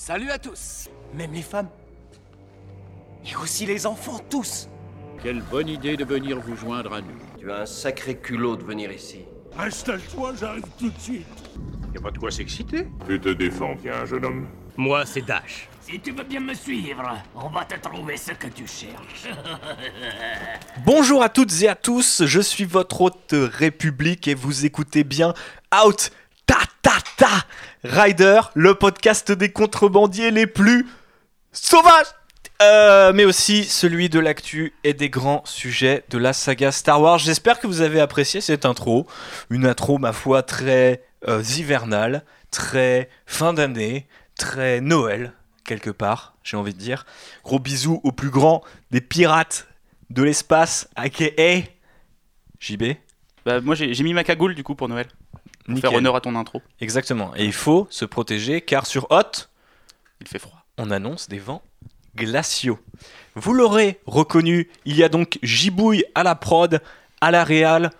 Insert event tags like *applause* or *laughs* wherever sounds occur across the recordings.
Salut à tous, même les femmes. Et aussi les enfants, tous. Quelle bonne idée de venir vous joindre à nous. Tu as un sacré culot de venir ici. Installe-toi, j'arrive tout de suite. Y a pas de quoi s'exciter. Tu te défends bien, jeune homme. Moi, c'est Dash. Si tu veux bien me suivre, on va te trouver ce que tu cherches. *laughs* Bonjour à toutes et à tous, je suis votre hôte République et vous écoutez bien Out Ta Ta Rider, le podcast des contrebandiers les plus sauvages Euh, mais aussi celui de l'actu et des grands sujets de la saga Star Wars. J'espère que vous avez apprécié cette intro. Une intro, ma foi, très euh, hivernale, très fin d'année, très Noël, quelque part, j'ai envie de dire. Gros bisous au plus grand des pirates de l'espace, aka JB. Bah, moi j'ai mis ma cagoule du coup pour Noël. Pour Nickel. faire honneur à ton intro. Exactement. Et il faut se protéger car sur Hot, Il fait froid. on annonce des vents glaciaux. Vous l'aurez reconnu, il y a donc Gibouille à la prod, à la réal,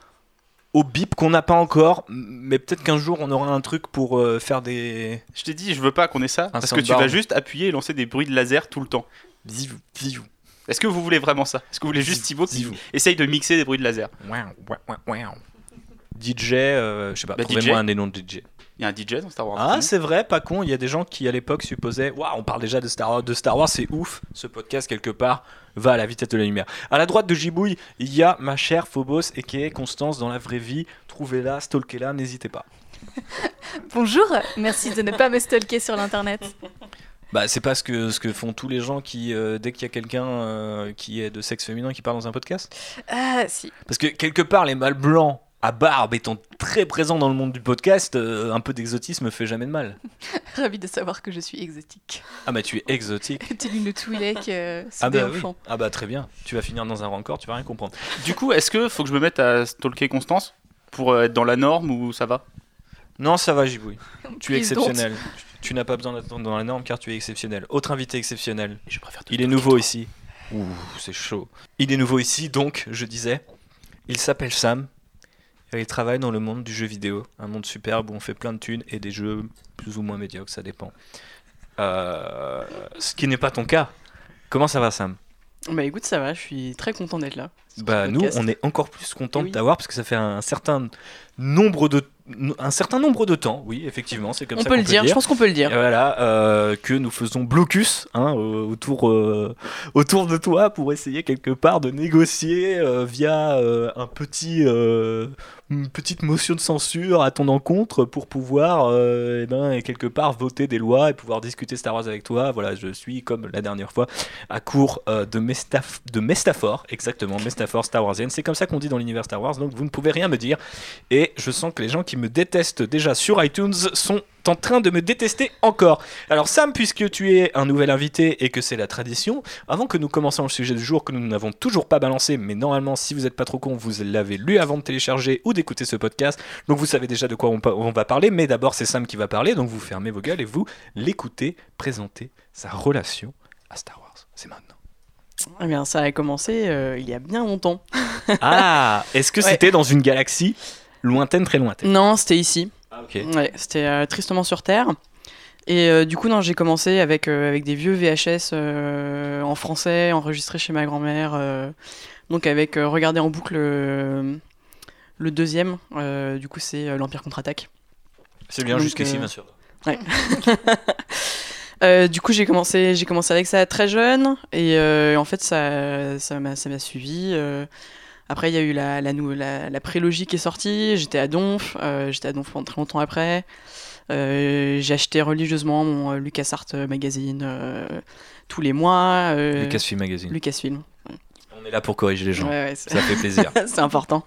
au bip qu'on n'a pas encore, mais peut-être qu'un jour on aura un truc pour euh, faire des Je t'ai dit, je veux pas qu'on ait ça. parce que tu vas juste appuyer et lancer des bruits de laser tout le temps. Zivou, zivou, Est-ce que vous voulez vraiment ça? Est-ce que vous voulez juste Thibaut qui essaye de mixer des bruits de laser? Ouin, ouin, ouin. DJ, euh, je sais pas, Bah, trouvez-moi DJ. un des noms de DJ. Il y a un DJ dans Star Wars. Ah, c'est vrai, pas con. Il y a des gens qui à l'époque supposaient Waouh, on parle déjà de Star Wars, de Star Wars, c'est ouf. Ce podcast, quelque part, va à la vitesse de la lumière. À la droite de Gibouille, il y a ma chère Phobos et qui est Constance dans la vraie vie. Trouvez-la, stalkez-la, n'hésitez pas. *laughs* Bonjour, merci de ne pas me stalker sur l'internet. Bah, c'est pas ce que, ce que font tous les gens qui, euh, dès qu'il y a quelqu'un euh, qui est de sexe féminin qui parle dans un podcast? Ah, si. Parce que quelque part, les mâles blancs à barbe étant très présents dans le monde du podcast, euh, un peu d'exotisme fait jamais de mal. *laughs* Ravi de savoir que je suis exotique. Ah, bah, tu es exotique. *laughs* T'es une Twi'lek euh, Ah bah, oui. ah bah très bien, tu vas finir dans un rancor, tu vas rien comprendre. Du coup, est-ce que faut que je me mette à stalker Constance pour euh, être dans la norme ou ça va? Non, ça va, Gibouille. Tu es exceptionnel. Tu n'as pas besoin d'attendre dans la norme car tu es exceptionnel. Autre invité exceptionnel. Je préfère Il est nouveau ici. Ouh, c'est chaud. Il est nouveau ici, donc, je disais, il s'appelle Sam. Il travaille dans le monde du jeu vidéo. Un monde superbe où on fait plein de thunes et des jeux plus ou moins médiocres, ça dépend. Euh, ce qui n'est pas ton cas. Comment ça va, Sam? Bah écoute, ça va, je suis très content d'être là. Bah nous, podcast. on est encore plus content Eh de oui. t'avoir parce que ça fait un certain nombre de un certain nombre de temps, oui, effectivement, c'est comme On ça peut qu'on le dire, je pense qu'on peut le Et dire. voilà, euh, que nous faisons blocus hein, autour, euh, autour de toi pour essayer quelque part de négocier euh, via un petit, une petite motion de censure à ton encontre pour pouvoir eh ben, quelque part voter des lois et pouvoir discuter Star Wars avec toi. Voilà, je suis comme la dernière fois à court de, Mestaf de Mestafor, exactement, Mestafor Star Warsienne. C'est comme ça qu'on dit dans l'univers Star Wars, donc vous ne pouvez rien me dire. Et je sens que les gens qui me détestent déjà sur iTunes sont en train de me détester encore. Alors Sam, puisque tu es un nouvel invité et que c'est la tradition, avant que nous commencions le sujet du jour que nous n'avons toujours pas balancé, mais normalement si vous n'êtes pas trop con, vous l'avez lu avant de télécharger ou d'écouter ce podcast, donc vous savez déjà de quoi on, on va parler, mais d'abord c'est Sam qui va parler, donc vous fermez vos gueules et vous l'écoutez présenter sa relation à Star Wars. C'est maintenant. Eh bien, ça a commencé euh, il y a bien longtemps. *laughs* Ah, est-ce que Ouais. c'était dans une galaxie lointaine, très lointaine? Non, c'était ici. Ah, ok. Ouais, c'était euh, tristement sur Terre. Et euh, du coup, non, j'ai commencé avec, avec des vieux VHS en français, enregistrés chez ma grand-mère. donc avec regarder en boucle le deuxième. du coup, c'est l'Empire contre-attaque. C'est bien jusqu'ici, bien sûr. *laughs* *laughs* Euh, du coup, j'ai commencé, j'ai commencé avec ça très jeune et euh, en fait, ça, ça m'a, ça m'a suivi. euh. après, il y a eu la, la, la, la prélogie qui est sortie. J'étais à Donf, j'étais à Donf pendant très longtemps après. J'ai acheté religieusement mon LucasArts magazine tous les mois. Lucasfilm Magazine. Lucasfilm. On est là pour corriger les gens. Ouais, ouais, c'est, Ça fait plaisir. *laughs* c'est important.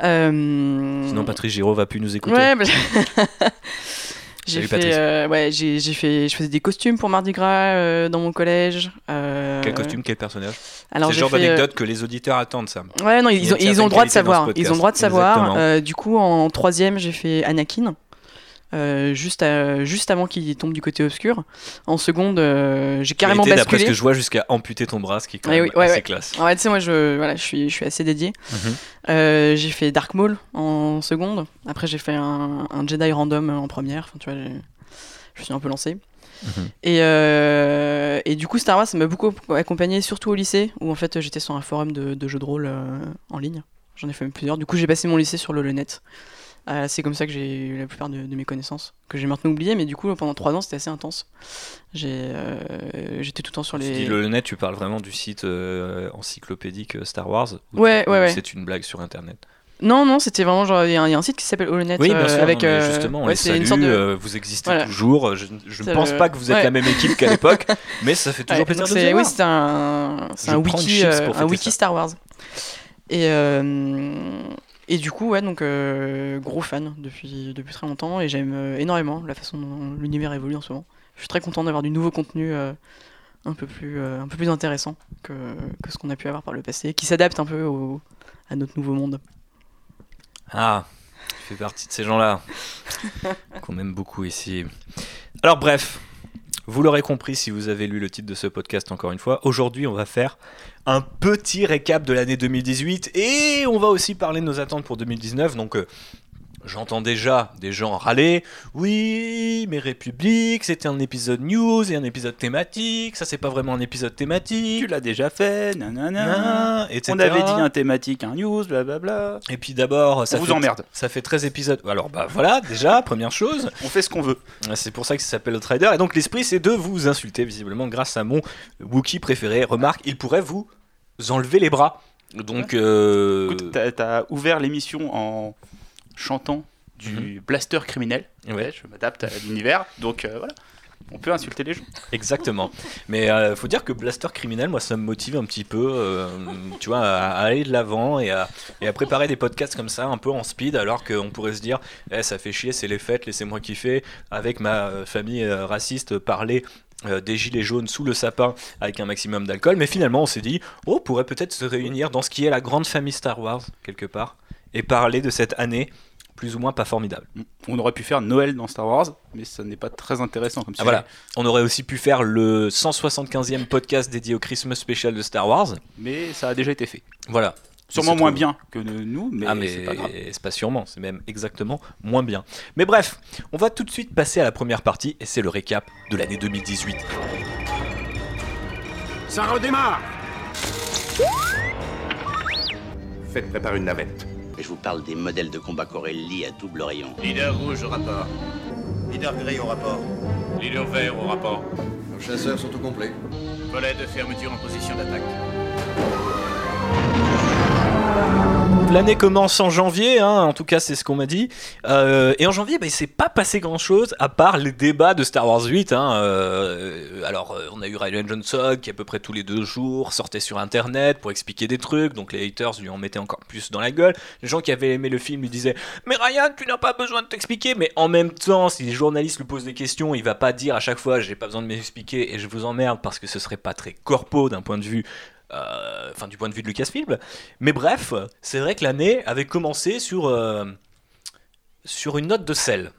Sinon, Patrice Giraud va plus nous écouter. Ouais, bah, *laughs* j'ai Salut, fait, euh, ouais, j'ai, j'ai fait, je faisais des costumes pour Mardi Gras euh, dans mon collège. euh, Quel costume, quel personnage? Alors C'est le genre d'anecdote que les auditeurs attendent, Sam. Ouais, non, ils ont, ils ont le droit de savoir. Ils ont le droit de savoir. Euh, du coup, en troisième, j'ai fait Anakin. Euh, juste, à- juste avant qu'il tombe du côté obscur. En seconde, euh, j'ai carrément été, D'après ce basculé. que je vois, jusqu'à amputer ton bras, ce qui est quand même oui, ouais, assez ouais. classe. Ouais, tu sais, moi, je, voilà, je, suis, je suis assez dédié. Mhm. Euh, j'ai fait Dark Maul en seconde. Après, j'ai fait un, un Jedi random en première. Enfin, tu vois, je suis un peu lancé. Mhm. Et, et du coup, Star Wars, ça m'a beaucoup accompagné, surtout au lycée, où en fait j'étais sur un forum de, de jeux de rôle en ligne. J'en ai fait même plusieurs. Du coup, j'ai passé mon lycée sur le LeNet. Euh, c'est comme ça que j'ai eu la plupart de, de mes connaissances, que j'ai maintenant oublié, mais du coup, pendant trois ans, c'était assez intense. Euh, j'étais tout le temps sur Tu les. dis le net, tu parles vraiment du site euh, encyclopédique Star Wars ou Ouais, tu- ouais, ou ouais. C'est une blague sur internet. Non, non, c'était vraiment genre. Il y, a un- il y a un site qui s'appelle HoloNet. Oui, bien euh, sûr. avec, euh, justement, on ouais, les c'est salue. une sorte de. euh, vous existez Voilà. toujours. Je, ne pense le- pas que vous êtes ouais. la même équipe qu'à l'époque, *laughs* mais ça fait toujours Ouais, plaisir de vous. Oui, c'est un, un wiki, un wiki. Star Wars. Et, et du coup, ouais, donc euh, gros fan depuis, depuis très longtemps et j'aime euh, énormément la façon dont l'univers évolue en ce moment. Je suis très content d'avoir du nouveau contenu euh, un, peu plus, euh, un peu plus intéressant que, que ce qu'on a pu avoir par le passé, qui s'adapte un peu au- à notre nouveau monde. Ah, tu fais partie de ces gens-là *laughs* qu'on aime beaucoup ici. Alors bref, vous l'aurez compris si vous avez lu le titre de ce podcast encore une fois. Aujourd'hui, on va faire un petit récap de l'année 2018 et on va aussi parler de nos attentes pour 2019. Donc euh, J'entends déjà des gens râler. Oui, mais République, c'était un épisode news et un épisode thématique. Ça, c'est pas vraiment un épisode thématique. Tu l'as déjà fait, nanana. Nan, etc. On avait dit un thématique, un news, blablabla. Et puis d'abord, ça On vous fait- emmerde. Ça fait 13 épisodes. Alors bah voilà, déjà, première chose. On fait ce qu'on veut. C'est pour ça que ça s'appelle Outrider. Et donc l'esprit, c'est de vous insulter, visiblement, grâce à mon Wookie préféré. Remarque, il pourrait vous enlever les bras. Donc, euh, Écoute, t'as ouvert l'émission en chantant du blaster criminel. Mhm. Ouais. Je m'adapte à l'univers, donc euh, voilà. On peut insulter les gens. exactement. Mais euh, faut dire que Blaster Criminel, moi, ça me motive un petit peu, euh, tu vois, à, à aller de l'avant et à, et à préparer des podcasts comme ça, un peu en speed, alors qu'on pourrait se dire, Eh, ça fait chier, c'est les fêtes, laissez-moi kiffer, avec ma euh, famille raciste, parler des gilets jaunes sous le sapin avec un maximum d'alcool. Mais finalement, on s'est dit, oh, on pourrait peut-être se réunir dans ce qui est la grande famille Star Wars, quelque part, et parler de cette année plus ou moins pas formidable. On aurait pu faire Noël dans Star Wars, mais ça n'est pas très intéressant comme Ah sujet. voilà, on aurait aussi pu faire le 175e podcast dédié au Christmas spécial de Star Wars. Mais ça a déjà été fait. Voilà. Sûrement moins bien que nous, mais, ah mais c'est pas grave. c'est pas sûrement, c'est même exactement moins bien. Mais bref, on va tout de suite passer à la première partie et c'est le récap de l'année 2018. Ça redémarre Faites préparer une navette. Je vous parle des modèles de combat Corelli à double rayon. Leader rouge au rapport. Leader gris au rapport. Leader vert au rapport. Nos chasseurs sont au complet. Volet de fermeture en position d'attaque. L'année commence en janvier, hein, en tout cas c'est ce qu'on m'a dit. Euh, et en janvier, bah, il s'est pas passé grand chose à part les débats de Star Wars 8. hein, euh, alors euh, on a eu Ryan Johnson qui à peu près tous les deux jours sortait sur internet pour expliquer des trucs, donc les haters lui en mettaient encore plus dans la gueule. Les gens qui avaient aimé le film lui disaient Mais Ryan, tu n'as pas besoin de t'expliquer, mais en même temps, si les journalistes lui posent des questions, il va pas dire à chaque fois J'ai pas besoin de m'expliquer et je vous emmerde parce que ce serait pas très corpo d'un point de vue enfin du point de vue de Lucasfilm. Mais bref, c'est vrai que l'année avait commencé sur, euh, sur une note de sel.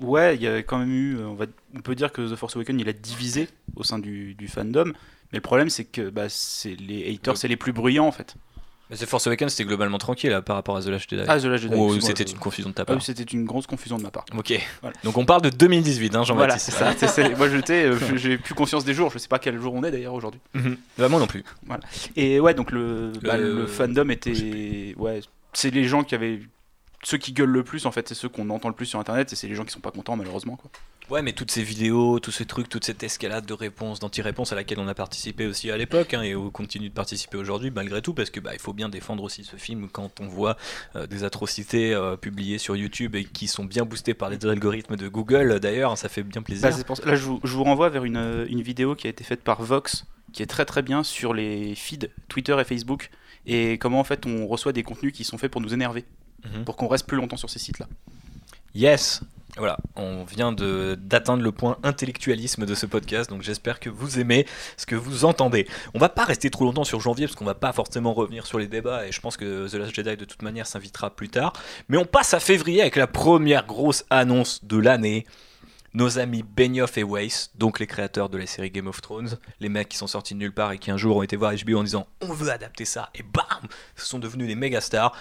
Ouais, il y a quand même eu. euh, On, va, on peut dire que The Force Awakens il a divisé au sein du, du fandom. Mais le problème, c'est que bah, c'est les haters, c'est les plus bruyants en fait. Mais The Force Awakens, c'était globalement tranquille là, par rapport à The Last Jedi. Ah, The Last Jedi, Ou c'était je- une confusion de ta Ah part. oui, c'était une grosse confusion de ma part. Ok. Voilà. Donc on parle de 2018, hein, Voilà, Jean-Baptiste. c'est ça. c'est- c'est- moi, euh, *laughs* j'ai plus conscience des jours. Je sais pas quel jour on est d'ailleurs aujourd'hui. Bah, moi non plus. Et ouais, donc le, bah, le fandom était. Ouais, c'est les gens qui avaient. Ceux qui gueulent le plus, en fait, c'est ceux qu'on entend le plus sur internet et c'est les gens qui sont pas contents, malheureusement. Quoi. Ouais, mais toutes ces vidéos, tous ces trucs, toute cette escalade de réponses, d'anti-réponses à laquelle on a participé aussi à l'époque hein, et on continue de participer aujourd'hui malgré tout parce que bah, il faut bien défendre aussi ce film quand on voit euh, des atrocités euh, publiées sur YouTube et qui sont bien boostées par les algorithmes de Google d'ailleurs, ça fait bien plaisir. Bah, pour Là, je vous, je vous renvoie vers une, euh, une vidéo qui a été faite par Vox, qui est très très bien sur les feeds Twitter et Facebook et comment en fait on reçoit des contenus qui sont faits pour nous énerver, Mhm. pour qu'on reste plus longtemps sur ces sites-là. Yes voilà, on vient d'atteindre le point intellectualisme de ce podcast, donc j'espère que vous aimez ce que vous entendez. On va pas rester trop longtemps sur janvier, parce qu'on va pas forcément revenir sur les débats, et je pense que The Last Jedi de toute manière s'invitera plus tard. Mais on passe à février avec la première grosse annonce de l'année. Nos amis Benioff et Weiss, donc les créateurs de la série Game of Thrones, les mecs qui sont sortis de nulle part et qui un jour ont été voir HBO en disant on veut adapter ça, et bam, ce sont devenus des méga stars.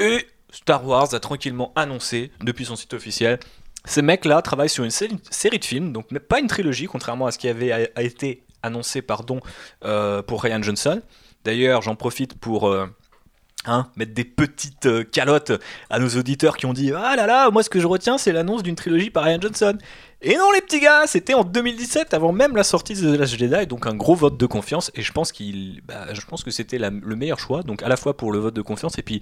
Et Star Wars a tranquillement annoncé depuis son site officiel ces mecs-là travaillent sur une série, de films, donc pas une trilogie, contrairement à ce qui avait été annoncé pardon, euh, pour Ryan Johnson. D'ailleurs, j'en profite pour euh, hein, mettre des petites euh, calottes à nos auditeurs qui ont dit Ah là là, moi ce que je retiens, c'est l'annonce d'une trilogie par Ryan Johnson. Et non, les petits gars, c'était en 2017, avant même la sortie de The Last Jedi, donc un gros vote de confiance. Et je pense bah, je pense que c'était le meilleur choix, donc à la fois pour le vote de confiance et puis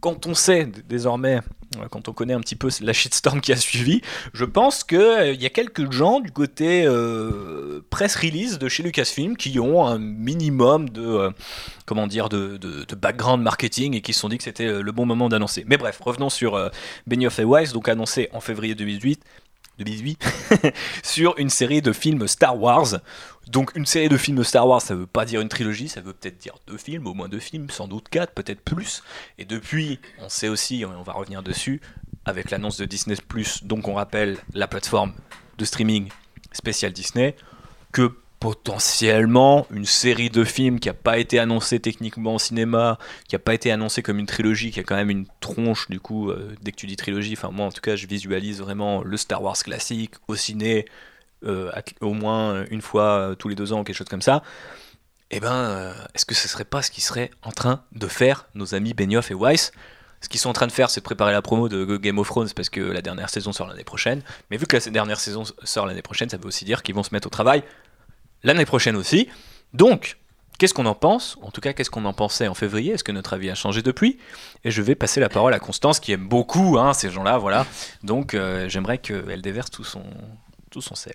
quand on sait désormais, euh, quand on connaît un petit peu la shitstorm qui a suivi, je pense qu'il y a quelques gens du côté euh, press release de chez Lucasfilm qui ont un minimum de, euh, comment dire, de, de- background marketing et qui se sont dit que c'était euh, le bon moment d'annoncer. Mais bref, revenons sur euh, Benioff et Weiss, donc annoncé en février 2008. 2008 *laughs* sur une série de films Star Wars. Donc une série de films Star Wars, ça veut pas dire une trilogie, ça veut peut-être dire deux films, au moins deux films, sans doute quatre, peut-être plus. Et depuis, on sait aussi, on va revenir dessus, avec l'annonce de Disney ⁇ donc on rappelle la plateforme de streaming spécial Disney, que potentiellement une série de films qui n'a pas été annoncée techniquement au cinéma, qui n'a pas été annoncée comme une trilogie, qui a quand même une tronche du coup, euh, dès que tu dis trilogie, enfin moi en tout cas je visualise vraiment le Star Wars classique au ciné, euh, au moins une fois euh, tous les deux ans ou quelque chose comme ça. Eh ben, euh, est-ce que ce serait pas ce qu'ils seraient en train de faire nos amis Benioff et Weiss? Ce qu'ils sont en train de faire, c'est de préparer la promo de Game of Thrones parce que la dernière saison sort l'année prochaine. Mais vu que la dernière saison sort l'année prochaine, ça veut aussi dire qu'ils vont se mettre au travail l'année prochaine aussi. Donc, qu'est-ce qu'on en pense? En tout cas, qu'est-ce qu'on en pensait en février? Est-ce que notre avis a changé depuis? Et je vais passer la parole à Constance qui aime beaucoup hein, ces gens-là, voilà. Donc, euh, j'aimerais qu'elle déverse tout son, tout son sel.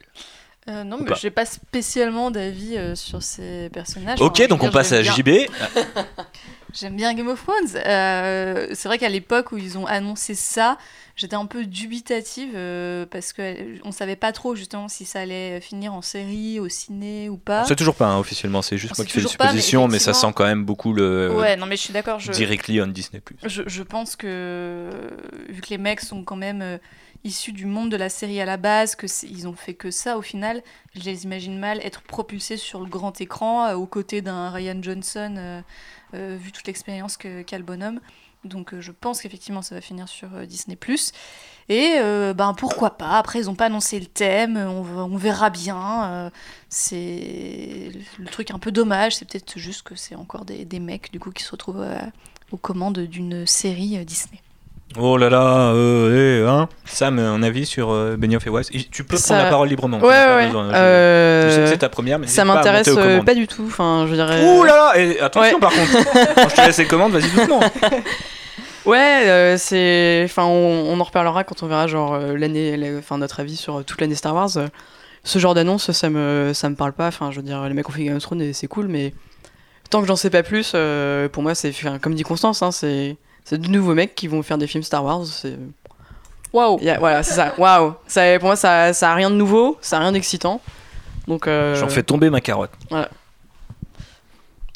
Euh, non, Ou mais pas. j'ai pas spécialement d'avis euh, sur ces personnages. Ok, Enfin, donc on passe à j'aime JB. bien- *laughs* J'aime bien Game of Thrones. Euh, c'est vrai qu'à l'époque où ils ont annoncé ça, j'étais un peu dubitative parce qu'on savait pas trop justement si ça allait finir en série, au ciné ou pas. C'est toujours pas hein, officiellement, c'est juste On moi qui fais des mais suppositions, mais, ça sent quand même beaucoup le Ouais, non, mais je suis d'accord. Je... directly on Disney+. Je, je pense que vu que les mecs sont quand même issus du monde de la série à la base, que c'est- ils ont fait que ça au final, je les imagine mal être propulsés sur le grand écran euh, aux côtés d'un Ryan Johnson, euh, euh, vu toute l'expérience qu'a le bonhomme. Donc je pense qu'effectivement ça va finir sur Disney ⁇ Et ben pourquoi pas, après ils n'ont pas annoncé le thème, on, verra bien. c'est le truc un peu dommage, c'est peut-être juste que c'est encore des, des mecs du coup qui se retrouvent aux commandes d'une série Disney. Oh là là, euh, eh, hein. Sam, un avis sur euh, Benioff et Weiss Et Tu peux Ça- prendre la parole librement. Ouais, ouais, besoin, je- Euh, Je sais que c'est ta première, mais Ça pas m'intéresse pas du tout. Enfin, je dirais. Ouh là là Et attention Ouais. par contre Quand je te laisse les commandes, vas-y doucement *laughs* Ouais, c'est. Enfin, on, on en reparlera quand on verra genre l'année, la- enfin notre avis sur toute l'année Star Wars. Ce genre d'annonce, ça me, ça me parle pas. Enfin, je veux dire, les mecs ont fait Game of Thrones et c'est cool, mais tant que j'en sais pas plus, pour moi, c'est enfin, comme dit Constance, hein, c'est c'est de nouveaux mecs qui vont faire des films Star Wars. C'est Waouh voilà, c'est ça. Waouh. Ça, pour moi, ça, ça a rien de nouveau, ça a rien d'excitant. Donc. euh, J'en fais tomber ma carotte. Voilà.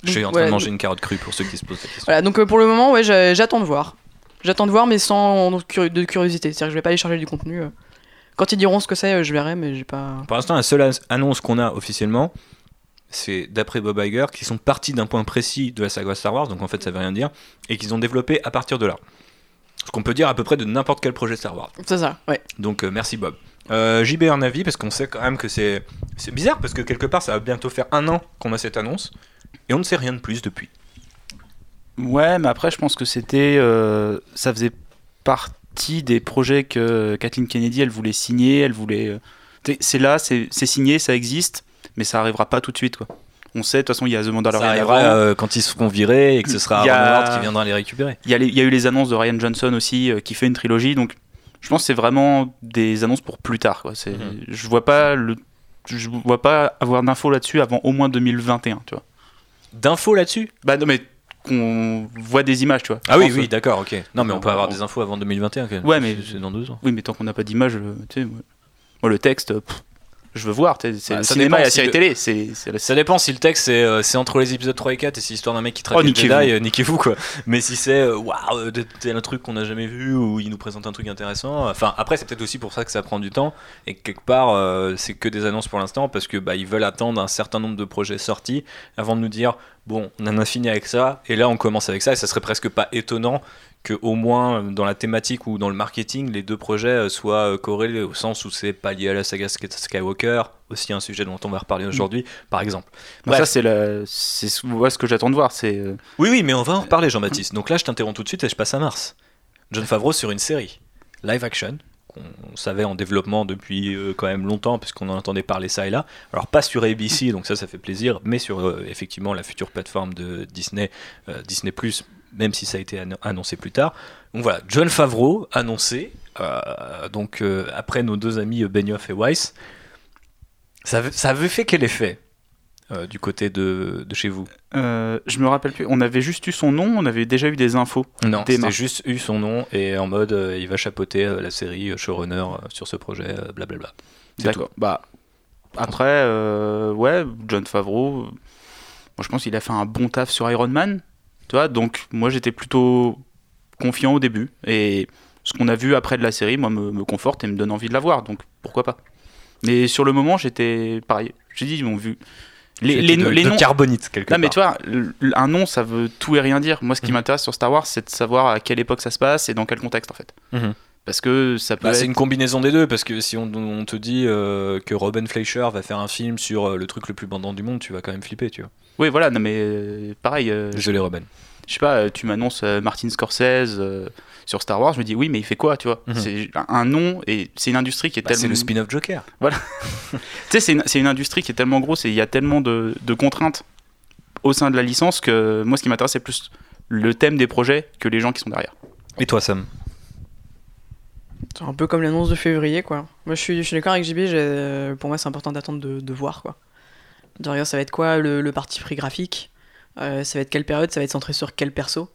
Je suis Donc, en train de manger une carotte crue pour ceux qui se posent la question. Voilà, donc euh, pour le moment, ouais, j'a- j'attends de voir. J'attends de voir, mais sans de curiosité. C'est-à-dire que je vais pas aller charger du contenu. euh. Quand ils diront ce que c'est, je verrai, mais j'ai pas. Pour l'instant, la seule annonce qu'on a officiellement, c'est d'après Bob Iger, qui sont partis d'un point précis de la saga Star Wars, donc en fait ça veut rien dire, et qu'ils ont développé à partir de là. Ce qu'on peut dire à peu près de n'importe quel projet Star Wars. C'est ça, ouais. Donc euh, merci Bob. Euh, JB un avis parce qu'on sait quand même que c'est c'est bizarre parce que quelque part ça va bientôt faire un an qu'on a cette annonce et on ne sait rien de plus depuis. Ouais, mais après, je pense que c'était. euh, ça faisait partie des projets que Kathleen Kennedy, elle voulait signer, elle voulait. euh, c'est là, c'est c'est signé, ça existe, mais ça arrivera pas tout de suite, quoi. On sait, de toute façon, il y a The Mandalorian Ça arrivera euh, quand ils se feront virer et que ce sera a- Aaron Howard qui viendra les récupérer. Il y, a y a eu les annonces de Ryan Johnson aussi, euh, qui fait une trilogie, donc je pense que c'est vraiment des annonces pour plus tard, quoi. C'est, Mhm. Je vois pas le. Je vois pas avoir d'infos là-dessus avant au moins 2021, tu vois. D'infos là-dessus? Bah non, mais qu'on voit des images, tu vois. Ah oui, oui, d'accord, ok. Non, mais on peut on- avoir des infos avant 2021 quand même. Ouais, mais- c'est dans deux ans. Oui, mais tant qu'on n'a pas d'image, euh, tu sais, moi, moi, le texte, pff, je veux voir. C'est Bah, le ça cinéma dépend et la si série le- télé. Ça dépend si le texte c'est, euh, entre les épisodes 3 et 4 et c'est l'histoire d'un mec qui traque Oh, les. Jedi, euh, niquez-vous quoi. Mais si c'est euh, waouh, euh, tel un truc qu'on n'a jamais vu ou il nous présente un truc intéressant. Enfin, après, c'est peut-être aussi pour ça que ça prend du temps et que quelque part euh, c'est que des annonces pour l'instant parce que bah, ils veulent attendre un certain nombre de projets sortis avant de nous dire bon, on en a fini avec ça et là on commence avec ça et ça serait presque pas étonnant que au moins euh, dans la thématique ou dans le marketing, les deux projets euh, soient euh, corrélés au sens où c'est pas lié à la saga Sk- Skywalker, aussi un sujet dont on va reparler aujourd'hui, par exemple. Bon, ça, c'est la- ce que j'attends de voir. C'est Oui, oui, mais on va en reparler, Jean-Baptiste. Donc là, je t'interromps tout de suite et je passe à Mars. John Favreau sur une série, live action, qu'on savait en développement depuis euh, quand même longtemps, puisqu'on en entendait parler ça et là. Alors, pas sur ABC, donc ça, ça fait plaisir, mais sur euh, effectivement la future plateforme de Disney, euh, Disney, même si ça a été anno- annoncé plus tard. Donc voilà, John Favreau annoncé, euh, donc après nos deux amis Benioff et Weiss. Ça avait fait quel effet? Euh, du côté de, de chez vous euh, je me rappelle plus. On avait juste eu son nom. On avait déjà eu des infos. Non, c'était juste eu son nom et en mode euh, il va chapeauter la série showrunner sur ce projet, blablabla. D'accord. Bah après, ouais, John Favreau. Moi, je pense qu'il a fait un bon taf sur Iron Man. Tu vois, donc moi j'étais plutôt confiant au début et ce qu'on a vu après de la série, moi, me, me conforte et me donne envie de la voir. Donc pourquoi pas. Mais sur le moment, j'étais pareil. J'ai dit, ils m'ont vu. Les, les, de, les de noms. carbonite quelque Non mais tu vois, un nom ça veut tout et rien dire. Moi ce qui Mhm. m'intéresse sur Star Wars c'est de savoir à quelle époque ça se passe et dans quel contexte en fait. Mhm. Parce que ça peut Bah, c'est être... une combinaison des deux parce que si on, on te dit euh, que Robin Fleischer va faire un film sur euh, le truc le plus bandant du monde, tu vas quand même flipper, tu vois. Oui voilà, non mais euh, pareil, euh, je Désolé Robin. je sais pas, tu m'annonces Martin Scorsese sur Star Wars, je me dis oui mais il fait quoi tu vois Mhm. C'est un- nom et c'est une industrie qui est Bah, c'est tellement... le spin-off Joker. *laughs* Tu sais c'est une, industrie qui est tellement grosse et il y a tellement de, de contraintes au sein de la licence que moi ce qui m'intéresse c'est plus le thème des projets que les gens qui sont derrière. Et toi Sam C'est un peu comme l'annonce de février, quoi. Moi, je suis, je suis d'accord avec JB, j'ai- pour moi, c'est important d'attendre de, de voir, quoi. De regarder, ça va être quoi le, le parti pris graphique? Euh, Ça va être quelle période? Ça va être centré sur quel perso?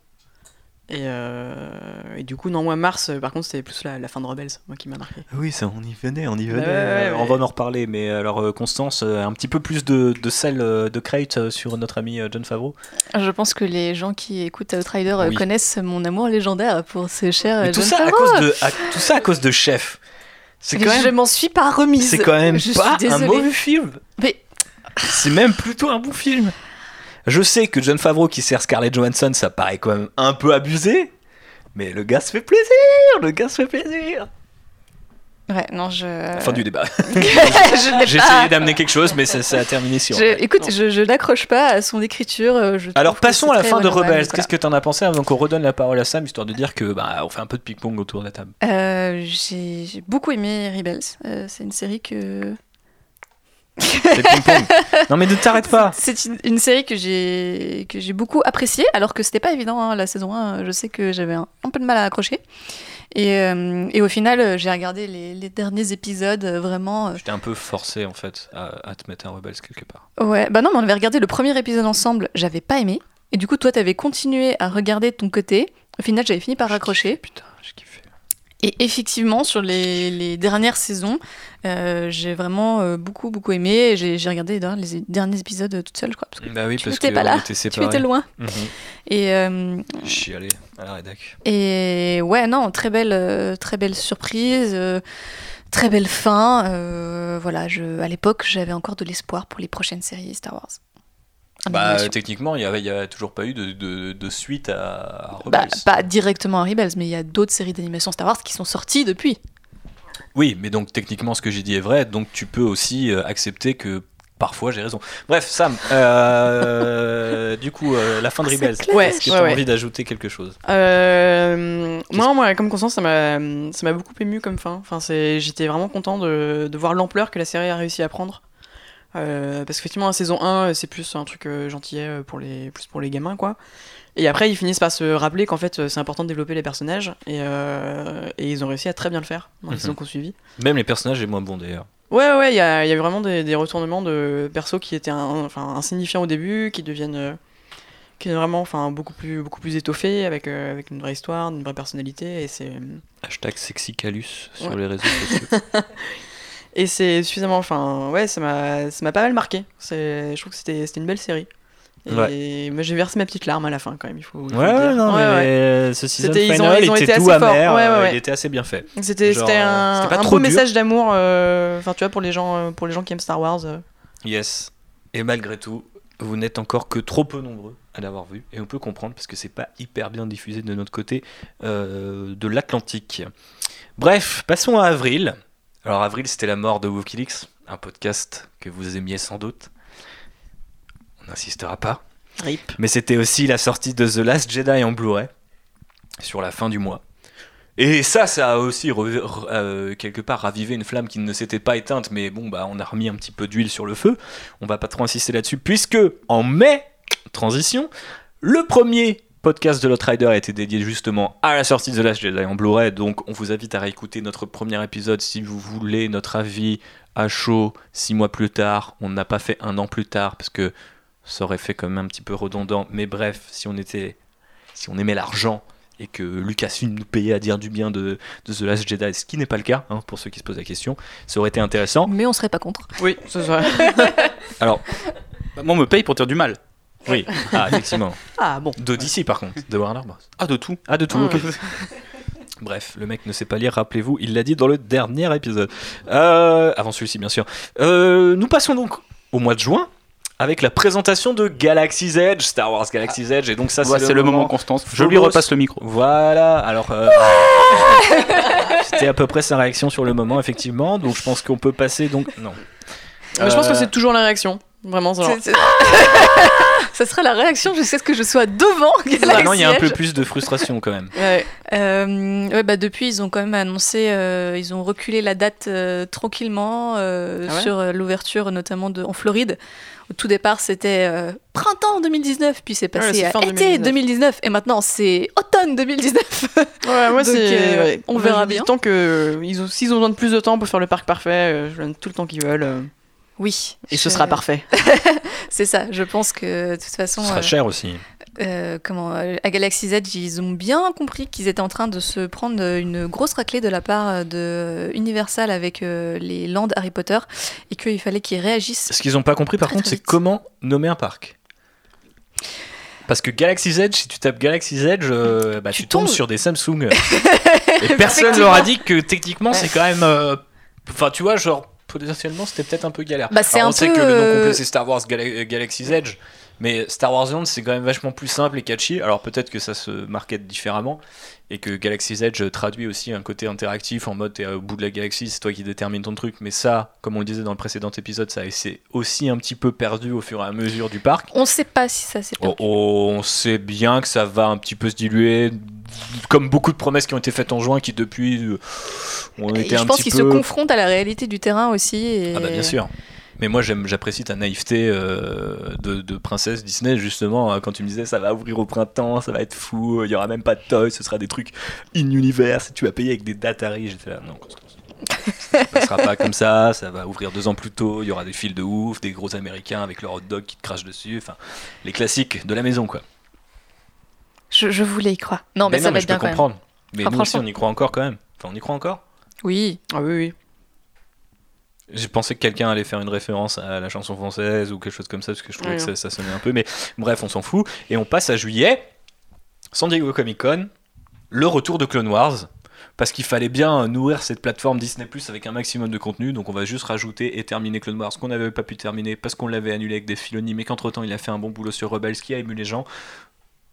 Et, euh, et du coup, non, moi, Mars, euh, par contre, c'était plus la, la fin de Rebels, moi, qui m'a marqué. Oui, ça, on y venait, on y venait. Ouais, ouais, on ouais. va en reparler. Mais alors euh, Constance, euh, un petit peu plus de, de sel de crate sur notre ami John Favreau. Je pense que les gens qui écoutent Outrider Oui. connaissent mon amour légendaire pour ce cher Mais tout John ça à cause de, à- tout ça à cause de Chef. C'est quand Je même m'en suis pas remise. C'est quand même Je pas un mauvais film. Mais C'est même plutôt un bon film. Je sais que John Favreau qui sert Scarlett Johansson, ça paraît quand même un peu abusé. Mais le gars se fait plaisir, le gars se fait plaisir. ouais, non, je. Fin du débat. *laughs* *laughs* J'ai pas- essayé d'amener quelque chose, mais ça, ça a terminé sur. Je- écoute, je, je n'accroche pas à son écriture. euh, je Alors passons à la fin de Rebels. Qu'est-ce que t'en as pensé avant qu'on redonne la parole à Sam, histoire de dire que bah on fait un peu de ping-pong autour de la table? Euh, J'ai j'ai beaucoup aimé Rebels. Euh, c'est une série que. C'est ping-pong. *laughs* non mais ne t'arrête pas. C'est une, une série que j'ai que j'ai beaucoup appréciée, alors que c'était pas évident hein, la saison 1. Je sais que j'avais un, un peu de mal à accrocher. Et, euh, et au final, j'ai regardé les, les derniers épisodes euh, vraiment. euh, J'étais un peu forcé en fait à, à te mettre un Rebels quelque part. Ouais, bah non, mais on avait regardé le premier épisode ensemble, j'avais pas aimé. Et du coup, toi, t'avais continué à regarder de ton côté. Au final, j'avais fini par raccrocher. Putain. Et effectivement, sur les, les dernières saisons, euh, j'ai vraiment euh, beaucoup, beaucoup aimé. J'ai j'ai regardé les derniers épisodes toute seule, je crois. Parce que Bah oui, tu parce n'étais que pas là, était tu étais loin. Mhm. Et, euh, Chialé à la rédac. et ouais, non, très belle, euh, très belle surprise. euh, Très belle fin. euh, voilà, je, à l'époque, j'avais encore de l'espoir pour les prochaines séries Star Wars. En Bah techniquement, il y avait, il y a toujours pas eu de, de, de suite à, à Bah, Rebels. pas directement à Rebels, mais il y a d'autres séries d'animation Star Wars qui sont sorties depuis. Oui, mais donc techniquement, ce que j'ai dit est vrai, donc tu peux aussi euh, accepter que parfois j'ai raison. Bref, Sam, euh, *laughs* du coup, euh, la fin de Rebels, Ouais, est-ce que tu as ouais. envie d'ajouter quelque chose? Euh, non, moi, comme Constance, ça m'a, ça m'a beaucoup ému comme fin. Enfin, c'est, j'étais vraiment content de, de voir l'ampleur que la série a réussi à prendre. Euh, parce qu'effectivement, la saison 1, c'est plus un truc euh, gentillet euh, pour les, plus pour les gamins, quoi. Et après, ils finissent par se rappeler qu'en fait, euh, c'est important de développer les personnages. Et, euh, et ils ont réussi à très bien le faire dans les Mhm. saisons qu'on suivi. Même les personnages les moins bons d'ailleurs. Ouais, ouais, il y a, y a vraiment des, des retournements de persos qui étaient un- enfin, insignifiants au début, qui deviennent, euh, qui deviennent vraiment enfin, beaucoup, plus, beaucoup plus étoffés, avec, euh, avec une vraie histoire, une vraie personnalité. Et c'est. Hashtag sexycalus sur Ouais. les réseaux sociaux. *laughs* Et c'est suffisamment. Enfin, ouais, ça m'a ça m'a pas mal marqué. C'est- Je trouve que c'était c'était une belle série. Et moi, j'ai versé ma petite larme à la fin, quand même. Il faut, il faut ouais, dire. non, Ouais, mais ouais. ce season C'était- ils ont- final ils ont était été tout assez forts. amer, euh, il était assez bien fait. C'était Genre, c'était euh, un, c'était pas un trop beau dur. message d'amour. euh, Enfin, tu vois, pour les gens, pour les gens qui aiment Star Wars. euh. Yes. Et malgré tout, vous n'êtes encore que trop peu nombreux à l'avoir vu et on peut comprendre parce que c'est pas hyper bien diffusé de notre côté de l'Atlantique. Bref, passons à avril. Alors avril, c'était la mort de Wikileaks, un podcast que vous aimiez sans doute. On n'insistera pas. Rip. Mais c'était aussi la sortie de The Last Jedi en Blu-ray sur la fin du mois. Et ça, ça a aussi euh, quelque part ravivé une flamme qui ne s'était pas éteinte, mais bon, bah, on a remis un petit peu d'huile sur le feu. On va pas trop insister là-dessus, puisque en mai, transition, le premier podcast de Lotrider a été dédié justement à la sortie de The Last Jedi en Blu-ray. Donc, on vous invite à réécouter notre premier épisode si vous voulez notre avis à chaud six mois plus tard. On n'a pas fait un an plus tard parce que ça aurait fait quand même un petit peu redondant. Mais bref, si on était, si on aimait l'argent et que Lucasfilm nous payait à dire du bien de, de The Last Jedi, ce qui n'est pas le cas, hein, pour ceux qui se posent la question, ça aurait été intéressant. Mais on serait pas contre. Oui, c'est ça. *laughs* Alors, Bah, moi, on me paye pour dire du mal. Oui, ah, effectivement. Ah bon. D'Odyssey par contre, de Warner Bros. Ah, de tout. Ah, de tout, Ah. ok. *laughs* Bref, le mec ne sait pas lire, rappelez-vous, il l'a dit dans le dernier épisode. Euh, avant celui-ci, bien sûr. Euh, nous passons donc au mois de juin avec la présentation de Galaxy's Edge, Star Wars Galaxy's Edge, et donc ça, Ouais, c'est le moment Constance. Je lui repasse le micro. Voilà, alors. euh, *laughs* C'était à peu près sa réaction sur le moment, effectivement, donc je pense qu'on peut passer donc. Non. Mais je pense que c'est toujours la réaction. Vraiment, genre. C'est- Ça sera la réaction jusqu'à ce que je sois devant Galaxy Maintenant, il y a un peu plus de frustration quand même. *laughs* Ouais. Euh, ouais, bah depuis, ils ont quand même annoncé, euh, ils ont reculé la date euh, tranquillement euh, Ah ouais sur euh, l'ouverture, notamment de, en Floride. Au tout départ, c'était euh, printemps 2019, puis c'est passé à été 2019. 2019. et maintenant c'est automne 2019. *laughs* Ouais, moi, Donc, c'est. euh, ouais. on verra bien. Tant que s'ils ont besoin de plus de temps pour faire le parc parfait, euh, je donne tout le temps qu'ils veulent. Oui. et ce sera parfait. *laughs* C'est ça. Je pense que de toute façon, Ce sera euh, cher aussi. euh, comment euh, à Galaxy's Edge, ils ont bien compris qu'ils étaient en train de se prendre une grosse raclée de la part de Universal avec euh, les lands Harry Potter et qu'il fallait qu'ils réagissent. Ce qu'ils n'ont pas compris par Très, contre, c'est comment nommer un parc. Parce que Galaxy's Edge, si tu tapes Galaxy's Edge, euh, bah, tu, Tu tombes tombes. sur des Samsung. *laughs* Et personne leur a dit que techniquement c'est quand même. euh, Enfin, tu vois, genre, potentiellement c'était peut-être un peu galère. Bah, c'est Alors, un on sait que le nom euh, complet c'est Star Wars euh, Galaxy's Edge. Mais Star Wars Land, c'est quand même vachement plus simple et catchy. Alors peut-être que ça se market différemment et que Galaxy's Edge traduit aussi un côté interactif en mode t'es au bout de la galaxie, c'est toi qui détermine ton truc. Mais ça, comme on le disait dans le précédent épisode, ça s'est aussi un petit peu perdu au fur et à mesure du parc. On sait pas si ça s'est Oh, perdu. oh, on sait bien que ça va un petit peu se diluer, comme beaucoup de promesses qui ont été faites en juin, qui depuis euh, ont Et été je un pense petit qu'ils peu. se confrontent à la réalité du terrain aussi. Et... Ah bah bien sûr. Mais moi j'apprécie ta naïveté euh, de, de princesse Disney justement euh, quand tu me disais ça va ouvrir au printemps, ça va être fou, il y aura même pas de toys, ce sera des trucs in universe et tu vas payer avec des Datari. J'étais là non. Ça se passera pas comme ça, ça va ouvrir deux ans plus tôt, il y aura des fils de ouf, des gros américains avec leur hot dog qui te crachent dessus, enfin les classiques de la maison quoi. Je, je voulais y croire. Non, mais, ça va être bien peux quand même. comprendre. Mais Ah, nous aussi on y croit encore quand même. Enfin on y croit encore. Oui. Ah oui, oui. J'ai pensé que quelqu'un allait faire une référence à la chanson française ou quelque chose comme ça, parce que je trouvais Ouais, que ça sonnait un peu. Mais bref, on s'en fout. Et on passe à juillet, San Diego Comic Con, le retour de Clone Wars. Parce qu'il fallait bien nourrir cette plateforme Disney Plus avec un maximum de contenu. Donc on va juste rajouter et terminer Clone Wars, qu'on n'avait pas pu terminer parce qu'on l'avait annulé avec des Filoni, mais qu'entre temps il a fait un bon boulot sur Rebels qui a ému les gens.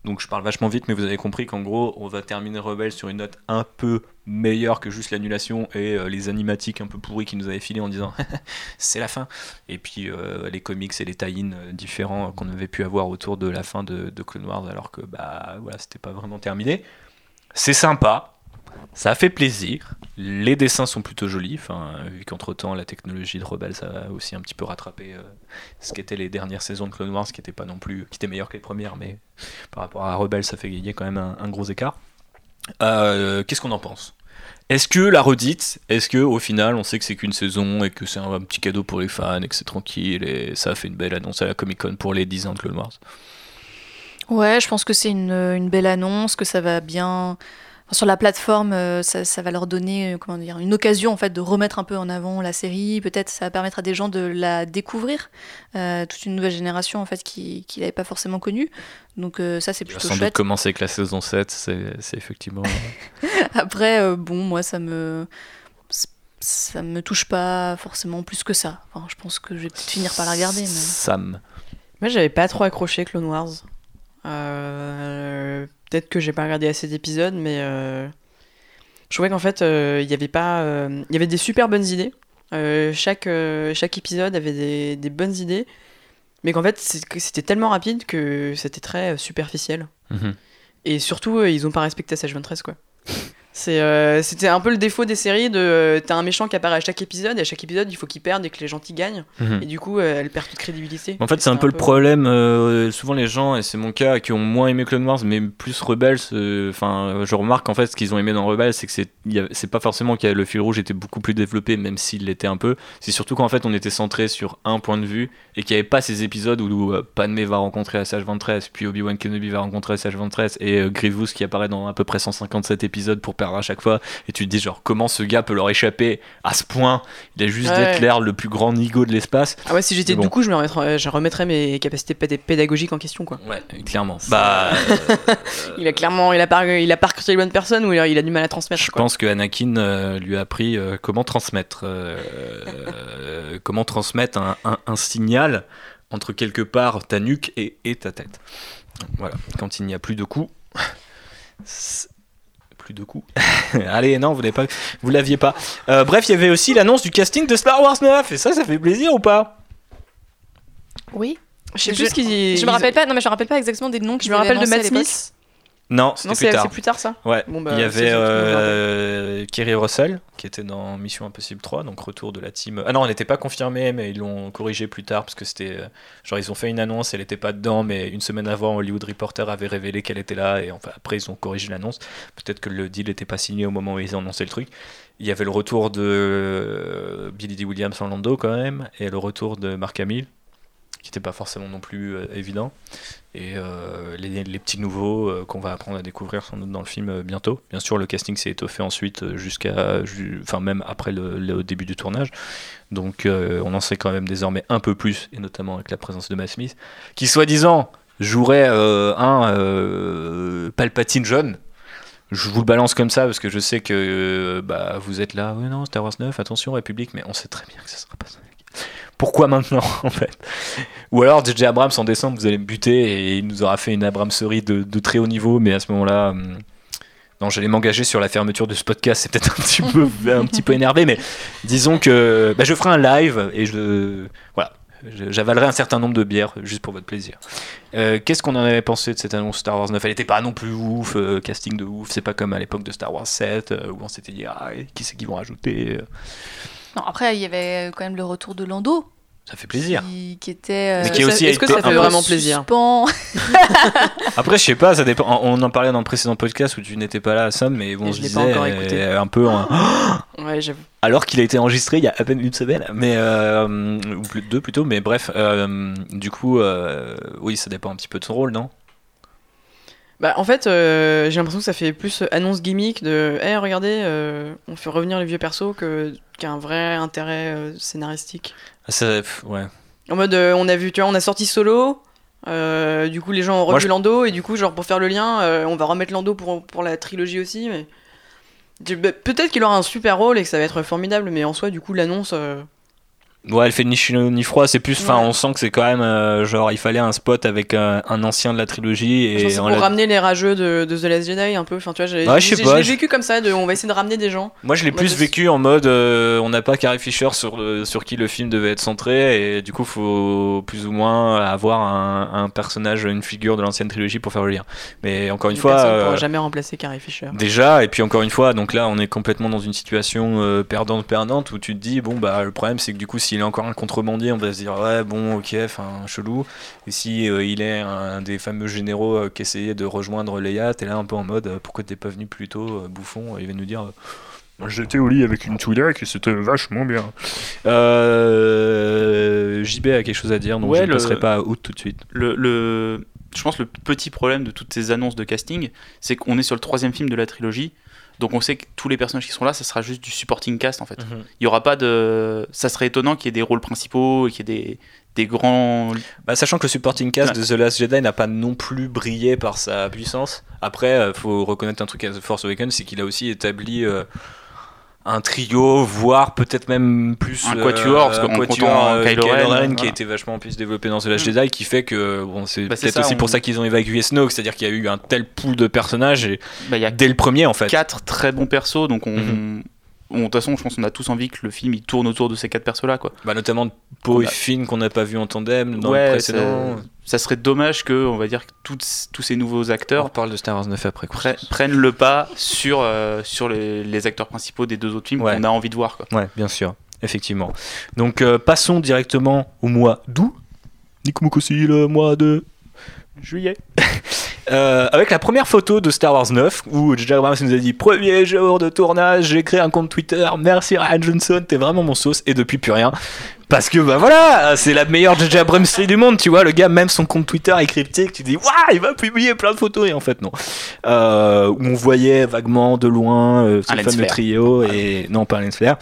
Donc je parle vachement vite, mais vous avez compris qu'en gros, on va terminer Rebels sur une note un peu meilleure que juste l'annulation et euh, les animatiques un peu pourris qui nous avaient filé en disant *laughs* c'est la fin. Et puis euh, les comics et les tie-ins euh, différents qu'on avait pu avoir autour de la fin de, de Clone Wars, alors que bah voilà, c'était pas vraiment terminé. C'est sympa, ça fait plaisir. Les dessins sont plutôt jolis, vu qu'entre temps la technologie de Rebels a aussi un petit peu rattrapé euh, ce qu'étaient les dernières saisons de Clone Wars, qui n'étaient pas non plus, qui étaient meilleures que les premières, mais par rapport à Rebels, ça fait gagner quand même un, gros écart. Euh, Qu'est-ce qu'on en pense? Est-ce que la redite, est-ce que au final on sait que c'est qu'une saison et que c'est un, petit cadeau pour les fans et que c'est tranquille et ça fait une belle annonce à la Comic Con pour les 10 ans de Clone Wars? Ouais, je pense que c'est une belle annonce, que ça va bien. Sur la plateforme, euh, ça, ça va leur donner euh, comment dire, une occasion en fait de remettre un peu en avant la série. Peut-être ça va permettre à des gens de la découvrir, euh, toute une nouvelle génération en fait qui qui l'avait pas forcément connue. Donc euh, ça c'est plutôt sans doute commencer avec la saison 7, c'est c'est effectivement. *laughs* Après, euh, bon, moi ça me ça me touche pas forcément plus que ça. Enfin, je pense que je vais peut-être finir par la regarder. Mais... Sam. Moi, j'avais pas trop accroché Clone Wars. Euh, Peut-être que j'ai pas regardé assez d'épisodes, mais euh, je trouvais qu'en fait, euh, il y avait pas, euh, il y avait des super bonnes idées. Chaque, chaque épisode avait des, des bonnes idées, mais qu'en fait, c'était tellement rapide que c'était très superficiel. Mhm. Et surtout, ils ont pas respecté Sage 23, quoi. C'est, euh, c'était un peu le défaut des séries de euh, t'as un méchant qui apparaît à chaque épisode et à chaque épisode il faut qu'il perde et que les gentils gagnent Mhm. et du coup euh, elle perd toute crédibilité. En fait, c'est un peu le problème. euh, souvent, les gens, et c'est mon cas, qui ont moins aimé Clone Wars, mais plus Rebels. euh, Enfin, je remarque en fait ce qu'ils ont aimé dans Rebels, c'est que c'est, y a- c'est pas forcément que le fil rouge était beaucoup plus développé, même s'il l'était un peu. C'est surtout qu'en fait, on était centré sur un point de vue et qu'il n'y avait pas ces épisodes où, euh, Padmé va rencontrer Assage 23, puis Obi-Wan Kenobi va rencontrer Assage 23 et Grievous qui apparaît dans à peu près 157 épisodes pour perdre à chaque fois. Et tu te dis genre comment ce gars peut leur échapper à ce point? Il a juste Ouais. d'être l'air le plus grand nigo de l'espace. Ah ouais si j'étais bon. du coup je me remettrais, je remettrais mes capacités péd- pédagogiques en question quoi. Ouais, clairement. Bah, euh, *laughs* Il a clairement il a pas il a pas recruté les bonnes personnes ou il a, il a du mal à transmettre. je quoi. pense que Anakin euh, lui a appris euh, comment transmettre, euh, euh, *laughs* comment transmettre un, un- un signal entre quelque part ta nuque et, et ta tête. Voilà, quand il n'y a plus de coups. *laughs* Plus de coups. *laughs* Allez, non, vous n'avez pas, vous l'aviez pas. Euh, bref, il y avait aussi l'annonce du casting de Star Wars 9 et ça, ça fait plaisir ou pas? Oui. Je sais Je- plus ce qu'ils Je me rappelle pas, non mais je me rappelle pas exactement des noms Je me rappelle de Matt. Smith. Non, c'était Non plus c'est tard. c'est plus tard ça. Ouais, Bon, bah, il y avait me euh, Kerry Russell qui était dans Mission Impossible 3, donc retour de la team. Ah non, elle n'était pas confirmée, mais ils l'ont corrigé plus tard parce que c'était. euh, Genre, ils ont fait une annonce, elle n'était pas dedans, mais une semaine avant, Hollywood Reporter avait révélé qu'elle était là, et enfin, après, ils ont corrigé l'annonce. Peut-être que le deal n'était pas signé au moment où ils ont annoncé le truc. Il y avait le retour de euh, Billy D. Williams en Lando quand même, et le retour de Mark Hamill, qui n'était pas forcément non plus euh, évident. Et euh, les, petits nouveaux euh, qu'on va apprendre à découvrir sans doute dans le film bientôt. Bien sûr, le casting s'est étoffé ensuite jusqu'à, même après le, début du tournage. Donc on en sait quand même désormais un peu plus, et notamment avec la présence de Matt Smith, qui soi-disant jouerait un Palpatine jeune. Je vous le balance comme ça parce que je sais que bah, vous êtes là, oui non, Star Wars 9, attention République, mais on sait très bien que ça sera pas ça. Pourquoi maintenant *laughs* en fait? Ou alors DJ Abrams en décembre vous allez me buter et il nous aura fait une Abramserie de, très haut niveau, mais à ce moment-là, hum, non, j'allais m'engager sur la fermeture de ce podcast, c'est peut-être un petit peu un petit peu énervé, mais disons que bah, je ferai un live et je voilà, j'avalerai un certain nombre de bières juste pour votre plaisir. Euh, Qu'est-ce qu'on en avait pensé de cette annonce Star Wars 9 Elle était pas non plus ouf, euh, casting de ouf, c'est pas comme à l'époque de Star Wars 7 euh, où on s'était dit ah qui c'est qu'ils vont rajouter? Non, après, il y avait quand même le retour de Lando. Ça fait plaisir. Qui, qui était. Mais qui aussi a Est-ce que ça fait vraiment plaisir. *laughs* *laughs* Après, je sais pas, ça dépend. On en parlait dans le précédent podcast où tu n'étais pas là, Sam, mais bon, Et je encore écouté. euh, un peu en- *gasps* Ouais, j'avoue. alors qu'il a été enregistré il y a à peine une semaine, mais euh, ou plus deux plutôt, mais bref, euh, du coup, euh, oui, ça dépend un petit peu de son rôle, non? Bah, en fait, euh, j'ai l'impression que ça fait plus annonce gimmick de hey, regardez, euh, on fait revenir les vieux persos que qu'un vrai intérêt euh, scénaristique. Ah, ça, ouais. En mode, on a vu, tu vois, on a sorti Solo, du coup les gens ont revu je- Lando, et du coup, genre pour faire le lien, on va remettre Lando pour, pour la trilogie aussi, mais. Bah, Peut-être qu'il aura un super rôle et que ça va être formidable, mais en soi, du coup, l'annonce. Euh, Ouais, elle fait ni chaud ni froid, c'est plus. Enfin, Ouais. on sent que c'est quand même euh, genre, il fallait un spot avec un, un ancien de la trilogie et on pour l'a- ramener les rageux de, de The Last Jedi un peu. Enfin, tu vois, j'ai Ouais, vécu comme ça, de, on va essayer de ramener des gens. Moi, je l'ai plus vécu en mode euh, on n'a pas Carrie Fisher sur, sur qui le film devait être centré, et du coup, faut plus ou moins avoir un, un personnage, une figure de l'ancienne trilogie pour faire le lien. Mais encore une fois. euh, pourra jamais remplacer Carrie Fisher. Déjà, et puis encore une fois, donc là on est complètement dans une situation euh, perdante-perdante où tu te dis, bon bah le problème c'est que du coup s'il est encore un contrebandier, on va se dire, ouais bon ok, enfin chelou. Et si euh, il est un des fameux généraux euh, qui essayait de rejoindre Leia, t'es là un peu en mode, euh, pourquoi t'es pas venu plus tôt, euh, bouffon Il va nous dire, euh, J'étais au lit avec une Twi'lek et c'était vachement bien. euh, JB a quelque chose à dire, donc Ouais, je ne le- passerai pas à out tout de suite. le, le- je pense le petit problème de toutes ces annonces de casting, c'est qu'on est sur le troisième film de la trilogie. Donc on sait que tous les personnages qui seront là, ça sera juste du supporting cast en fait. Mhm. Il y aura pas de. Ça serait étonnant qu'il y ait des rôles principaux et qu'il y ait des, des grands. Bah, sachant que le supporting cast de The Last Jedi n'a pas non plus brillé par sa puissance. Après, euh, faut reconnaître un truc à The Force Awakens, c'est qu'il a aussi établi. euh, un trio, voire peut-être même plus Un quatuor, parce euh, Kylo Ren, Ren, qui a été vachement plus développé dans The Last Jedi, qui fait que bon, c'est Bah, peut-être aussi on- pour ça qu'ils ont évacué Snoke, c'est-à-dire qu'il y a eu un tel pool de personnages et Bah, il y a dès le premier en fait. quatre très bons persos, donc on. Mhm. on- De toute façon, je pense qu'on a tous envie que le film il tourne autour de ces quatre persos-là, quoi. Bah, notamment Poe On et a- Finn qu'on n'a pas vu en tandem dans Ouais, le précédent. ça, serait dommage que, on va dire, que toutes- tous ces nouveaux On acteurs reparle de Star Wars 9 après. quoi. pre- prennent le pas sur, euh, sur les, les acteurs principaux des deux autres films Ouais. qu'on a envie de voir, quoi. Ouais, bien sûr, effectivement. Donc euh, passons directement au mois d'août. Nikumukosi, le mois de juillet. *laughs* Euh, avec la première photo de Star Wars 9, où J.J. Abrams nous a dit Premier jour de tournage, j'ai créé un compte Twitter, merci Ryan Johnson, t'es vraiment mon sauce, et depuis plus rien. Parce que bah voilà, c'est la meilleure J.J. Abrams du monde, tu vois, le gars, même son compte Twitter est cryptique, tu dis Waouh, il va publier plein de photos, et en fait, non. Euh, où on voyait vaguement de loin euh, ce fameux trio, et non, pas lens flare.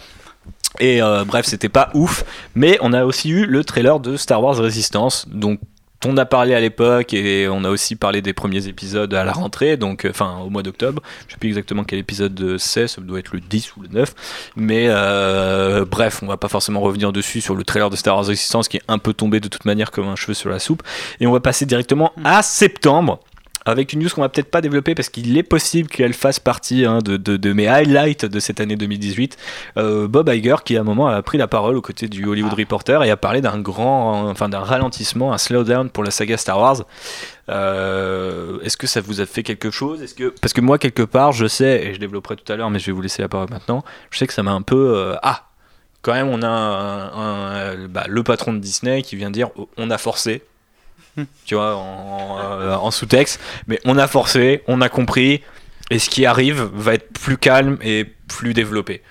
Et euh, bref, c'était pas ouf. Mais on a aussi eu le trailer de Star Wars Resistance. Donc, on a parlé à l'époque et on a aussi parlé des premiers épisodes à la rentrée, donc euh, enfin au mois d'octobre. Je sais plus exactement quel épisode c'est, ça doit être le 10 ou le 9. Mais euh, bref, on va pas forcément revenir dessus sur le trailer de Star Wars Resistance qui est un peu tombé de toute manière comme un cheveu sur la soupe. Et on va passer directement à septembre avec une news qu'on va peut-être pas développer parce qu'il est possible qu'elle fasse partie hein, de, de- de mes highlights de cette année 2018. Euh, Bob Iger qui à un moment a pris la parole aux côtés du Hollywood Reporter et a parlé d'un grand, enfin d'un ralentissement, un slowdown pour la saga Star Wars. Euh, Est-ce que ça vous a fait quelque chose? Est-ce que parce que moi quelque part je sais et je développerai tout à l'heure, mais je vais vous laisser la parole maintenant. Je sais que ça m'a un peu euh, ah quand même on a un- un- bah, le patron de Disney qui vient dire on a forcé tu vois, en, euh, en sous-texte. Mais on a forcé, on a compris, et ce qui arrive va être plus calme et plus développé.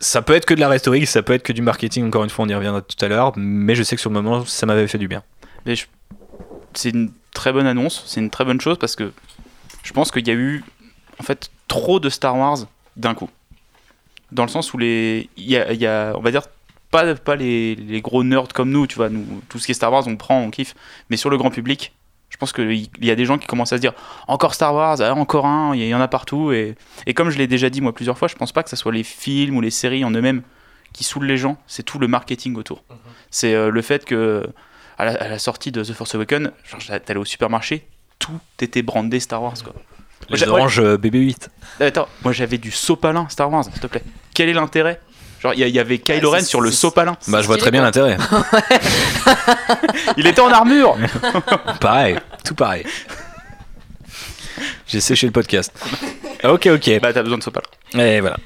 Ça peut être que de la rhétorique, ça peut être que du marketing, encore une fois, on y reviendra tout à l'heure, mais je sais que sur le moment, ça m'avait fait du bien. Mais c'est une très bonne annonce, c'est une très bonne chose parce que je pense qu'il y a eu en fait trop de Star Wars d'un coup. Dans le sens où les, il y a- on va dire pas, pas les, les gros nerds comme nous, tu vois, nous tout ce qui est Star Wars on prend, on kiffe, mais sur le grand public, je pense qu'il il y a des gens qui commencent à se dire encore Star Wars, ah, encore un, il y en a partout et, et comme je l'ai déjà dit moi plusieurs fois, je pense pas que ce soit les films ou les séries en eux-mêmes qui saoulent les gens, c'est tout le marketing autour. C'est euh, le fait que à la, à la sortie de The Force Awakens, t'allais au supermarché, tout était brandé Star Wars quoi. Les J'ai- oranges euh, BB8. Attends, moi j'avais du sopalin Star Wars, s'il te plaît. Quel est l'intérêt Genre il y, avait Kylo Ouais, Ren sur le sopalin. Bah, je vois très bien l'intérêt. *laughs* Il était en armure. *laughs* pareil, tout pareil. J'ai séché le podcast. Ok, ok. bah t'as besoin de sopalin. Et voilà.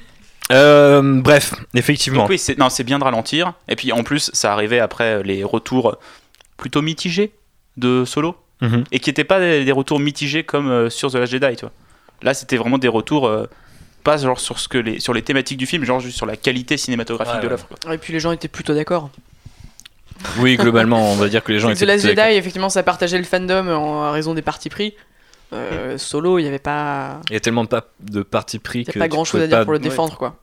Euh, bref, effectivement. Donc oui, c'est non, c'est bien de ralentir. Et puis en plus, ça arrivait après les retours plutôt mitigés de Solo Mhm. et qui n'étaient pas des, des retours mitigés comme euh, sur The Last Jedi, tu vois. Là, c'était vraiment des retours euh, pas genre sur ce que les sur les thématiques du film, genre juste sur la qualité cinématographique Ouais, de ouais. l'œuvre. Et puis les gens étaient plutôt d'accord. Oui, globalement, on va dire que les gens The étaient Last plutôt Jedi, effectivement, ça partageait le fandom en raison des partis pris. Euh, solo, il n'y avait pas, Il y a tellement de, pa- de parti pris que a pas grand chose à dire pas- pour le Ouais. défendre, quoi.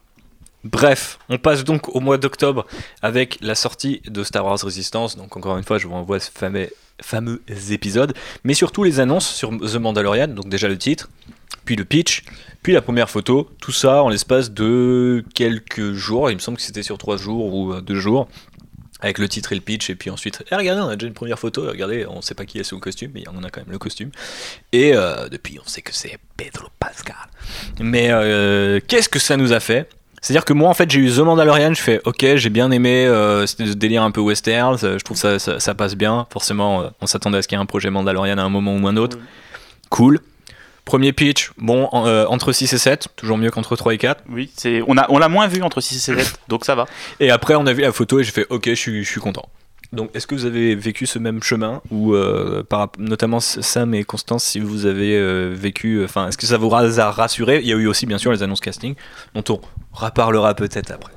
Bref, on passe donc au mois d'octobre avec la sortie de Star Wars Resistance. Donc encore une fois, je vous renvoie à ce fameux, fameux épisode, mais surtout les annonces sur The Mandalorian. Donc déjà le titre, puis le pitch, puis la première photo. Tout ça en l'espace de quelques jours. Il me semble que c'était sur trois jours ou euh, deux jours. Avec le titre et le pitch, et puis ensuite, eh, regardez, on a déjà une première photo, regardez, on sait pas qui est sous le costume, mais on a quand même le costume. Et euh, depuis, on sait que c'est Pedro Pascal. Mais euh, qu'est-ce que ça nous a fait? C'est-à-dire que moi, en fait, j'ai eu The Mandalorian, je fais ok, j'ai bien aimé, euh, ce délire un peu western, ça- je trouve ça, ça, ça passe bien. Forcément, euh, on s'attendait à ce qu'il y ait un projet Mandalorian à un moment ou un autre. Cool. Premier pitch, bon, en- euh, entre 6 et 7, toujours mieux qu'entre 3 et 4. Oui, c'est on a on l'a moins vu entre 6 et 7, *laughs* donc ça va. Et après, on a vu la photo et j'ai fait ok, je suis, je suis content. Donc, est-ce que vous avez vécu ce même chemin ou euh, par, notamment Sam et Constance, si vous avez euh, vécu, enfin, est-ce que ça vous a rassuré? Il y a eu aussi bien sûr les annonces casting, dont on reparlera peut-être après.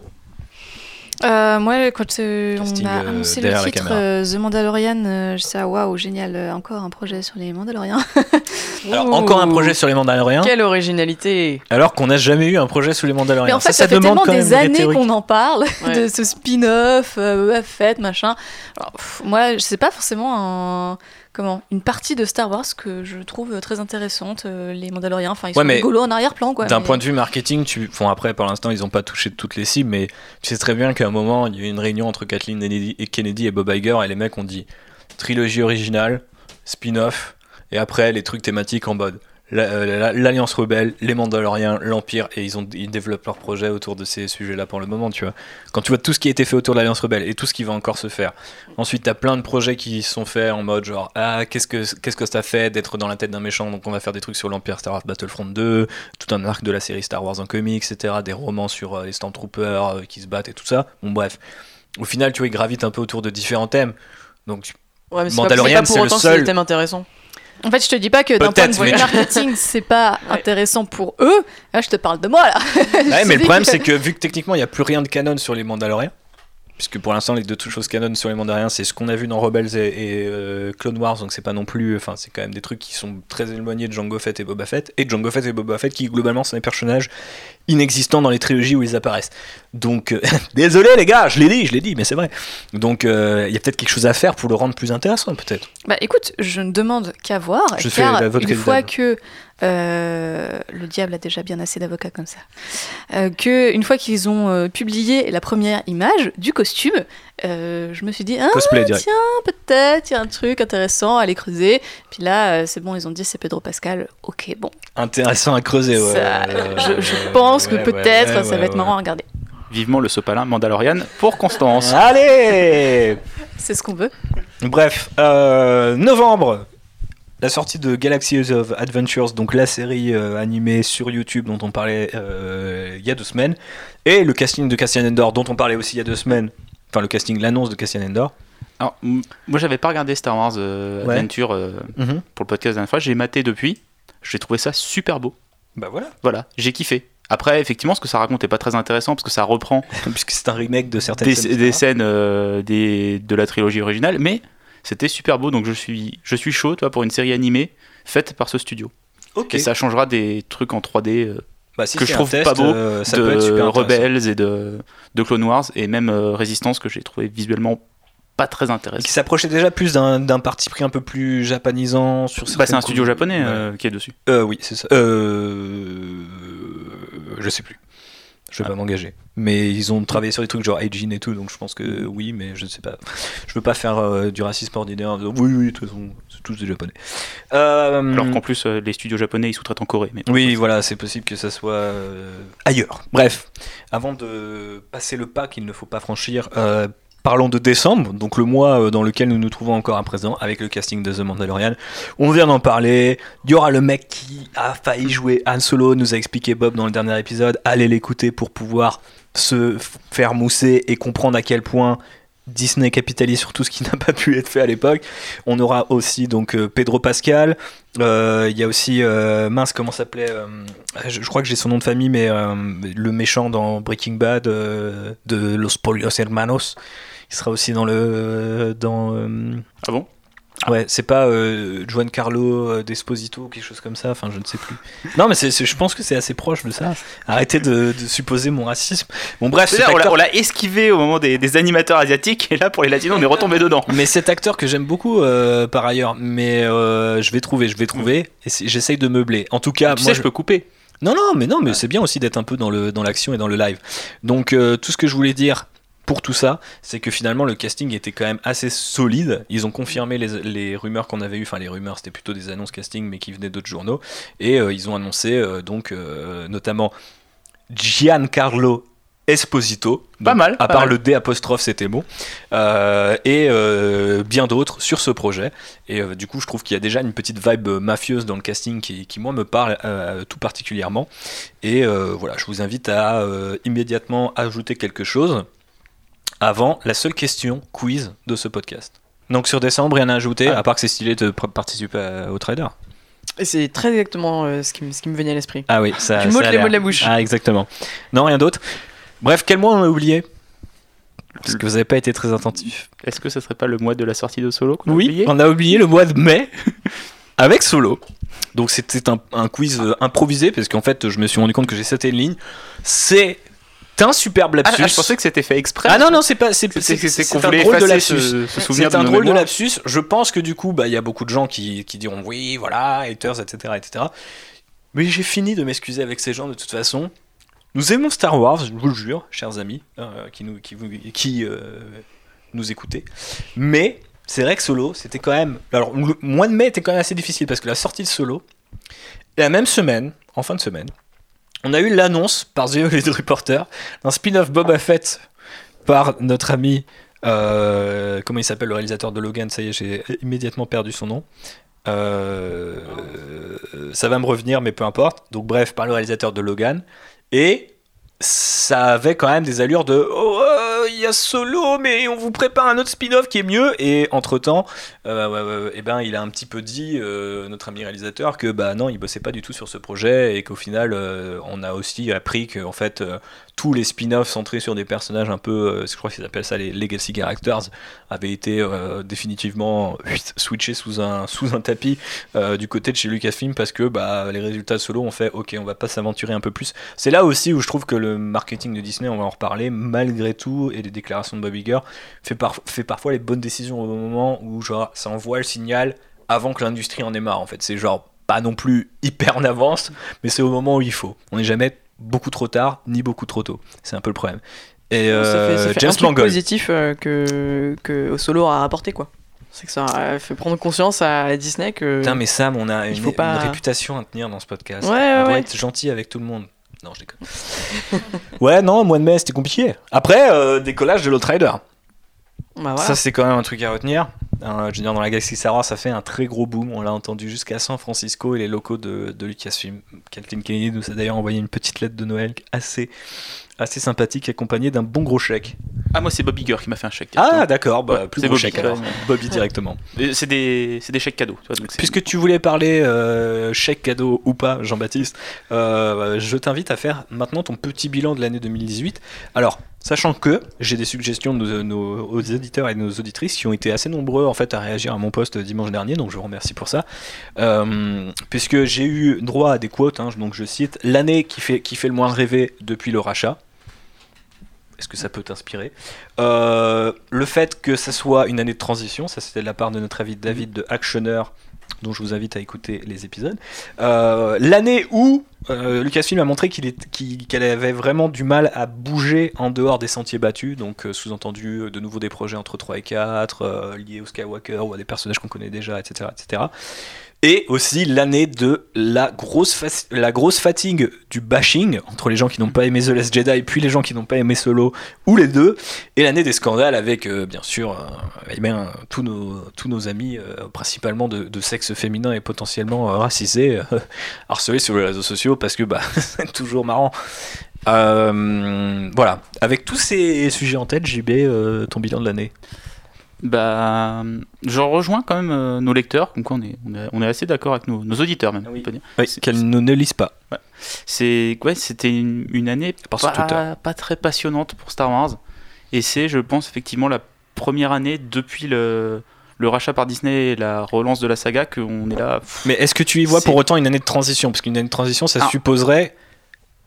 Euh, moi, quand euh, on a euh, annoncé le titre euh, The Mandalorian, euh, je sais ah, waouh, génial, euh, encore un projet sur les Mandaloriens. *laughs* Alors, Ouh. encore un projet sur les Mandaloriens. Quelle originalité Alors qu'on n'a jamais eu un projet sur les Mandaloriens. Mais en fait, ça, fait demande tellement des années qu'on en parle *laughs* Ouais. de ce spin-off, euh, fête, machin. Alors, pff, moi, je sais pas forcément un- comment? Une partie de Star Wars que je trouve très intéressante. euh, les Mandaloriens, enfin ils Ouais, sont rigolos en arrière-plan quoi. D'un mais- point de vue marketing, tu... bon, après, pour l'instant, ils n'ont pas touché toutes les cibles, mais tu sais très bien qu'à un moment, il y a eu une réunion entre Kathleen Kennedy et, Kennedy et Bob Iger, et les mecs ont dit trilogie originale, spin-off, et après, les trucs thématiques en mode l'Alliance Rebelle, les Mandaloriens, l'Empire, et ils, ont, ils développent leur projet autour de ces sujets-là pour le moment, tu vois. Quand tu vois tout ce qui a été fait autour de l'Alliance Rebelle et tout ce qui va encore se faire, ensuite, t'as plein de projets qui sont faits en mode genre, ah, qu'est-ce que, qu'est-ce que ça fait d'être dans la tête d'un méchant, donc on va faire des trucs sur l'Empire Star Wars Battlefront 2, tout un arc de la série Star Wars en comics, etc., des romans sur euh, les Stormtroopers euh, qui se battent et tout ça. Bon, bref. Au final, tu vois, ils gravitent un peu autour de différents thèmes. Donc, Ouais, mais c'est Mandalorian, c'est c'est le c'est seul- des thèmes intéressants. En fait, je te dis pas que d'un point de vue mais- marketing, *laughs* c'est pas intéressant pour eux. Là, je te parle de moi là. Ouais, *laughs* mais le problème, que- c'est que vu que techniquement, il n'y a plus rien de canon sur les Mandaloriens, puisque pour l'instant, les deux choses canon sur les Mandaloriens, c'est ce qu'on a vu dans Rebels et, et, euh, Clone Wars, donc c'est pas non plus. Enfin, c'est quand même des trucs qui sont très éloignés de Jango Fett et Boba Fett, et Jango Fett et Boba Fett qui, globalement, sont des personnages inexistants dans les trilogies où ils apparaissent. Donc, euh, *laughs* désolé les gars, je l'ai dit, je l'ai dit, mais c'est vrai. Donc, euh, il y a peut-être quelque chose à faire pour le rendre plus intéressant, peut-être. Bah écoute, je ne demande qu'à voir, Je car une fois que euh, le diable a déjà bien assez d'avocats comme ça, que une fois qu'ils ont publié la première image du costume, euh, je me suis dit ah Cosplay tiens peut-être il y a un truc intéressant à aller creuser. Puis là euh, c'est bon ils ont dit c'est Pedro Pascal, ok bon, Intéressant à creuser, ouais. Ça, Euh, je, je pense que ouais, peut-être ouais, ça ouais, va être ouais. marrant à regarder. Vivement le sopalin Mandalorian pour Constance. *laughs* Allez C'est ce qu'on veut. Bref, euh, novembre, la sortie de Galaxies of Adventures, donc la série euh, animée sur YouTube dont on parlait euh, il y a deux semaines, et le casting de Cassian Endor dont on parlait aussi il y a deux semaines, enfin le casting, l'annonce de Cassian Endor. Alors, moi, j'avais pas regardé Star Wars euh, Ouais. Adventure euh, Mhm. pour le podcast la dernière fois. J'ai maté depuis. J'ai trouvé ça super beau. Bah voilà, Voilà, j'ai kiffé. Après, effectivement, ce que ça raconte est pas très intéressant parce que ça reprend *laughs* puisque c'est un remake de certaines des, scènes. des scènes euh, des, de la trilogie originale, mais c'était super beau. Donc, je suis, je suis chaud, toi, pour une série animée faite par ce studio. Ok. Et ça changera des trucs en 3D euh, Bah, si que je trouve test, pas beau euh, ça peut être super de. Rebels et de, de Clone Wars et même euh, Résistance que j'ai trouvé visuellement pas très Et intéressant. qui s'approchait déjà plus d'un parti pris un peu plus japonisant sur Bah, c'est un studio japonais Ouais. euh, qui est dessus. Euh, oui, c'est ça. Euh... Je sais plus. Je vais Ah. pas m'engager. Mais ils ont travaillé sur des trucs genre Hygiene et tout, donc je pense que oui, mais je sais pas. Je veux pas faire euh, du racisme ordinaire. en disant, Oui, oui, de toute façon, c'est tous des japonais. Euh, Alors qu'en plus, euh, les studios japonais ils sous-traitent en Corée. Mais oui, voilà, c'est possible que ça soit ailleurs. Bref, avant de passer le pas qu'il ne faut pas franchir, parlons de décembre, donc le mois euh, dans lequel nous nous trouvons encore à présent avec le casting de The Mandalorian. On vient d'en parler. Il y aura le mec qui a failli jouer Han Solo, nous a expliqué Bob dans le dernier épisode. Allez l'écouter pour pouvoir se faire mousser et comprendre à quel point Disney capitalise sur tout ce qui *laughs* n'a pas pu être fait à l'époque. On aura aussi donc euh, Pedro Pascal. Euh, Il y a aussi mince comment s'appelait je, je crois que j'ai son nom de famille mais le méchant dans Breaking Bad de Los Polios Hermanos. Il sera aussi dans le dans euh, Ah bon? Ouais, c'est pas euh, Juan Carlo euh, Desposito ou quelque chose comme ça, enfin je ne sais plus. Non, mais c'est, c'est- je pense que c'est assez proche de ça. Arrêtez de, de supposer mon racisme. Bon, bref, on l'a- acteur- on l'a esquivé au moment des, des animateurs asiatiques et là pour les latinos on est retombé dedans. Mais cet acteur que j'aime beaucoup euh, par ailleurs, mais euh, je vais trouver, je vais trouver, et c'est- j'essaye de meubler. En tout cas, tu moi, sais, je peux couper. Non, non, mais non, mais c'est bien aussi d'être un peu dans le dans l'action et dans le live. Donc euh, tout ce que je voulais dire pour tout ça, c'est que finalement le casting était quand même assez solide. Ils ont confirmé les, les rumeurs qu'on avait eues, enfin les rumeurs c'était plutôt des annonces casting mais qui venaient d'autres journaux, et euh, ils ont annoncé euh, donc euh, notamment Giancarlo Esposito. Pas mal, À part mal. le D apostrophe, c'était bon. Euh, et euh, bien d'autres sur ce projet. Et euh, du coup, je trouve qu'il y a déjà une petite vibe mafieuse dans le casting qui, qui, moi, me parle tout particulièrement. Et voilà, je vous invite à immédiatement ajouter quelque chose avant la seule question quiz de ce podcast. Donc sur décembre, rien à ajouter, Ah. à part que c'est stylé de participer à- au trader. C'est très exactement euh, ce, qui, me- ce qui me venait à l'esprit. Ah oui, ça. Tu m'ôtes les mots de la bouche. Ah, exactement. Non, rien d'autre. Bref, quel mois on a oublié? Parce que vous n'avez pas été très attentif. Est-ce que ça serait pas le mois de la sortie de Solo qu'on a Oui, oublié? on a oublié le mois de mai *laughs* avec Solo. Donc c'était un, un quiz euh, improvisé parce qu'en fait je me suis rendu compte que j'ai sauté une ligne. C'est T'as un superbe Ah, lapsus. ah, je pensais que c'était fait exprès. Ah non, non, c'est pas. C'est qu'on voulait drôle de lapsus. ce- ce souvenir C'est un drôle de lapsus. Je pense que du coup, bah, il y a beaucoup de gens qui, qui diront oui, voilà, haters, etc. etc. Mais j'ai fini de m'excuser avec ces gens de toute façon. Nous aimons Star Wars, je vous le jure, chers amis, euh, qui, nous, qui, vous- qui euh, nous écoutez. Mais c'est vrai que Solo, c'était quand même. Alors, le mois de mai était quand même assez difficile parce que la sortie de Solo, la même semaine, en fin de semaine, on a eu l'annonce par The Hollywood Reporter d'un spin-off Boba Fett par notre ami. euh, comment il s'appelle le réalisateur de Logan Ça y est, j'ai immédiatement perdu son nom. Euh, ça va me revenir, mais peu importe. Donc, bref, par le réalisateur de Logan. Et ça avait quand même des allures de oh il y a Solo mais on vous prépare un autre spin-off qui est mieux. Et entre temps et ben il a un petit peu dit euh, notre ami réalisateur que bah non il bossait pas du tout sur ce projet et qu'au final euh, on a aussi appris que en fait euh, tous les spin-offs centrés sur des personnages un peu euh, je crois qu'ils appellent ça les legacy characters avaient été euh, définitivement switchés sous un *laughs* sous un tapis euh, du côté de chez Lucasfilm parce que bah les résultats Solo ont fait ok on va pas s'aventurer un peu plus c'est là aussi où je trouve que le marketing de Disney, on va en reparler, malgré tout, et les déclarations de Bob Iger, fait, par- fait parfois les bonnes décisions au moment où genre ça envoie le signal avant que l'industrie en ait marre. En fait, c'est genre pas non plus hyper en avance, mais c'est au moment où il faut. On n'est jamais beaucoup trop tard ni beaucoup trop tôt. C'est un peu le problème. Et ça euh, fait, ça fait James un truc Mangold. positif euh, que, que Solo a apporté quoi. C'est que ça a fait prendre conscience à Disney que. Putain, mais Sam, on a une, faut pas- une réputation à tenir dans ce podcast. Ouais, on ouais, doit ouais. être gentil avec tout le monde. Non, je déconne. *laughs* ouais, non, mois de mai, c'était compliqué. Après, euh, décollage de l'Outrider. Bah voilà. Ça, c'est quand même un truc à retenir. Euh, je veux dire, dans la galaxie Star Wars, ça fait un très gros boom. On l'a entendu jusqu'à San Francisco et les locaux de, de Lucasfilm. Kathleen Kennedy nous a d'ailleurs envoyé une petite lettre de Noël assez, assez sympathique, accompagnée d'un bon gros chèque. Ah, moi, c'est Bob Iger qui m'a fait un chèque. Ah, d'accord, bah, Ouais, plus gros Bobby, chèque alors. Bobby directement. *laughs* C'est des, chèques cadeaux. donc Puisque tu voulais parler euh, chèque cadeau ou pas, Jean-Baptiste, euh, je t'invite à faire maintenant ton petit bilan de l'année 2018. Alors, sachant que j'ai des suggestions de nos, aux auditeurs et de nos auditrices qui ont été assez nombreux en fait à réagir à mon post dimanche dernier, donc je vous remercie pour ça. Euh, puisque j'ai eu droit à des quotes, hein, donc je cite l'année qui fait, le moins rêver depuis le rachat. Est-ce que ça peut t'inspirer? Euh, Le fait que ça soit une année de transition, ça c'était de la part de notre ami David de Actioner, dont je vous invite à écouter les épisodes. Euh, L'année où euh, Lucasfilm a montré qu'elle avait vraiment du mal à bouger en dehors des sentiers battus, donc euh, sous-entendu de nouveau des projets entre 3 et 4, euh, liés au Skywalker ou à des personnages qu'on connaît déjà, etc. etc. Et aussi l'année de la grosse, fatigue du bashing entre les gens qui n'ont pas aimé The Last Jedi puis les gens qui n'ont pas aimé Solo, ou les deux, et l'année des scandales avec, euh, bien sûr, euh, eh tous, nos, amis, euh, principalement de, sexe féminin et potentiellement racisés, *laughs* harcelés sur les réseaux sociaux parce que bah, *laughs* c'est toujours marrant. Voilà, avec tous ces sujets en tête, JB, ton bilan de l'année. Bah, je rejoins quand même euh, nos lecteurs, donc on est, on est, on est assez d'accord avec nos, nos auditeurs même. on peut dire. Oui, qu'elles ne, ne lisent pas. C'est ouais, c'était une, une année pas, pas très passionnante pour Star Wars, et c'est, je pense, effectivement la première année depuis le, le rachat par Disney et la relance de la saga qu'on est là. pff, Mais est-ce que tu y vois pour autant une année de transition? Parce qu'une année de transition, ça Ah. supposerait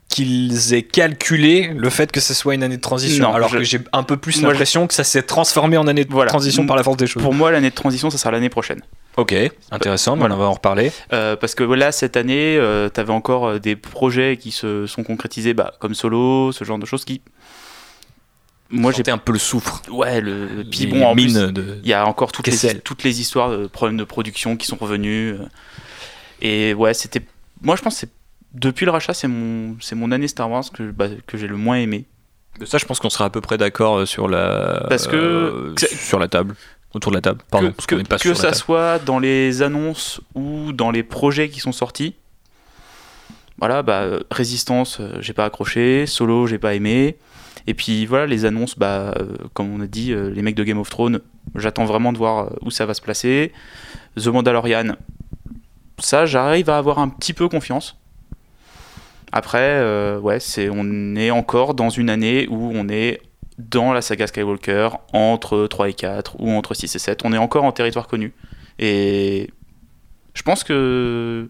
qu'ils aient calculé le fait que ce soit une année de transition. Non, alors je- que j'ai un peu plus l'impression que ça s'est transformé en année de Voilà. transition par la force des choses. Pour moi, l'année de transition, ça sera l'année prochaine. Ok, intéressant, Voilà. on va en reparler. Euh, parce que voilà, cette année, tu avais encore euh, des projets qui se sont concrétisés, bah, comme Solo, ce genre de choses qui. Moi, j'ai un peu le soufre. Ouais, le. Puis bon, en plus, mines de. il y a encore toutes les, toutes les histoires de problèmes de production qui sont revenus. euh. Et ouais, c'était. Moi, je pense que c'est- depuis le rachat, c'est mon, c'est mon année Star Wars que, bah, que j'ai le moins aimé. Ça, je pense qu'on sera à peu près d'accord euh, sur la. Parce que- euh, que- sur la table. Autour de la table, pardon. que parce que, que ça soit dans les annonces ou dans les projets qui sont sortis. Voilà, bah, Résistance, euh, j'ai pas accroché. Solo, j'ai pas aimé. Et puis voilà, les annonces, bah, euh, comme on a dit, euh, les mecs de Game of Thrones, j'attends vraiment de voir où ça va se placer. The Mandalorian, ça, j'arrive à avoir un petit peu confiance. Après, euh, ouais, c'est, on est encore dans une année où on est dans la saga Skywalker, entre 3 et 4 ou entre 6 et 7. On est encore en territoire connu. Et je pense que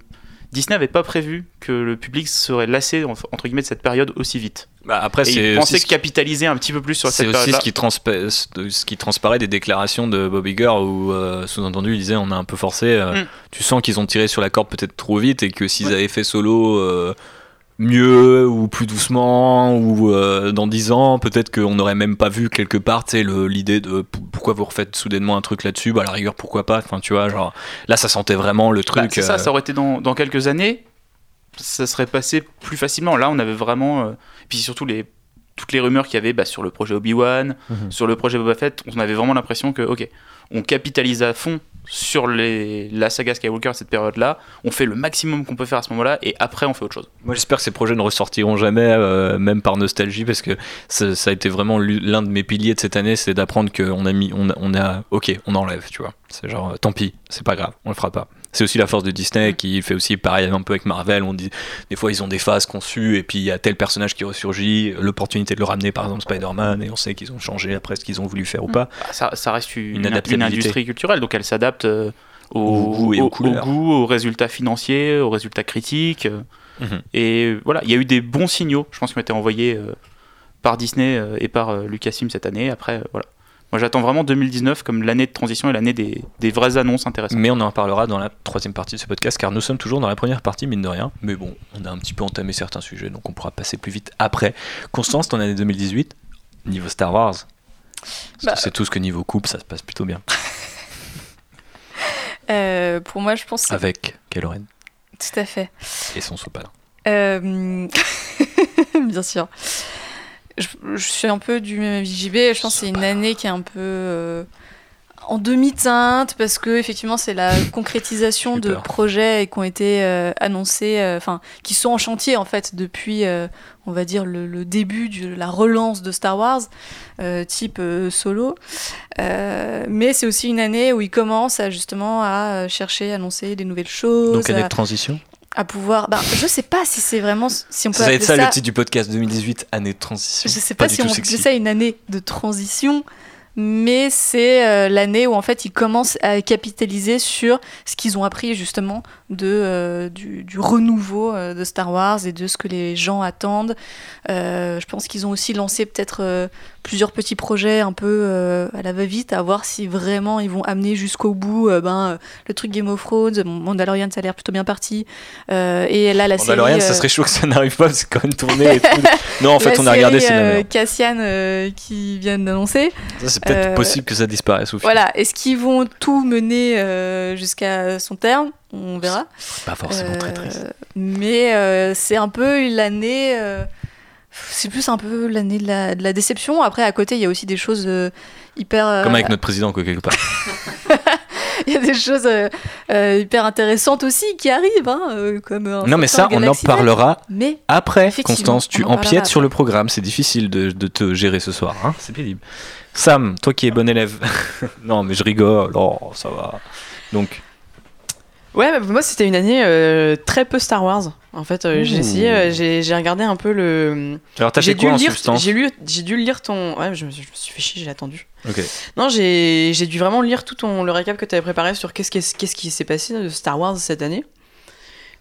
Disney n'avait pas prévu que le public serait lassé entre guillemets de cette période aussi vite. Bah, après, c'est aussi, qui- capitaliser un petit peu plus sur c'est cette aussi ce période-là. qui, transpa- ce qui transparaît des déclarations de Bob Iger où, euh, sous-entendu, il disait on a un peu forcé. euh, Mm. Tu sens qu'ils ont tiré sur la corde peut-être trop vite et que s'ils avaient fait solo euh, mieux ou plus doucement ou euh, dans 10 ans, peut-être qu'on n'aurait même pas vu quelque part tu l'idée de pourquoi vous refaites soudainement un truc là-dessus. Bah, à la rigueur, pourquoi pas. Enfin, tu vois, genre là, ça sentait vraiment le Bah, truc. c'est ça, euh, ça aurait été dans, dans quelques années, ça serait passé plus facilement. Là, on avait vraiment. euh, puis surtout, les, toutes les rumeurs qu'il y avait bah, sur le projet Obi-Wan, Mhm. sur le projet Boba Fett, on avait vraiment l'impression que, ok, on capitalise à fond sur la saga Skywalker à cette période-là, on fait le maximum qu'on peut faire à ce moment-là, et après, on fait autre chose. Moi j'espère que ces projets ne ressortiront jamais, euh, même par nostalgie, parce que ça, a été vraiment l'u- l'un de mes piliers de cette année, c'est d'apprendre qu'on a mis, on a, on a, ok, on enlève, tu vois. C'est genre, euh, tant pis, c'est pas grave, on le fera pas. C'est aussi la force de Disney qui fait aussi pareil un peu avec Marvel. On dit, des fois ils ont des phases conçues et puis il y a tel personnage qui ressurgit, l'opportunité de le ramener, par exemple Spider-Man, et on sait qu'ils ont changé après ce qu'ils ont voulu faire ou pas. Bah, ça, ça reste une, Une une adaptabilité. industrie culturelle, donc elle s'adapte euh, au, Au goût et aux au- couleurs. goût, aux résultats financiers, aux résultats critiques. euh, Mhm. Et voilà, il y a eu des bons signaux, je pense, qui ont été envoyés euh, par Disney et par euh, Lucasfilm cette année. Après, voilà. Moi, j'attends vraiment 2019 comme l'année de transition et l'année des, des vraies annonces intéressantes. Mais on en reparlera dans la troisième partie de ce podcast, car nous sommes toujours dans la première partie, mine de rien. Mais bon, on a un petit peu entamé certains sujets, donc on pourra passer plus vite après. Constance, ton année 2018, niveau Star Wars Bah. c'est tout ce que niveau coupe, ça se passe plutôt bien. *laughs* Euh, pour moi, je pense que Avec Kylo Ren tout à fait. et son sopalin. Euh, *laughs* Bien sûr. Je, je suis un peu du même avis JB. Je pense que c'est une année qui est un peu euh, en demi-teinte parce que effectivement c'est la *coughs* concrétisation de peur. projets qui ont été euh, annoncés, euh, enfin qui sont en chantier en fait depuis, on va dire le, le début de la relance de Star Wars, type Solo. Mais c'est aussi une année où ils commencent à justement à chercher, à annoncer des nouvelles choses. Donc année de transition à pouvoir. Ben, je sais pas si c'est vraiment. Si on peut Ça va être ça, ça. le titre du podcast 2018, année de transition. Je sais pas, si on sexy. ça une année de transition, mais c'est euh, l'année où en fait ils commencent à capitaliser sur ce qu'ils ont appris justement de, euh, du, du renouveau euh, de Star Wars et de ce que les gens attendent. Je pense qu'ils ont aussi lancé peut-être plusieurs petits projets un peu à la va-vite, à voir si vraiment ils vont amener jusqu'au bout ben, le truc Game of Thrones. Mandalorian, ça a l'air plutôt bien parti. Et là, la série. Mandalorian, ça serait chaud que ça n'arrive pas, parce que c'est quand même tourné et tout. *laughs* Non, en fait, la on a regardé. Cassian qui viennent d'annoncer. Ça, c'est peut-être euh, possible que ça disparaisse au final. Voilà, est-ce qu'ils vont tout mener euh, jusqu'à son terme? On verra. Pas forcément très triste. Mais euh, c'est un peu l'année. c'est plus un peu l'année de la, de la déception. Après, à côté, il y a aussi des choses euh, hyper. euh, Comme avec notre président, quoi, quelque part. *laughs* Il y a des choses euh, euh, hyper intéressantes aussi qui arrivent, hein, euh, comme. un Non, mais ça, on en parlera Mais Après, Constance, tu en empiètes sur le programme. C'est difficile de, de te gérer ce soir. Hein c'est pénible. Sam, toi qui es bon élève. *laughs* non, mais je rigole. Oh, ça va. Donc, Ouais, bah, moi c'était une année euh, très peu Star Wars. En fait, euh, j'ai essayé, euh, j'ai j'ai regardé un peu le. alors t'as J'ai fait dû quoi en lire, substance j'ai lu, j'ai dû lire ton. Ouais, je, me suis- je me suis fait chier, j'ai attendu. Ok. Non, j'ai j'ai dû vraiment lire tout ton le récap que tu avais préparé sur qu'est-ce qui qu'est-ce qui s'est passé de Star Wars cette année.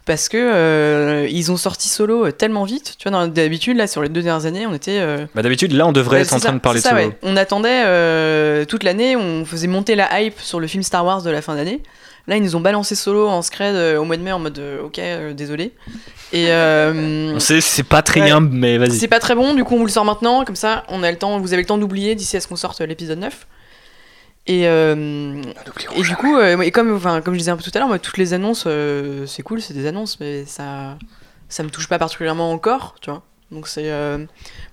Parce que euh, ils ont sorti Solo tellement vite. Tu vois, dans- d'habitude là sur les deux dernières années, on était. euh, Bah d'habitude, là, on devrait Ouais, être en train ça, de parler de c'est ça, solo. ouais. On attendait euh, toute l'année, on faisait monter la hype sur le film Star Wars de la fin d'année. Là, ils nous ont balancé solo en scred euh, au mois de mai en mode euh, ok, euh, désolé. Et euh, On sait, c'est pas très Ouais. bien, mais vas-y. c'est pas très bon, du coup on vous le sort maintenant, comme ça on a le temps, vous avez le temps d'oublier d'ici à ce qu'on sorte l'épisode 9. Et, euh, et du coup, euh, et comme, enfin, comme je disais un peu tout à l'heure, toutes les annonces, euh, c'est cool, c'est des annonces, mais ça, ça me touche pas particulièrement encore, tu vois. Donc c'est, euh,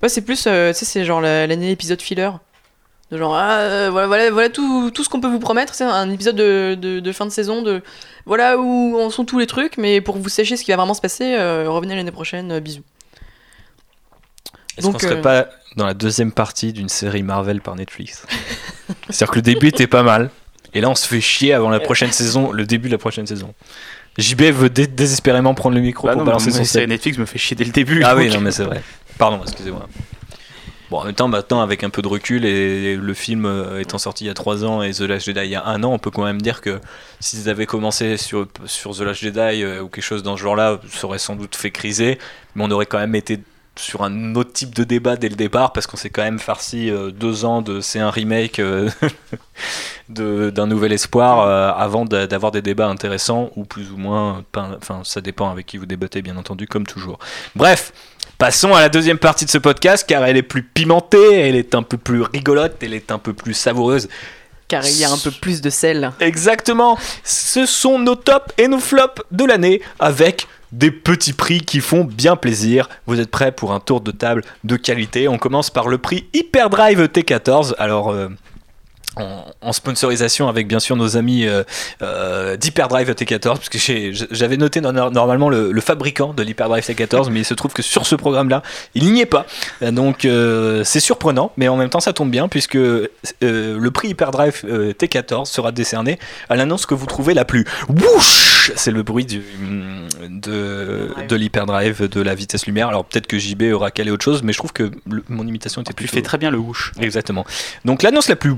ouais, c'est plus, euh, tu sais, c'est genre la- l'année épisode filler. De genre, ah, euh, voilà, voilà, voilà tout, tout ce qu'on peut vous promettre, c'est un épisode de, de, de fin de saison, de voilà où en sont tous les trucs, mais pour que vous sachiez ce qui va vraiment se passer, euh, revenez l'année prochaine, euh, bisous. Est-ce qu'on serait euh, pas dans la deuxième partie d'une série Marvel par Netflix? *laughs* C'est-à-dire que le début était pas mal, et là, on se fait chier avant la prochaine saison, le début de la prochaine saison. JB veut dé- désespérément prendre le micro Bah pour non, balancer son série. Netflix me fait chier dès le début. Ah oui, non, mais c'est vrai. Pardon, excusez-moi. Bon, en même temps, maintenant, avec un peu de recul et le film euh, étant sorti il y a 3 ans et The Last Jedi il y a un an, on peut quand même dire que s'ils avaient commencé sur, sur The Last Jedi euh, ou quelque chose dans ce genre-là, ça aurait sans doute fait criser, mais on aurait quand même été sur un autre type de débat dès le départ parce qu'on s'est quand même farci euh, deux ans de c'est un remake euh, *laughs* d'un nouvel espoir euh, avant d'a- d'avoir des débats intéressants ou plus ou moins enfin ça dépend avec qui vous débattez bien entendu comme toujours. Bref Passons à la deuxième partie de ce podcast car elle est plus pimentée, elle est un peu plus rigolote, elle est un peu plus savoureuse. Car il y a un peu plus de sel. Exactement. Ce sont nos tops et nos flops de l'année avec des petits prix qui font bien plaisir. Vous êtes prêts pour un tour de table de qualité? On commence par le prix Hyperdrive T14. Alors. euh, en, en sponsorisation avec bien sûr nos amis euh, euh, d'Hyperdrive T14 parce que j'avais noté no- normalement le, le fabricant de l'Hyperdrive T14 mais il se trouve que sur ce programme là il n'y est pas Euh, donc euh, c'est surprenant mais en même temps ça tombe bien puisque le prix Hyperdrive euh, T14 sera décerné à l'annonce que vous trouvez la plus whoosh c'est le bruit du, de, de l'hyperdrive de la vitesse lumière alors peut-être que JB aura calé autre chose mais je trouve que le- mon imitation était Tu plutôt fais très bien le whoosh. Exactement. Donc l'annonce la plus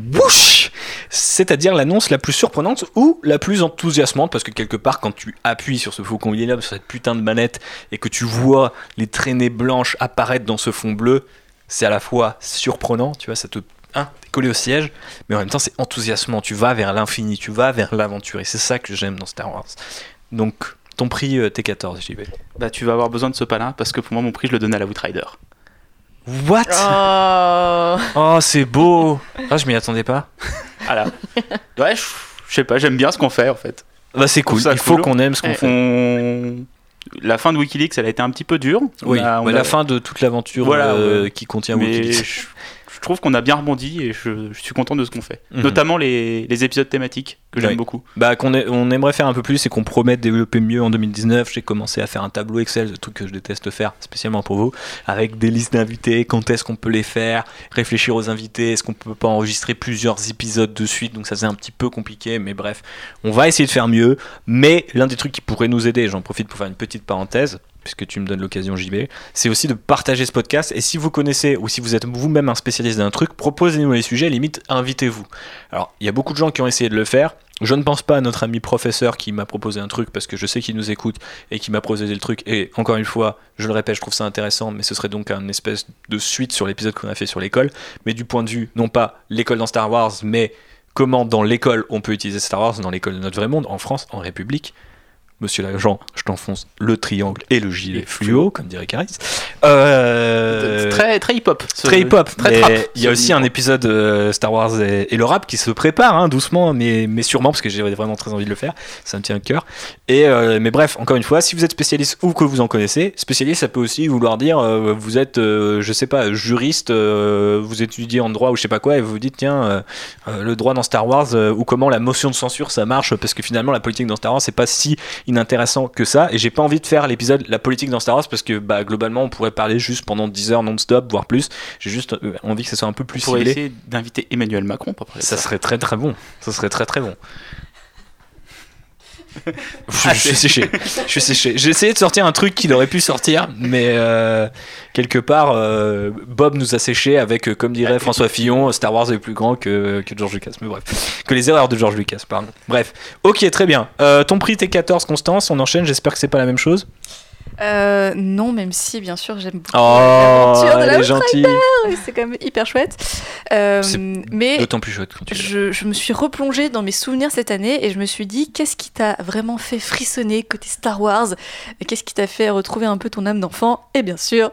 c'est-à-dire l'annonce la plus surprenante ou la plus enthousiasmante, parce que quelque part, quand tu appuies sur ce Faucon Millennium, sur cette putain de manette, et que tu vois les traînées blanches apparaître dans ce fond bleu, c'est à la fois surprenant, tu vois, ça te hein, t'es collé au siège, mais en même temps c'est enthousiasmant, tu vas vers l'infini, tu vas vers l'aventure, et c'est ça que j'aime dans Star Wars. Donc ton prix euh, T14, JB. Bah, tu vas avoir besoin de ce palin parce que pour moi, mon prix, je le donne à la Outrider. What? Oh. Oh, c'est beau Ah, je m'y attendais pas. Voilà. *laughs* ouais, je je sais pas, j'aime bien ce qu'on fait en fait. Bah c'est cool, ça il faut cool. qu'on aime ce qu'on Ouais. fait. On... La fin de Wikileaks, elle a été un petit peu dure. On Oui, a- on ouais, a- la fin de toute l'aventure Voilà, euh, ouais. qui contient Mais Wikileaks. Trouve qu'on a bien rebondi et je, je suis content de ce qu'on fait. Mhm. Notamment les, les épisodes thématiques que j'aime beaucoup. Bah, qu'on on aimerait faire un peu plus et qu'on promet de développer mieux en 2019. J'ai commencé à faire un tableau Excel, le truc que je déteste faire, spécialement pour vous, avec des listes d'invités, quand est-ce qu'on peut les faire, réfléchir aux invités, est-ce qu'on peut pas enregistrer plusieurs épisodes de suite, donc ça c'est un petit peu compliqué, mais bref, on va essayer de faire mieux. Mais l'un des trucs qui pourrait nous aider, j'en profite pour faire une petite parenthèse, puisque tu me donnes l'occasion JB, c'est aussi de partager ce podcast. Et si vous connaissez ou si vous êtes vous-même un spécialiste d'un truc, proposez-nous les sujets, limite invitez-vous. Alors, il y a beaucoup de gens qui ont essayé de le faire. Je ne pense pas à notre ami professeur qui m'a proposé un truc parce que je sais qu'il nous écoute et qui m'a proposé le truc. Et encore une fois, je le répète, je trouve ça intéressant, mais ce serait donc un espèce de suite sur l'épisode qu'on a fait sur l'école. Mais du point de vue, non pas l'école dans Star Wars, mais comment dans l'école on peut utiliser Star Wars, dans l'école de notre vrai monde, en France, en République. Monsieur l'agent, je t'enfonce le triangle et le gilet fluo, comme dirait Caris. Euh, Très, très hip-hop. Très hip-hop. Il y a aussi un épisode euh, Star Wars et, et le rap qui se prépare hein, doucement, mais, mais sûrement parce que j'ai vraiment très envie de le faire. Ça me tient à cœur. Et euh, mais bref, encore une fois, si vous êtes spécialiste ou que vous en connaissez, spécialiste, ça peut aussi vouloir dire euh, vous êtes, je sais pas, juriste, vous étudiez en droit ou je sais pas quoi, et vous vous dites tiens, le droit dans Star Wars ou comment la motion de censure ça marche, parce que finalement la politique dans Star Wars c'est pas si inintéressant que ça. Et j'ai pas envie de faire l'épisode la politique dans Star Wars parce que bah globalement on pourrait parler juste pendant 10 heures non-stop, voire plus. J'ai juste euh, envie que ça soit un peu plus On ciblé. essayer d'inviter Emmanuel Macron pour parler Ça ça. serait très très bon. Ça serait très très bon. *laughs* je, suis séché. J'ai essayé de sortir un truc qu'il aurait pu sortir, mais euh, quelque part, euh, Bob nous a séché avec, euh, comme dirait François Fillon, Star Wars est plus grand que, George Lucas. Mais bref, que les erreurs de George Lucas, pardon. Bref, ok, très bien. Ton prix T14, Constance, on enchaîne. J'espère que c'est pas la même chose. Euh, non, même si, bien sûr, j'aime beaucoup Oh, l'aventure de la *laughs* c'est quand même hyper chouette. Euh, mais D'autant plus chouette quand tu je, je me suis replongée dans mes souvenirs cette année et je me suis dit, qu'est-ce qui t'a vraiment fait frissonner côté Star Wars? Qu'est-ce qui t'a fait retrouver un peu ton âme d'enfant? Et bien sûr,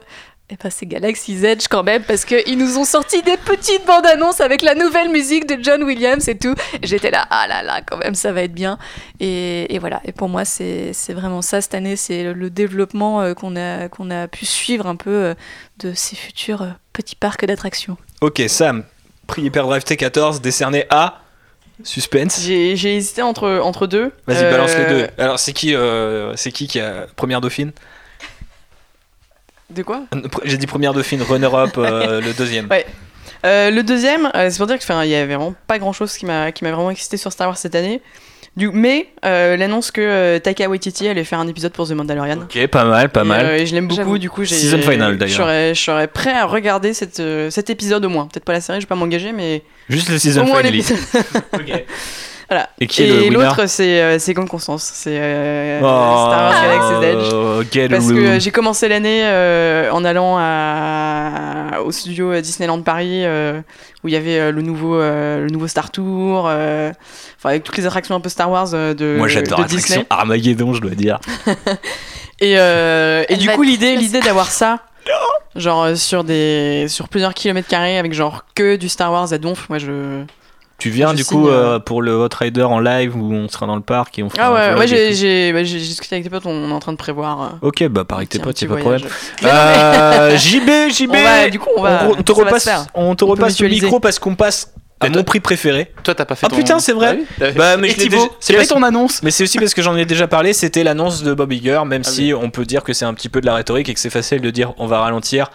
eh ben, c'est Galaxy's Edge quand même, parce qu'ils nous ont sorti des petites bandes annonces avec la nouvelle musique de John Williams et tout. J'étais là, ah là là, quand même, ça va être bien. Et, et voilà, et pour moi, c'est c'est vraiment ça cette année, c'est le, le développement euh, qu'on a, qu'on a pu suivre un peu euh, de ces futurs euh, petits parcs d'attractions. Ok, Sam, prix Hyperdrive T14 décerné à Suspense. J'ai j'ai hésité entre, entre deux. Vas-y, Euh, balance les deux. Alors, c'est qui, euh, c'est qui qui a première dauphine? De quoi Euh, J'ai dit première dauphine, runner-up, euh, *laughs* le deuxième. Ouais. Euh, le deuxième, euh, c'est pour dire qu'il y avait vraiment pas grand chose qui m'a vraiment excité sur Star Wars cette année. Du, mais euh, l'annonce que euh, Taika Waititi allait faire un épisode pour The Mandalorian. Ok, pas mal, pas Et, mal. euh, et je l'aime beaucoup, du coup j'ai. Season final, d'ailleurs. Je serais, prêt à regarder cette, euh, cet épisode au moins. Peut-être pas la série, je vais pas m'engager, mais Juste le au season moins l'épisode. *laughs* Ok. Voilà. Et qui est le winner l'autre, c'est euh, c'est Constance. C'est euh, Oh, Star Wars Galaxy's Edge. get Parce que euh, j'ai commencé l'année euh, en allant à, au studio Disneyland Paris euh, où il y avait euh, le nouveau euh, le nouveau Star Tour, euh, enfin avec toutes les attractions un peu Star Wars euh, de, Moi j'adore l'attraction. Armageddon, je dois dire. *laughs* Et, euh, et du va coup l'idée l'idée d'avoir ça, *laughs* genre euh, sur des sur plusieurs kilomètres carrés avec genre que du Star Wars à donf, moi je Tu viens Je du signe, coup euh, euh, pour le Hot Rider en live où on sera dans le parc et on fera ah ouais et j'ai bah, j'ai discuté avec tes potes on est en train de prévoir euh, Ok, bah pareil, tes un potes, y'a pas de problème. Euh, *laughs* JB, JB, On va- du coup, on va- te va repasse, on te On repasse le micro parce qu'on passe à mon toi- prix préféré. Toi, t'as pas fait Ah ton- putain, c'est vrai. Ah oui Bah, mais déjà- c'est pas- ton annonce. Mais c'est aussi parce que j'en ai déjà parlé, c'était l'annonce de Bob Iger, même Ah si on peut dire que c'est un petit peu de la rhétorique et que c'est facile de dire on va ralentir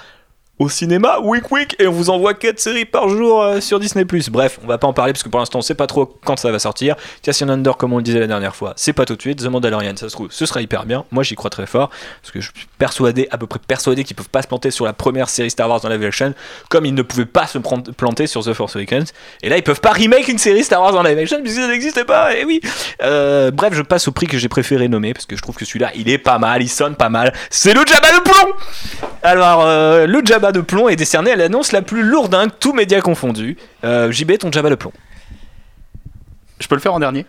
au cinéma, week week, et on vous envoie 4 séries par jour euh, sur Disney+. Bref, on va pas en parler parce que pour l'instant on sait pas trop quand ça va sortir. Cassian Under, comme on le disait la dernière fois, c'est pas tout de suite. The Mandalorian, ça se trouve, ce sera hyper bien. Moi j'y crois très fort parce que je suis persuadé, à peu près persuadé qu'ils peuvent pas se planter sur la première série Star Wars dans live action comme ils ne pouvaient pas se planter sur The Force Awakens. Et là ils peuvent pas remake une série Star Wars en live action puisque ça n'existait pas, et oui. Euh, bref, je passe au prix que j'ai préféré nommer parce que je trouve que celui-là il est pas mal, il sonne pas mal. C'est le Jabba de plomb Alors, euh, le Jabba de plomb est décerné à l'annonce la plus lourdingue, tous médias confondus. Euh, JB, ton Jabba de plomb. Je peux le faire en dernier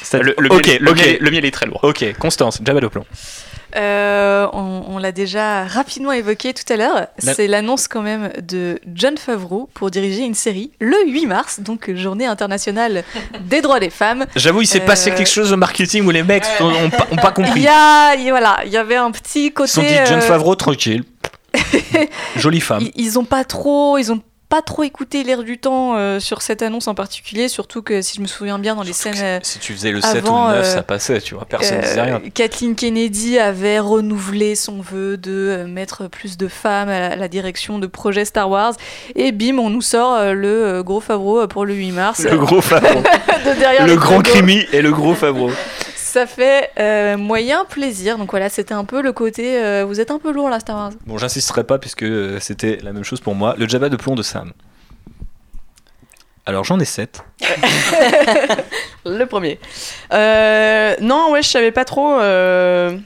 Ça- le, le ok, miel, le, ok. miel, le miel est très lourd. Ok, Constance, Jabba de plomb. Euh, on on l'a déjà rapidement évoqué tout à l'heure. La- C'est l'annonce quand même de John Favreau pour diriger une série le 8 mars, donc journée internationale *laughs* des droits des femmes. J'avoue, il s'est Euh, passé quelque chose au marketing où les mecs ont, ont pas, Il compris. y a, il y a- voilà, il y avait un petit Ils côté. se sont dit, John euh, Favreau, tranquille. *laughs* Jolie femme. ils, ils ont pas trop, ils ont pas trop écouté l'air du temps euh, sur cette annonce en particulier, surtout que si je me souviens bien dans les Surtout scènes. euh, Si tu faisais le 7 avant, ou le 9, euh, ça passait, tu vois. Personne ne disait Euh, rien. Kathleen Kennedy avait renouvelé son vœu de euh, mettre plus de femmes à la, à la direction de projets Star Wars. Et bim, on nous sort euh, le euh, gros Favreau euh, pour le 8 mars. Le gros Favreau. *laughs* de derrière le grand. Crimi et le gros Favreau. Ça fait euh, moyen plaisir. Donc voilà, c'était un peu le côté. euh, vous êtes un peu lourd là, Star Wars. Bon, j'insisterai pas puisque euh, c'était la même chose pour moi. Le Jabba de plomb de Sam. Alors j'en ai 7. *laughs* le premier. Euh, non, ouais, je savais pas trop. euh,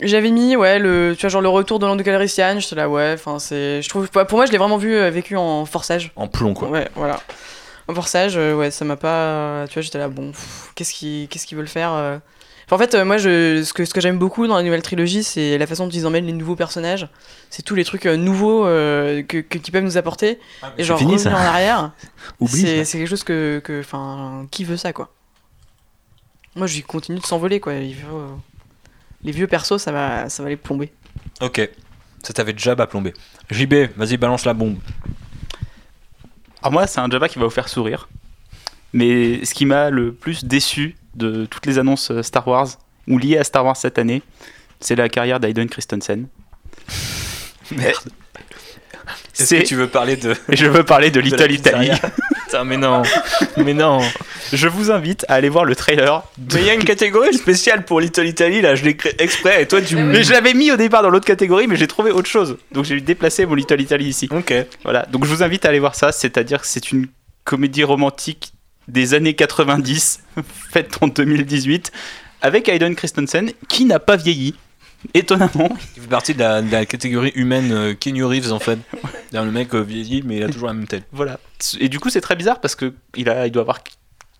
J'avais mis, ouais, le, tu vois, genre le retour de Lando Calrissian, j'étais là, ouais, enfin, c'est. Je trouve, pour moi, je l'ai vraiment vu, euh, vécu en forçage. En plomb, quoi. Ouais, voilà. En forçage, euh, ouais, ça m'a pas. Tu vois, j'étais là, bon, qu'est-ce qu'ils qu'est-ce qu'ils veulent faire euh. Enfin, En fait, euh, moi, je, ce que, ce que j'aime beaucoup dans la nouvelle trilogie, c'est la façon dont ils emmènent les nouveaux personnages. C'est tous les trucs nouveaux euh, que, que- qu'ils peuvent nous apporter. et genre, fini, revenir ça. en arrière. *laughs* Oublie, c'est ça. c'est quelque chose que. que- Enfin, qui veut ça, quoi Moi, je continue de s'envoler, quoi. Euh, Les vieux persos, ça va, ça va les plomber. Ok. Ça t'avait Jabba plombé. JB, vas-y, balance la bombe. Alors moi, c'est un Jabba qui va vous faire sourire. Mais ce qui m'a le plus déçu de toutes les annonces euh, Star Wars ou liées à Star Wars cette année, c'est la carrière d'Aiden Christensen. Merde. *laughs* Est-ce C'est- que tu veux parler de. Et *laughs* je veux parler de de Little Italy. *laughs* Putain, mais non. Mais non. Je vous invite à aller voir le trailer. Mais il y a une catégorie spéciale pour Little Italy, là, je l'ai créé exprès, et toi tu Mais je l'avais mis au départ dans l'autre catégorie, mais j'ai trouvé autre chose. Donc j'ai déplacé mon Little Italy ici. Ok. Voilà. Donc je vous invite à aller voir ça. C'est-à-dire que c'est une comédie romantique des années 90, *laughs* faite en 2018, avec Aiden Christensen, qui n'a pas vieilli. *laughs* Étonnamment, Il fait partie de la, de la catégorie humaine euh, Keanu Reeves en fait. *laughs* Le mec euh, vieillit, mais il a toujours la même tête. voilà. Et du coup, c'est très bizarre parce que il, a, il doit avoir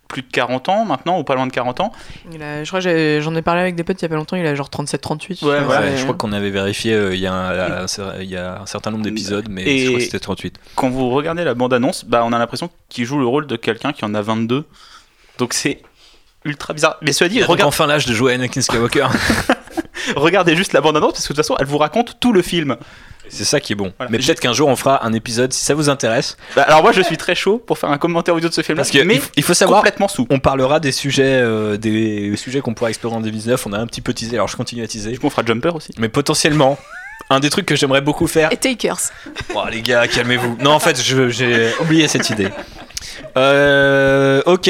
plus de 40 ans maintenant, ou pas loin de 40 ans. Il a- je crois que j'en ai parlé avec des potes il y a pas longtemps, il a genre 37-38. Ouais, voilà. Ouais, je crois qu'on avait vérifié euh, il y, a un- un- il y a un certain nombre d'épisodes, mais Et- je crois que c'était 38. Quand vous regardez la bande-annonce, bah, on a l'impression qu'il joue le rôle de quelqu'un qui en a 22. Donc c'est ultra bizarre. Mais cela dit, Il a regarde- enfin l'âge de jouer Anakin Skywalker. *laughs* *laughs* regardez juste la bande-annonce parce que de toute façon, elle vous raconte tout le film. C'est ça qui est bon. Voilà. Mais peut-être qu'un jour on fera un épisode si ça vous intéresse. Bah, alors moi, je suis très chaud pour faire un commentaire audio de ce film-là, Parce que mais il faut- il faut savoir, complètement sous. on parlera des sujets, euh, des sujets qu'on pourra explorer en 2019. On a un petit peu teasé, alors je continue à teaser. Du coup, on fera Jumper aussi. Mais potentiellement, un des trucs que j'aimerais beaucoup faire. Et Takers. Oh les gars, calmez-vous. Non, en fait, j'ai oublié cette idée. Euh, ok.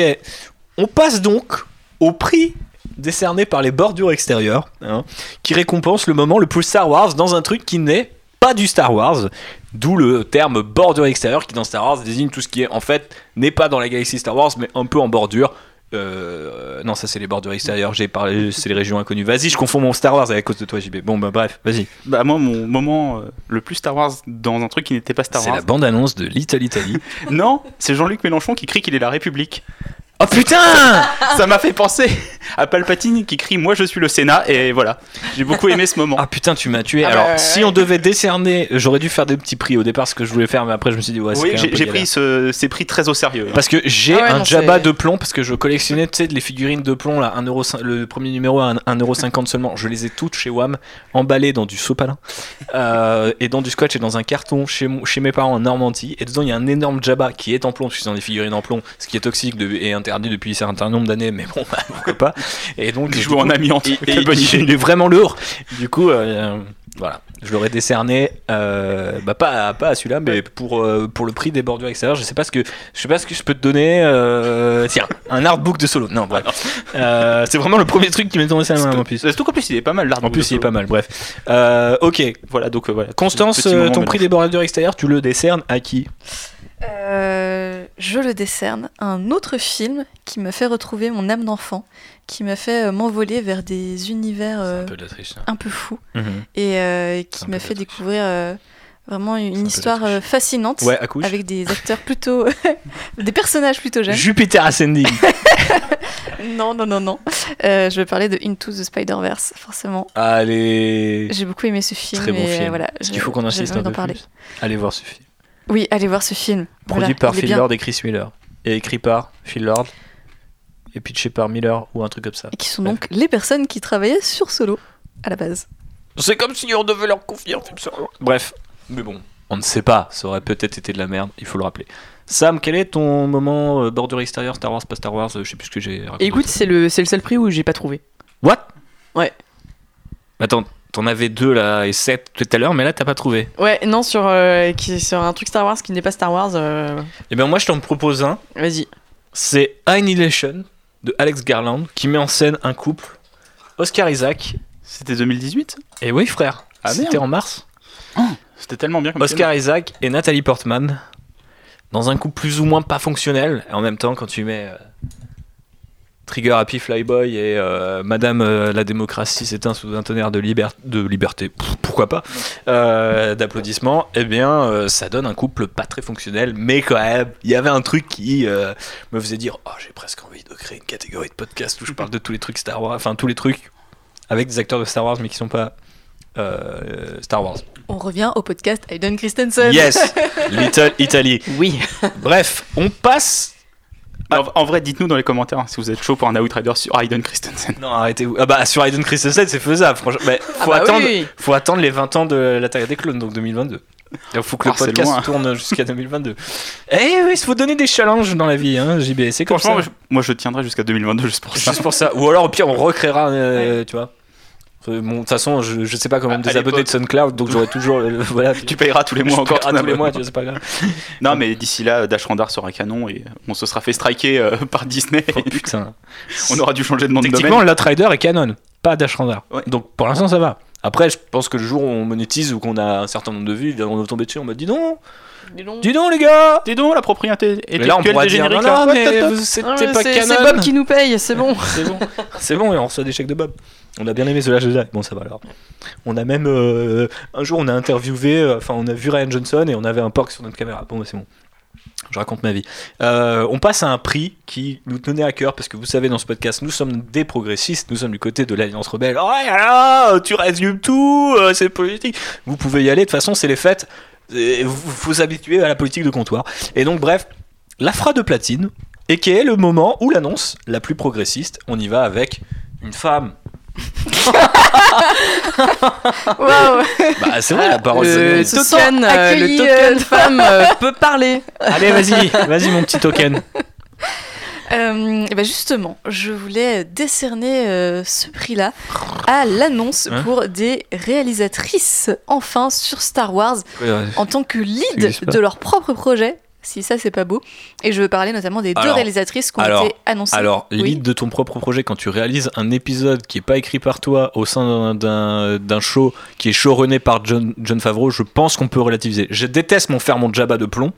On passe donc au prix décerné par les bordures extérieures, hein, qui récompense le moment le plus Star Wars dans un truc qui n'est pas du Star Wars. D'où le terme bordure extérieure qui dans Star Wars désigne tout ce qui est en fait n'est pas dans la galaxie Star Wars mais un peu en bordure. Euh, non, ça c'est les bordures extérieures. J'ai parlé, c'est les régions inconnues. Vas-y, je confonds mon Star Wars avec cause de toi, JB. Bon, bah bref, vas-y. Bah moi, mon moment euh, le plus Star Wars dans un truc qui n'était pas Star C'est Wars. la bande-annonce de Little Italy. *laughs* Non, c'est Jean-Luc Mélenchon qui crie qu'il est la République. Oh putain *laughs* Ça m'a fait penser à Palpatine qui crie Moi je suis le Sénat et voilà. J'ai beaucoup aimé ce moment. Ah putain, tu m'as tué. Ah Alors, si on devait décerner, j'aurais dû faire des petits prix au départ, ce que je voulais faire, mais après je me suis dit, ouais, c'est oui, j'ai pris ce- ces prix très au sérieux. hein. Parce que j'ai Ah ouais, un non, Jabba de plomb, parce que je collectionnais, tu sais, les figurines de plomb, là, 1 euro, le premier numéro à 1,50€ seulement. Je les ai toutes chez WAM, emballées dans du sopalin, euh, et dans du scotch et dans un carton chez, chez mes parents en Normandie. Et dedans, il y a un énorme Jabba qui est en plomb, je suis dans des figurines en plomb, ce qui est toxique de- et interdit depuis un certain nombre d'années, mais bon, bah, *laughs* pourquoi pas. Et donc, Il joue en amiante. et- Quelle et bonne idée. il est vraiment lourd. Du coup, euh, voilà, je l'aurais décerné, euh, bah pas, à- pas à celui-là, mais pour, euh, pour le prix des bordures extérieures. Je sais pas ce que je sais pas ce que je peux te donner. tiens, un artbook de solo. Non, bref. C'est vraiment le premier truc qui m'est tombé ça en plus. Surtout qu'en plus il est pas mal l'art. En plus, il est pas mal. Bref. Ok. Voilà, donc voilà. Constance, moment ton prix des bordures extérieures, tu le décernes à qui? Euh, je le décerne à un autre film qui m'a fait retrouver mon âme d'enfant, qui m'a fait euh, m'envoler vers des univers euh, de un peu fous Mhm. et euh, qui m'a fait découvrir euh, vraiment une histoire fascinante Ouais, avec des acteurs plutôt *laughs* des personnages plutôt jeunes. Jupiter Ascending. *laughs* Non non non non. Euh, je vais parler de Into the Spider-Verse forcément. Allez. J'ai beaucoup aimé ce film Très bon et euh, film. voilà. Qu'il faut qu'on insiste un peu parler. Allez voir ce film. Oui, allez voir ce film. Produit Voilà, par Phil bien. Lord et Chris Miller. Et écrit par Phil Lord. Et pitché par Miller ou un truc comme ça. Et qui sont donc les personnes qui travaillaient sur Solo à la base. C'est comme si on devait leur confier un film sur Bref, mais bon, on ne sait pas. Ça aurait peut-être été de la merde, il faut le rappeler. Sam, quel est ton moment euh, bordure extérieure, Star Wars, pas Star Wars euh, Je sais plus ce que j'ai raconté. Écoute, c'est le, c'est le seul prix où j'ai pas trouvé. What? Ouais. Attends, t'en avais deux là et sept tout à l'heure, mais là t'as pas trouvé. Ouais, non, sur, euh, qui, sur un truc Star Wars qui n'est pas Star Wars. euh, Et ben moi je t'en propose un. Vas-y. C'est Annihilation de Alex Garland qui met en scène un couple, Oscar Isaac. C'était 2018 Et oui frère, Ah, c'était en mars. C'était tellement bien comme Oscar Isaac et Nathalie Portman dans un couple plus ou moins pas fonctionnel. Et en même temps, quand tu mets euh, Trigger Happy Flyboy et euh, Madame euh, la démocratie s'éteint sous un tonnerre de, liber- de liberté, pff, pourquoi pas, euh, d'applaudissements, eh bien, euh, ça donne un couple pas très fonctionnel, mais quand même, il y avait un truc qui euh, me faisait dire Oh, j'ai presque envie de créer une catégorie de podcast où je parle de tous les trucs Star Wars, enfin, tous les trucs avec des acteurs de Star Wars, mais qui sont pas euh, Star Wars. On revient au podcast Hayden Christensen. Yes, *laughs* Little Italy. Oui. Bref, on passe. En, en vrai, dites-nous dans les commentaires hein, si vous êtes chaud pour un Outrider sur Hayden Christensen. Non, arrêtez. Ah bah sur Hayden Christensen, c'est faisable. Franchement, Mais faut Ah bah attendre. oui. Faut attendre les 20 ans de l'attaque des clones, donc 2022. Il faut que le Ah, podcast loin. tourne jusqu'à 2022. Eh oui, il faut donner des challenges dans la vie, hein, JB. C'est comme ça. Franchement, je- moi je tiendrai jusqu'à 2022 juste pour ça. Juste pour ça. Ou alors au pire, on recréera, euh, tu vois. Euh, Bon, de toute façon, je, je sais pas des à abonnés de. SoundCloud, donc j'aurai toujours. euh, *laughs* voilà. Tu payeras tous les mois Je encore tous les mois, c'est pas grave. *laughs* Non, mais d'ici là, Dash Randar sera canon et on se sera fait striker euh, *laughs* par Disney. Oh, putain. on aura dû changer de nom de Techniquement, domaine. Lotrider est canon, pas Dash Randar. Ouais. Donc pour l'instant, ça va. Après, je pense que le jour où on monétise ou qu'on a un certain nombre de vues, on va tomber dessus, on m'a dit non, Dis donc. dis donc les gars Dis donc, la propriété Mais là, on pourra dire non, là. mais Ah, c'était mais pas c'est, canon. c'est Bob qui nous paye, c'est bon. C'est bon, c'est bon, et on reçoit des chèques de Bob. On a bien aimé ce Last Jedi. Bon, ça va alors. On a même. euh, un jour, on a interviewé. euh, Enfin, on a vu Ryan Johnson et on avait un porc sur notre caméra. Bon, bah, c'est bon. Je raconte ma vie. Euh, on passe à un prix qui nous tenait à cœur parce que vous savez, dans ce podcast, nous sommes des progressistes. Nous sommes du côté de l'Alliance Rebelle. Oh là là, tu résumes tout, c'est politique. Vous pouvez y aller. De toute façon, c'est les fêtes. Et Vous vous habituez à la politique de comptoir. Et donc, bref, la fra de platine et qui est le moment où l'annonce la plus progressiste, on y va avec une femme. Waouh. Bah c'est vrai la parole. Le se token, euh, le euh, token *laughs* femme euh, peut parler. Allez vas-y, vas-y mon petit token. Euh, et ben justement, je voulais décerner euh, ce prix-là à l'annonce Hein pour des réalisatrices enfin sur Star Wars Ouais, ouais. en tant que lead de leur propre projet. Si ça, c'est pas beau. Et je veux parler notamment des deux réalisatrices qui ont été annoncées. Alors, Oui. lead de ton propre projet, quand tu réalises un épisode qui est pas écrit par toi au sein d'un show qui est showrunné par John, John Favreau, je pense qu'on peut relativiser. Je déteste mon faire mon Jabba de plomb,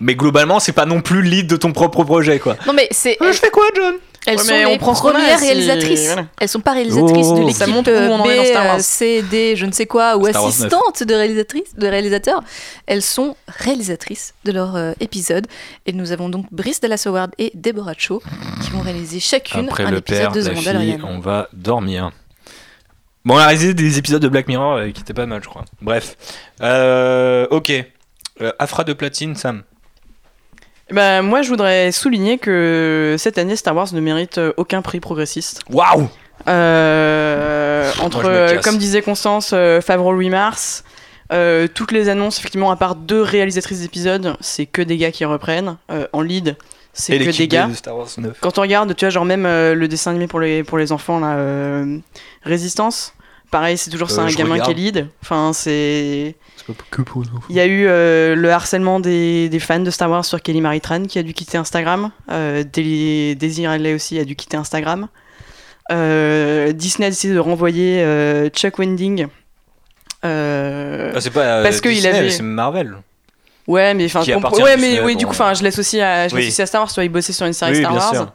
mais globalement, c'est pas non plus lead de ton propre projet, quoi. Non, mais c'est. Euh, je fais quoi, John? Elles Ouais, sont on les prend ce qu'on a, premières réalisatrices. voilà. Elles sont pas réalisatrices Oh. de Ça l'équipe dans B, Star Wars. euh, C, D, je ne sais quoi, ou Star assistantes de réalisatrices, de réalisateurs. Elles sont réalisatrices de leur euh, épisode. Et nous avons donc Brice Dallas Howard et Deborah Cho qui vont réaliser chacune Après un le épisode père, de The la fille, on va dormir. Bon, on a réalisé des épisodes de Black Mirror euh, qui étaient pas mal, je crois. Bref. Euh, ok. Euh, Afra de platine, Sam. Bah, moi, je voudrais souligner que cette année, Star Wars ne mérite euh, aucun prix progressiste. Waouh Euh, entre, Moi, euh, comme disait Constance, Favreau Louis Mars, euh, toutes les annonces, effectivement, à part deux réalisatrices d'épisodes, c'est que des gars qui reprennent. Euh, en lead, c'est que des gars. de Star Wars 9. Quand on regarde, tu vois, genre même euh, le dessin animé pour les, pour les enfants, là, Résistance, pareil, c'est toujours ça, un gamin regarde. qui est lead. Enfin, c'est. C'est pas que pour nous. Il y a eu euh, le harcèlement des, des fans de Star Wars sur Kelly Maritran qui a dû quitter Instagram. Euh, Ridley aussi a dû quitter Instagram. Euh, Disney a décidé de renvoyer euh, Chuck Wending. Euh, Ah, c'est pas euh, Parce que il Disney, avait- c'est Marvel. ouais, mais enfin, ouais, oui, bon, du coup, enfin, je l'associe à, je Oui. l'associe à Star Wars. Tu vois, il bossait sur une série Oui, Star bien Wars. sûr.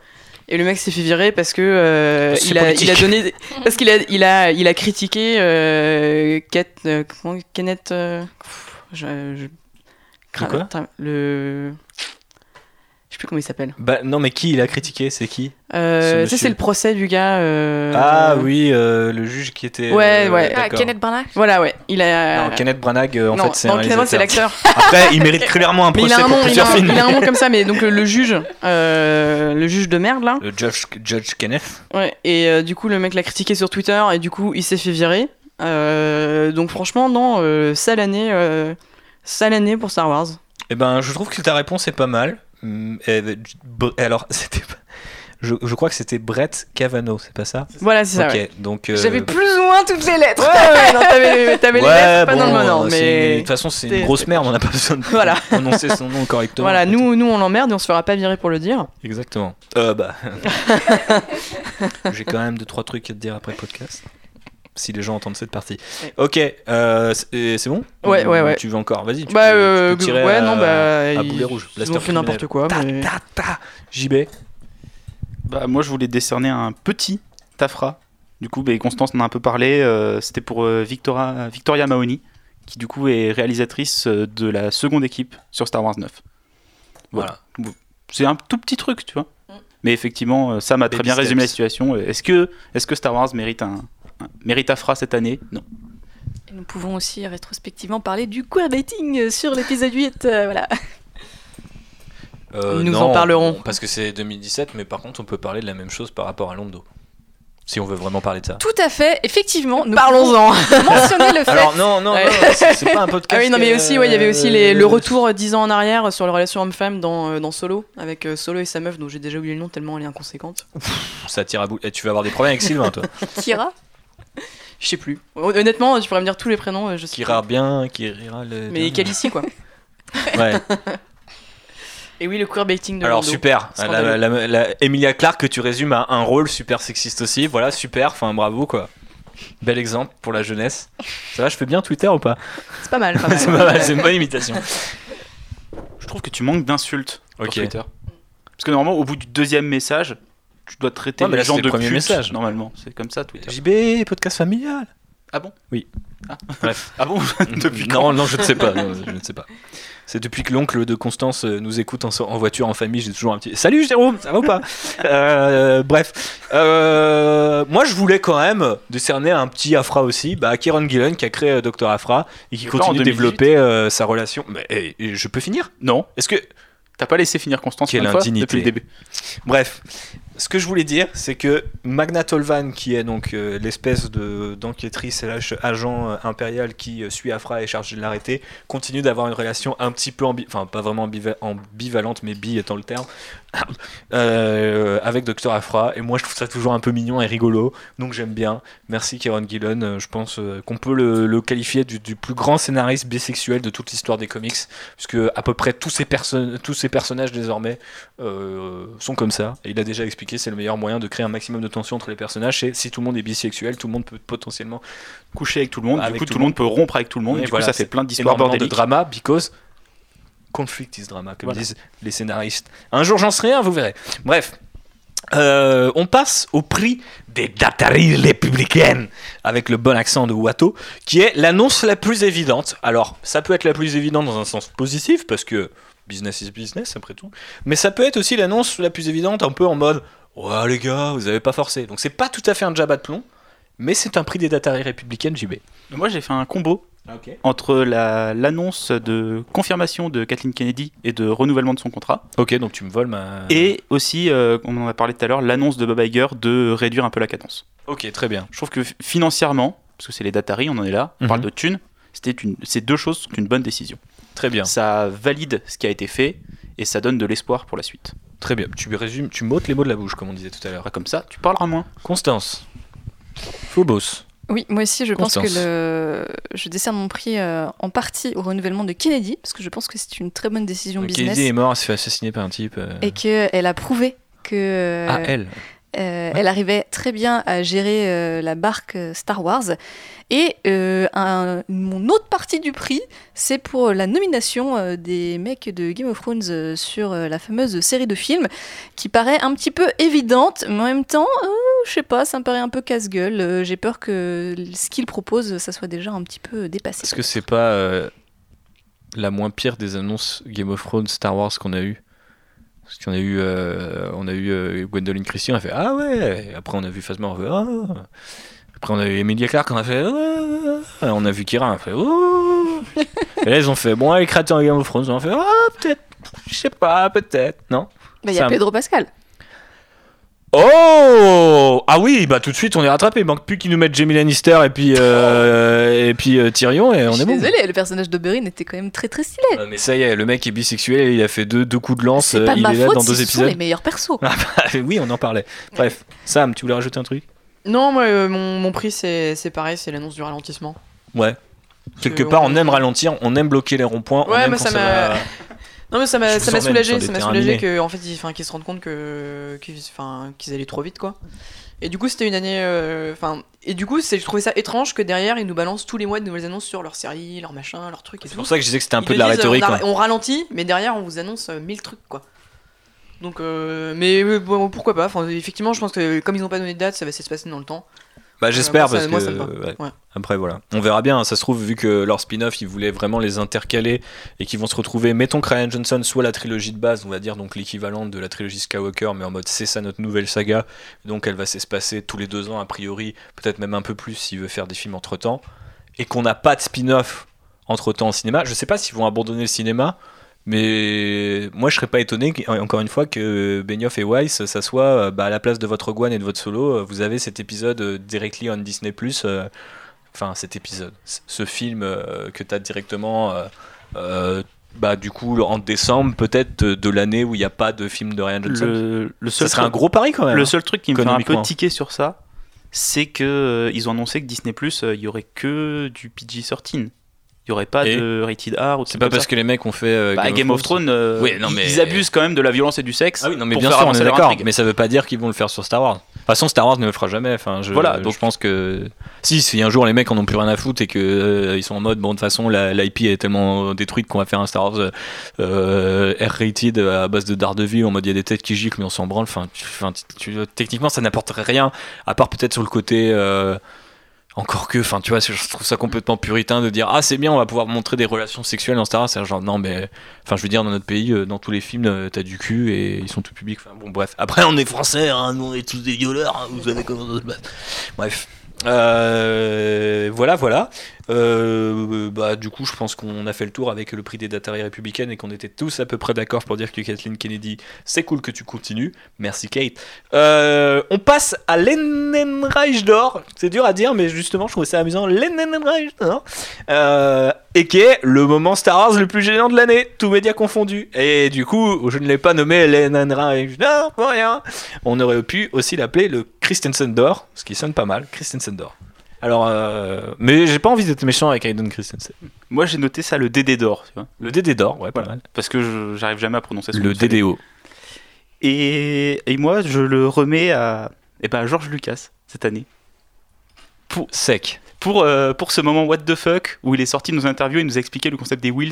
Et le mec s'est fait virer parce que euh, il, a, il a donné parce qu'il a il a il a critiqué euh, Ket- euh, comment- Kenneth euh, je, je- Le quoi? Le plus comment il s'appelle. Bah non, mais qui il a critiqué C'est qui? Euh, Ce c'est le procès du gars. euh, Ah oui, euh, le juge qui était. Ouais, euh, ouais. Ah. Kenneth Branagh? Voilà, ouais. Il a. Non, Kenneth Branagh, en non, fait, c'est non, un Kenneth Branagh, c'est l'acteur. *laughs* Après, il mérite clairement un il procès a un pour nom, il a, plusieurs un- films. il a un nom comme ça, mais donc le, le *laughs* juge, euh, le juge de merde là. Le Judge, Judge Kenneth. Ouais, et euh, du coup, le mec l'a critiqué sur Twitter et du coup, il s'est fait virer. Euh, donc, franchement, non, euh, sale année, euh, sale année pour Star Wars. Eh ben, je trouve que ta réponse est pas mal. Et, Bre- alors, *laughs* c'était pas. Je, je crois que c'était Brett Kavanaugh, c'est pas ça? Voilà, c'est ça. Ok, ouais. donc. euh, J'avais plus ou moins toutes les lettres. Ouais, ouais, non, t'avais, *laughs* t'avais les ouais, lettres, pas dans le bon, c'est- mais. De toute façon, c'est une grosse merde, on n'a pas besoin de *laughs* Voilà. prononcer son nom correctement. Voilà, nous, nous on l'emmerde et on se fera pas virer pour le dire. Exactement. Euh, bah. J'ai quand même deux, trois trucs à te dire après le podcast. Si les gens entendent cette partie. Ouais. Ok, euh, c'est bon? Ouais, Ou ouais, ouais. Tu veux encore? Vas-y. Tu bah, peux, tu euh, peux tirer ouais, à, non, bah. à boulet rouge. ils ont fait n'importe quoi. Ta, mais- ta, ta. JB. Bah, moi, je voulais décerner un petit Tafra. Du coup, bah, Constance en a un peu parlé. euh, C'était pour euh, Victoria, Victoria Mahoney, qui du coup est réalisatrice euh, de la seconde équipe sur Star Wars 9. Voilà. C'est un tout petit truc, tu vois. Mais effectivement, euh, Sam a très bien résumé la situation. Est-ce que, est que Star Wars mérite un, un- mérite Afra cette année Non. Et Nous pouvons aussi rétrospectivement parler du queerbaiting sur l'épisode 8. euh, voilà. Euh, Nous non, en parlerons. Parce que c'est 2017, mais par contre, on peut parler de la même chose par rapport à Londo. Si on veut vraiment parler de ça. Tout à fait, effectivement. Nous Parlons-en. pouvons mentionner le *laughs* fait. Alors, non, non, Ouais. non, c'est pas un *laughs* podcast. Ah oui, non, mais euh, aussi, ouais, il y avait aussi les- le retour euh, 10 ans en arrière sur la relation homme-femme dans, euh, dans Solo, avec euh, Solo et sa meuf, dont j'ai déjà oublié le nom tellement elle est inconséquente. Ça tire à bout. Et tu vas avoir des problèmes avec Sylvain, toi. *laughs* Kira. Je sais plus. Honnêtement, tu pourrais me dire tous les prénoms, euh, je sais Qui rira bien, qui rira le. Mais Calici, quoi. *laughs* Ouais. Et oui, le queerbaiting de Alors Lando. super. Scandaleux. La, la- la- Emilia Clarke que tu résumes à un rôle super sexiste aussi. Voilà, super. Enfin, bravo quoi. Bel exemple pour la jeunesse. Ça va, je fais bien Twitter ou pas? C'est pas mal, pas *laughs* mal. C'est pas mal, c'est une bonne imitation. Je trouve que tu manques d'insultes Ok. sur Twitter. Parce que normalement, au bout du deuxième message, tu dois traiter Ouais, mais les là, gens c'est de le premier pute, message. Normalement, c'est comme ça Twitter. JB, podcast familial. Ah bon? Oui. Ah. *laughs* Bref. Ah bon? *laughs* *laughs* Depuis non, quand? non, je ne sais pas. non, je ne sais pas. C'est depuis que l'oncle de Constance euh, nous écoute en, en voiture, en famille, j'ai toujours un petit. Salut Jérôme, ça va ou pas? Euh, Bref, Euh, moi je voulais quand même décerner un petit Afra aussi, bah, Kieron Gillen qui a créé Dr Afra et qui continue de 2018. développer euh, sa relation. Mais, et- et je peux finir? Non. Est-ce que T'as pas laissé finir Constance Quelle une fois depuis le début? Bref. Ce que je voulais dire, c'est que Magna Tolvan, qui est donc euh, l'espèce de d'enquêtrice slash agent euh, impérial qui euh, suit Afra et est chargé de l'arrêter, continue d'avoir une relation un petit peu enfin pas vraiment ambiva- ambivalente, mais bi étant le terme, *laughs* euh, avec Dr Afra. Et moi, je trouve ça toujours un peu mignon et rigolo, donc j'aime bien. Merci Kieron Gillen. Euh, Je pense euh, qu'on peut le, le qualifier du, du plus grand scénariste bisexuel de toute l'histoire des comics, puisque à peu près tous ces personnes, tous ces personnages désormais euh, sont comme ça. Et il a déjà expliqué, c'est le meilleur moyen de créer un maximum de tension entre les personnages. C'est si tout le monde est bisexuel, tout le monde peut potentiellement Coucher avec tout le monde, Avec du coup tout tout le monde peut rompre avec tout le monde, Et et du voilà, coup ça fait plein d'histoires énormément de bordéliques. drama, because conflict is drama, comme Voilà. disent les scénaristes. Un jour, j'en sais rien, vous verrez. Bref. Euh, on passe au prix des dataries républicaines avec le bon accent de Watteau, qui est l'annonce la plus évidente. Alors, ça peut être la plus évidente dans un sens positif, parce que business is business, après tout. Mais ça peut être aussi l'annonce la plus évidente, un peu en mode Ouais, les gars, vous avez pas forcé. Donc, c'est pas tout à fait un jab de plomb, mais c'est un prix des dataries républicaines, JB. Moi j'ai fait un combo entre la- l'annonce de confirmation de Kathleen Kennedy et de renouvellement de son contrat, Ok, donc tu me voles ma. et aussi, euh, on en a parlé tout à l'heure, l'annonce de Bob Iger de réduire un peu la cadence. Ok, très bien. Je trouve que financièrement, parce que c'est les Datari, on en est là, on Mhm. parle de thunes, c'était une, ces deux choses sont une bonne décision. Très bien. Ça valide ce qui a été fait et ça donne de l'espoir pour la suite. Très bien. Tu résumes, tu m'ôtes les mots de la bouche, comme on disait tout à l'heure. Comme ça, tu parleras moins. Constance. Phobos. Oui, moi aussi, je pense que le... je décerne mon prix euh, en partie au renouvellement de Kennedy, parce que je pense que c'est une très bonne décision business. Kennedy est mort, elle s'est fait assassiner par un type. euh. Et qu'elle a prouvé que Ah, elle. Euh, elle arrivait très bien à gérer euh, la barque euh, Star Wars. Et euh, un- mon autre partie du prix, c'est pour la nomination des mecs de Game of Thrones sur la fameuse série de films, qui paraît un petit peu évidente, mais en même temps, je sais pas, ça me paraît un peu casse-gueule. J'ai peur que ce qu'ils proposent, ça soit déjà un petit peu dépassé. Est-ce que c'est pas la moins pire des annonces Game of Thrones Star Wars qu'on a eu Parce qu'on a eu, euh, on a eu euh, Gwendoline Christie, on a fait Ah ouais. Après, on a vu Phasma, on a fait Ah. Après, on a eu Emilia Clarke, on a fait Ah. On a vu Kira, on a fait Oh. Et là, ils ont fait Bon, les créateurs de Game of Thrones, on a fait Ah, peut-être, je sais pas, peut-être, non. Bah, Il y a Pedro Pascal. Oh Ah oui, bah tout de suite on est rattrapé. Il manque plus qu'ils nous mettent Jamie Lannister et puis, euh, *laughs* et puis euh, Tyrion et on je est suis bon. désolée, le personnage d'Oberyn était quand même très très stylé. Ouais, mais ça y est, le mec est bisexuel, il a fait deux, deux coups de lance, C'est euh, pas de il ma est là faute dans si deux ce sont épisodes. les meilleurs persos. Ah bah, *laughs* oui, on en parlait. Bref, Sam, tu voulais rajouter un truc? Non, moi, euh, mon, mon prix, c'est c'est pareil, c'est l'annonce du ralentissement. Ouais. Quelque Que part, on- aime ralentir, on aime bloquer les ronds-points. on Ouais, aime mais quand ça m'a- va- Non, mais ça m'a ça m'a soulagé, ça m'a soulagé que, en fait, ils, enfin, qu'ils se rendent compte que qu'ils qu'ils allaient trop vite, quoi. Et du coup, c'était une année. euh, Enfin, et du coup, c'est- je trouvais ça étrange que derrière, ils nous balancent tous les mois de nouvelles annonces sur leur série, leur machin, leur truc et C'est pour ça que je disais que c'était un Ils peu de la disent, euh, rhétorique. On, a- hein. on ralentit, mais derrière, on vous annonce euh, mille trucs, quoi. Donc, euh, mais euh, bon, pourquoi pas enfin, Effectivement, je pense que comme ils n'ont pas donné de date, ça va s'espacer dans le temps. Bah j'espère parce moi, que ouais. Ouais. après voilà, on verra bien. Ça se trouve vu que leur spin-off ils voulaient vraiment les intercaler et qu'ils vont se retrouver. Mettons que Ryan Johnson soit la trilogie de base, on va dire donc l'équivalent de la trilogie Skywalker, mais en mode c'est ça notre nouvelle saga. Donc elle va s'espacer tous les deux ans a priori, peut-être même un peu plus s'il veut faire des films entre temps, et qu'on n'a pas de spin-off entre temps au cinéma. Je sais pas s'ils vont abandonner le cinéma. Mais moi, je serais pas étonné, encore une fois, que Benioff et Weiss, ça soit euh, bah, à la place de votre Rogue One et de votre Solo, euh, vous avez cet épisode euh, directly on Disney+, euh, enfin cet épisode, ce film euh, que tu as directement, euh, euh, bah, du coup, en décembre, peut-être de, de l'année où il n'y a pas de film de Ryan Johnson. Le, le Ça seul serait un truc- gros pari quand même. Le hein. seul truc qui me fait un peu tiquer sur ça, c'est que euh, ils ont annoncé que Disney Plus, il y aurait que du PG-13. Il y aurait pas Et de rated R ou C'est pas parce que les mecs ont fait euh, Bah, Game, of Thrones, euh, Oui, non, ils- mais- ils abusent quand même de la violence et du sexe. Ah oui, non, mais pour bien faire sûr, on est d'accord. Mais ça veut pas dire qu'ils vont le faire sur Star Wars. De toute façon, Star Wars ne le fera jamais. Enfin, je, Voilà, donc je pense que si, si un jour les mecs en ont plus rien à foutre et que euh, ils sont en mode bon de toute façon l'IP est tellement détruite qu'on va faire un Star Wars euh, euh, R-rated à base de Daredevil en mode il y a des têtes qui giclent mais on s'en branle. Enfin, tu- enfin, tu- tu- techniquement ça n'apporterait rien à part peut-être sur le côté. Encore que, enfin, tu vois, je trouve ça complètement puritain de dire ah c'est bien, on va pouvoir montrer des relations sexuelles dans Star. C'est genre non mais, enfin, je veux dire dans notre pays, euh, dans tous les films, euh, t'as du cul et ils sont tout publics. Enfin bon, bref. Après, on est français, hein, nous on est tous des violeurs. hein, vous savez comment ça se. Bref. Euh, voilà, voilà. Euh, bah, du coup, je pense qu'on a fait le tour avec le prix des Datari républicaines et qu'on était tous à peu près d'accord pour dire que Kathleen Kennedy, c'est cool que tu continues. Merci Kate. Euh, on passe à l'Ennenreich d'or. C'est dur à dire, mais justement, je trouve ça amusant. L'Ennenreich d'or. Euh, et qui est le moment Star Wars le plus gênant de l'année, tous médias confondus. Et du coup, je ne l'ai pas nommé l'Ennenreich d'or pour rien. On aurait pu aussi l'appeler le Christensen d'or, ce qui sonne pas mal. Christensen d'or. Alors, euh, mais j'ai pas envie d'être méchant avec Hayden Christensen. Moi, j'ai noté ça le DD d'or, tu vois. Le DD d'or, ouais, pas mal. Parce que je- j'arrive jamais à prononcer son Le nom, c'est- DDO. Et, et moi, je le remets à, eh ben, à George Lucas cette année. Pour, Sec. pour, euh, pour ce moment what the fuck où il est sorti dans une interview et nous a expliqué le concept des wheels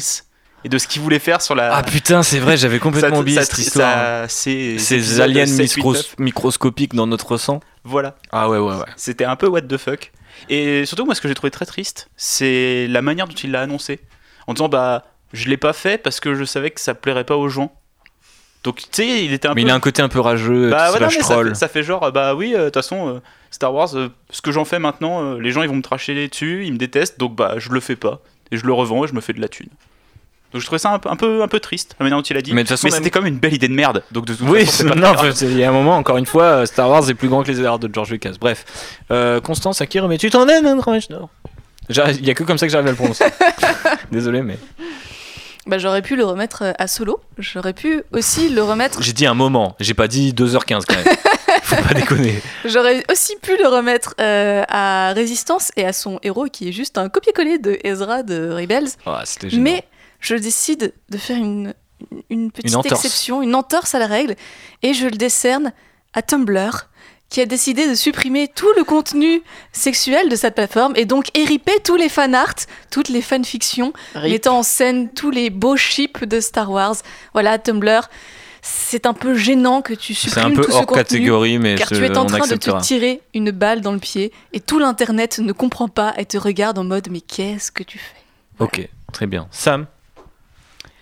et de ce qu'il voulait faire sur la. Ah putain, c'est vrai, j'avais *laughs* complètement oublié cette histoire. ça- ces- aliens 7, 8, micros- 9. microscopiques dans notre sang. Voilà. Ah ouais, ouais, ouais. C'était un peu what the fuck. Et surtout, moi, ce que j'ai trouvé très triste, c'est la manière dont il l'a annoncé. En disant, bah, je l'ai pas fait parce que je savais que ça plairait pas aux gens. Donc, tu sais, il était un Mais peu. il a un côté un peu rageux, bah, ouais, non, slash mais ça, troll. fait, ça fait genre, bah oui, euh, de toute façon, euh, Star Wars, euh, ce que j'en fais maintenant, les gens ils vont me tracher dessus, ils me détestent, donc bah je le fais pas. Et je le revends et je me fais de la thune. Donc je trouvais ça un peu, un peu, un peu triste, la manière dont il a dit. Mais de toute façon, même- c'était quand même une belle idée de merde. Donc de toute Oui, façon, c'est *laughs* pas non, il y a un moment, encore une fois, euh, Star Wars est plus grand que les erreurs de George Lucas. Bref, Euh, Constance, à qui remets-tu ton d'or J'arrive- Il y a que comme ça que j'arrive à le prononcer. *laughs* Désolé, mais Bah, j'aurais pu le remettre euh, à solo. J'aurais pu aussi le remettre. j'ai dit un moment. J'ai pas dit 2h15 quand même. *laughs* Faut pas déconner. J'aurais aussi pu le remettre euh, à Résistance et à son héros qui est juste un copier-coller de Ezra de Rebels. C'était gênant. Mais je décide de faire une, une petite Une exception, une entorse à la règle, et je le décerne à Tumblr, qui a décidé de supprimer tout le contenu sexuel de cette plateforme et doncériper tous les fanarts, toutes les fanfictions, Rip. mettant en scène tous les beaux ships de Star Wars. Voilà, Tumblr. C'est un peu gênant que tu C'est supprimes un peu tout ce hors contenu. catégorie, mais Car tu es en train de te tirer une balle dans le pied et tout l'internet ne comprend pas et te regarde en mode mais qu'est-ce que tu fais? Ok, très bien. Sam?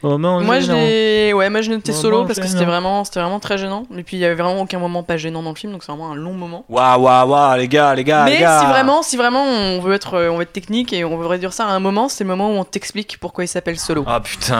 Moment Moi l'ai ouais moi je l'ai noté solo parce que c'était vraiment c'était vraiment très gênant et puis il y avait vraiment aucun moment pas gênant dans le film donc c'est vraiment un long moment. Waouh, waouh, waouh, les gars, les gars, les Mais gars. si vraiment si vraiment on veut être euh, on veut être technique et on veut réduire ça à un moment c'est le moment où on t'explique pourquoi il s'appelle solo. Ah putain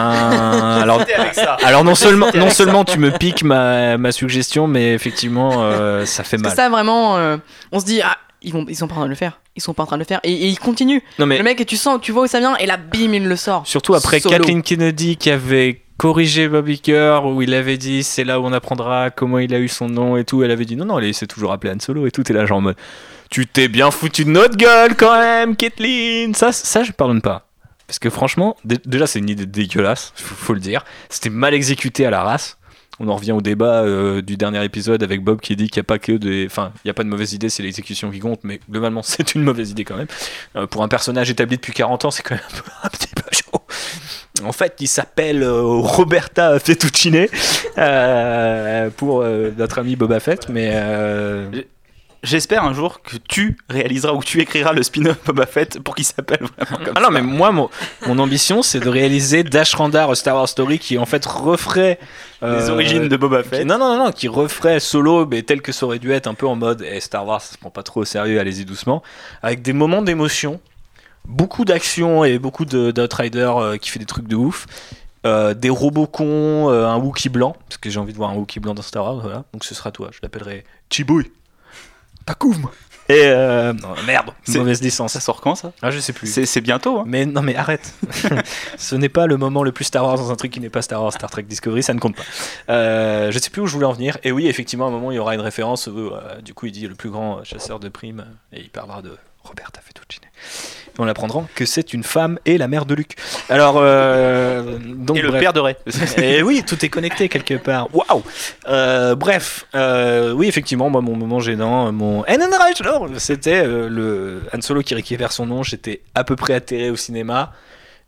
Alors, avec ça. alors non seulement, non seulement tu me piques ma, ma suggestion, mais effectivement, euh, ça fait Parce mal. que ça vraiment euh, on se dit ah ils vont ils sont pas en train de le faire ils sont pas en train de le faire et, et ils continuent. Non mais Le mec et tu sens tu vois où ça vient et là bim il le sort. surtout après Solo. Kathleen Kennedy qui avait corrigé Bob Iger où il avait dit c'est là où on apprendra comment il a eu son nom et tout. Elle avait dit non non, il s'est toujours appelé Han Solo et tout. Et là genre en mode tu t'es bien foutu de notre gueule quand même, Kathleen. Ça ça je pardonne pas. Parce que franchement, dé- déjà c'est une idée dégueulasse, faut, faut le dire. C'était mal exécuté à la race. On en revient au débat euh, du dernier épisode avec Bob qui dit qu'il n'y a pas que des. Enfin, il n'y a pas de mauvaise idée, c'est l'exécution qui compte, mais globalement, *laughs* c'est une mauvaise idée quand même. Euh, pour un personnage établi depuis 40 ans, c'est quand même un, peu- un petit peu chaud. En fait, il s'appelle euh, Roberta Fettuccine pour notre ami Boba Fett, mais. J'espère un jour que tu réaliseras ou que tu écriras le spin-off Boba Fett pour qu'il s'appelle vraiment comme Ah non, ça. mais moi, mon, mon ambition, c'est de réaliser Dash Randar Star Wars Story qui en fait referait. Les euh, origines de Boba qui- Fett. non, non, non, non, qui referait solo, mais tel que ça aurait dû être, un peu en mode eh, Star Wars, ça se prend pas trop au sérieux, allez-y doucement, avec des moments d'émotion, beaucoup d'action et beaucoup de- d'Outrider euh, qui fait des trucs de ouf. euh, des robots cons, euh, un Wookie blanc, parce que j'ai envie de voir un Wookie blanc dans Star Wars, voilà. Donc ce sera toi, je l'appellerai Chibouille. Takoum. Et euh, non, merde, C'est- mauvaise licence. Ça sort quand ça? Ah, je sais plus. C'est c'est bientôt. Hein. Mais non, mais arrête. *laughs* Ce n'est pas le moment le plus Star Wars dans un truc qui n'est pas Star Wars, Star Trek Discovery, ça ne compte pas. Euh, je sais plus où je voulais en venir. Et oui, effectivement, à un moment, il y aura une référence. où, euh, du coup, il dit le plus grand chasseur de primes. Et il parlera de Roberta Fettuccine. On apprendra que c'est une femme et la mère de Luc. Alors, euh, donc, Et le bref. père de Ray. *laughs* Et oui, tout est connecté quelque part. Waouh Euh, Bref, euh, oui, effectivement, moi, mon moment gênant, mon c'était euh, le Han Solo qui récupère son nom. J'étais à peu près atterré au cinéma.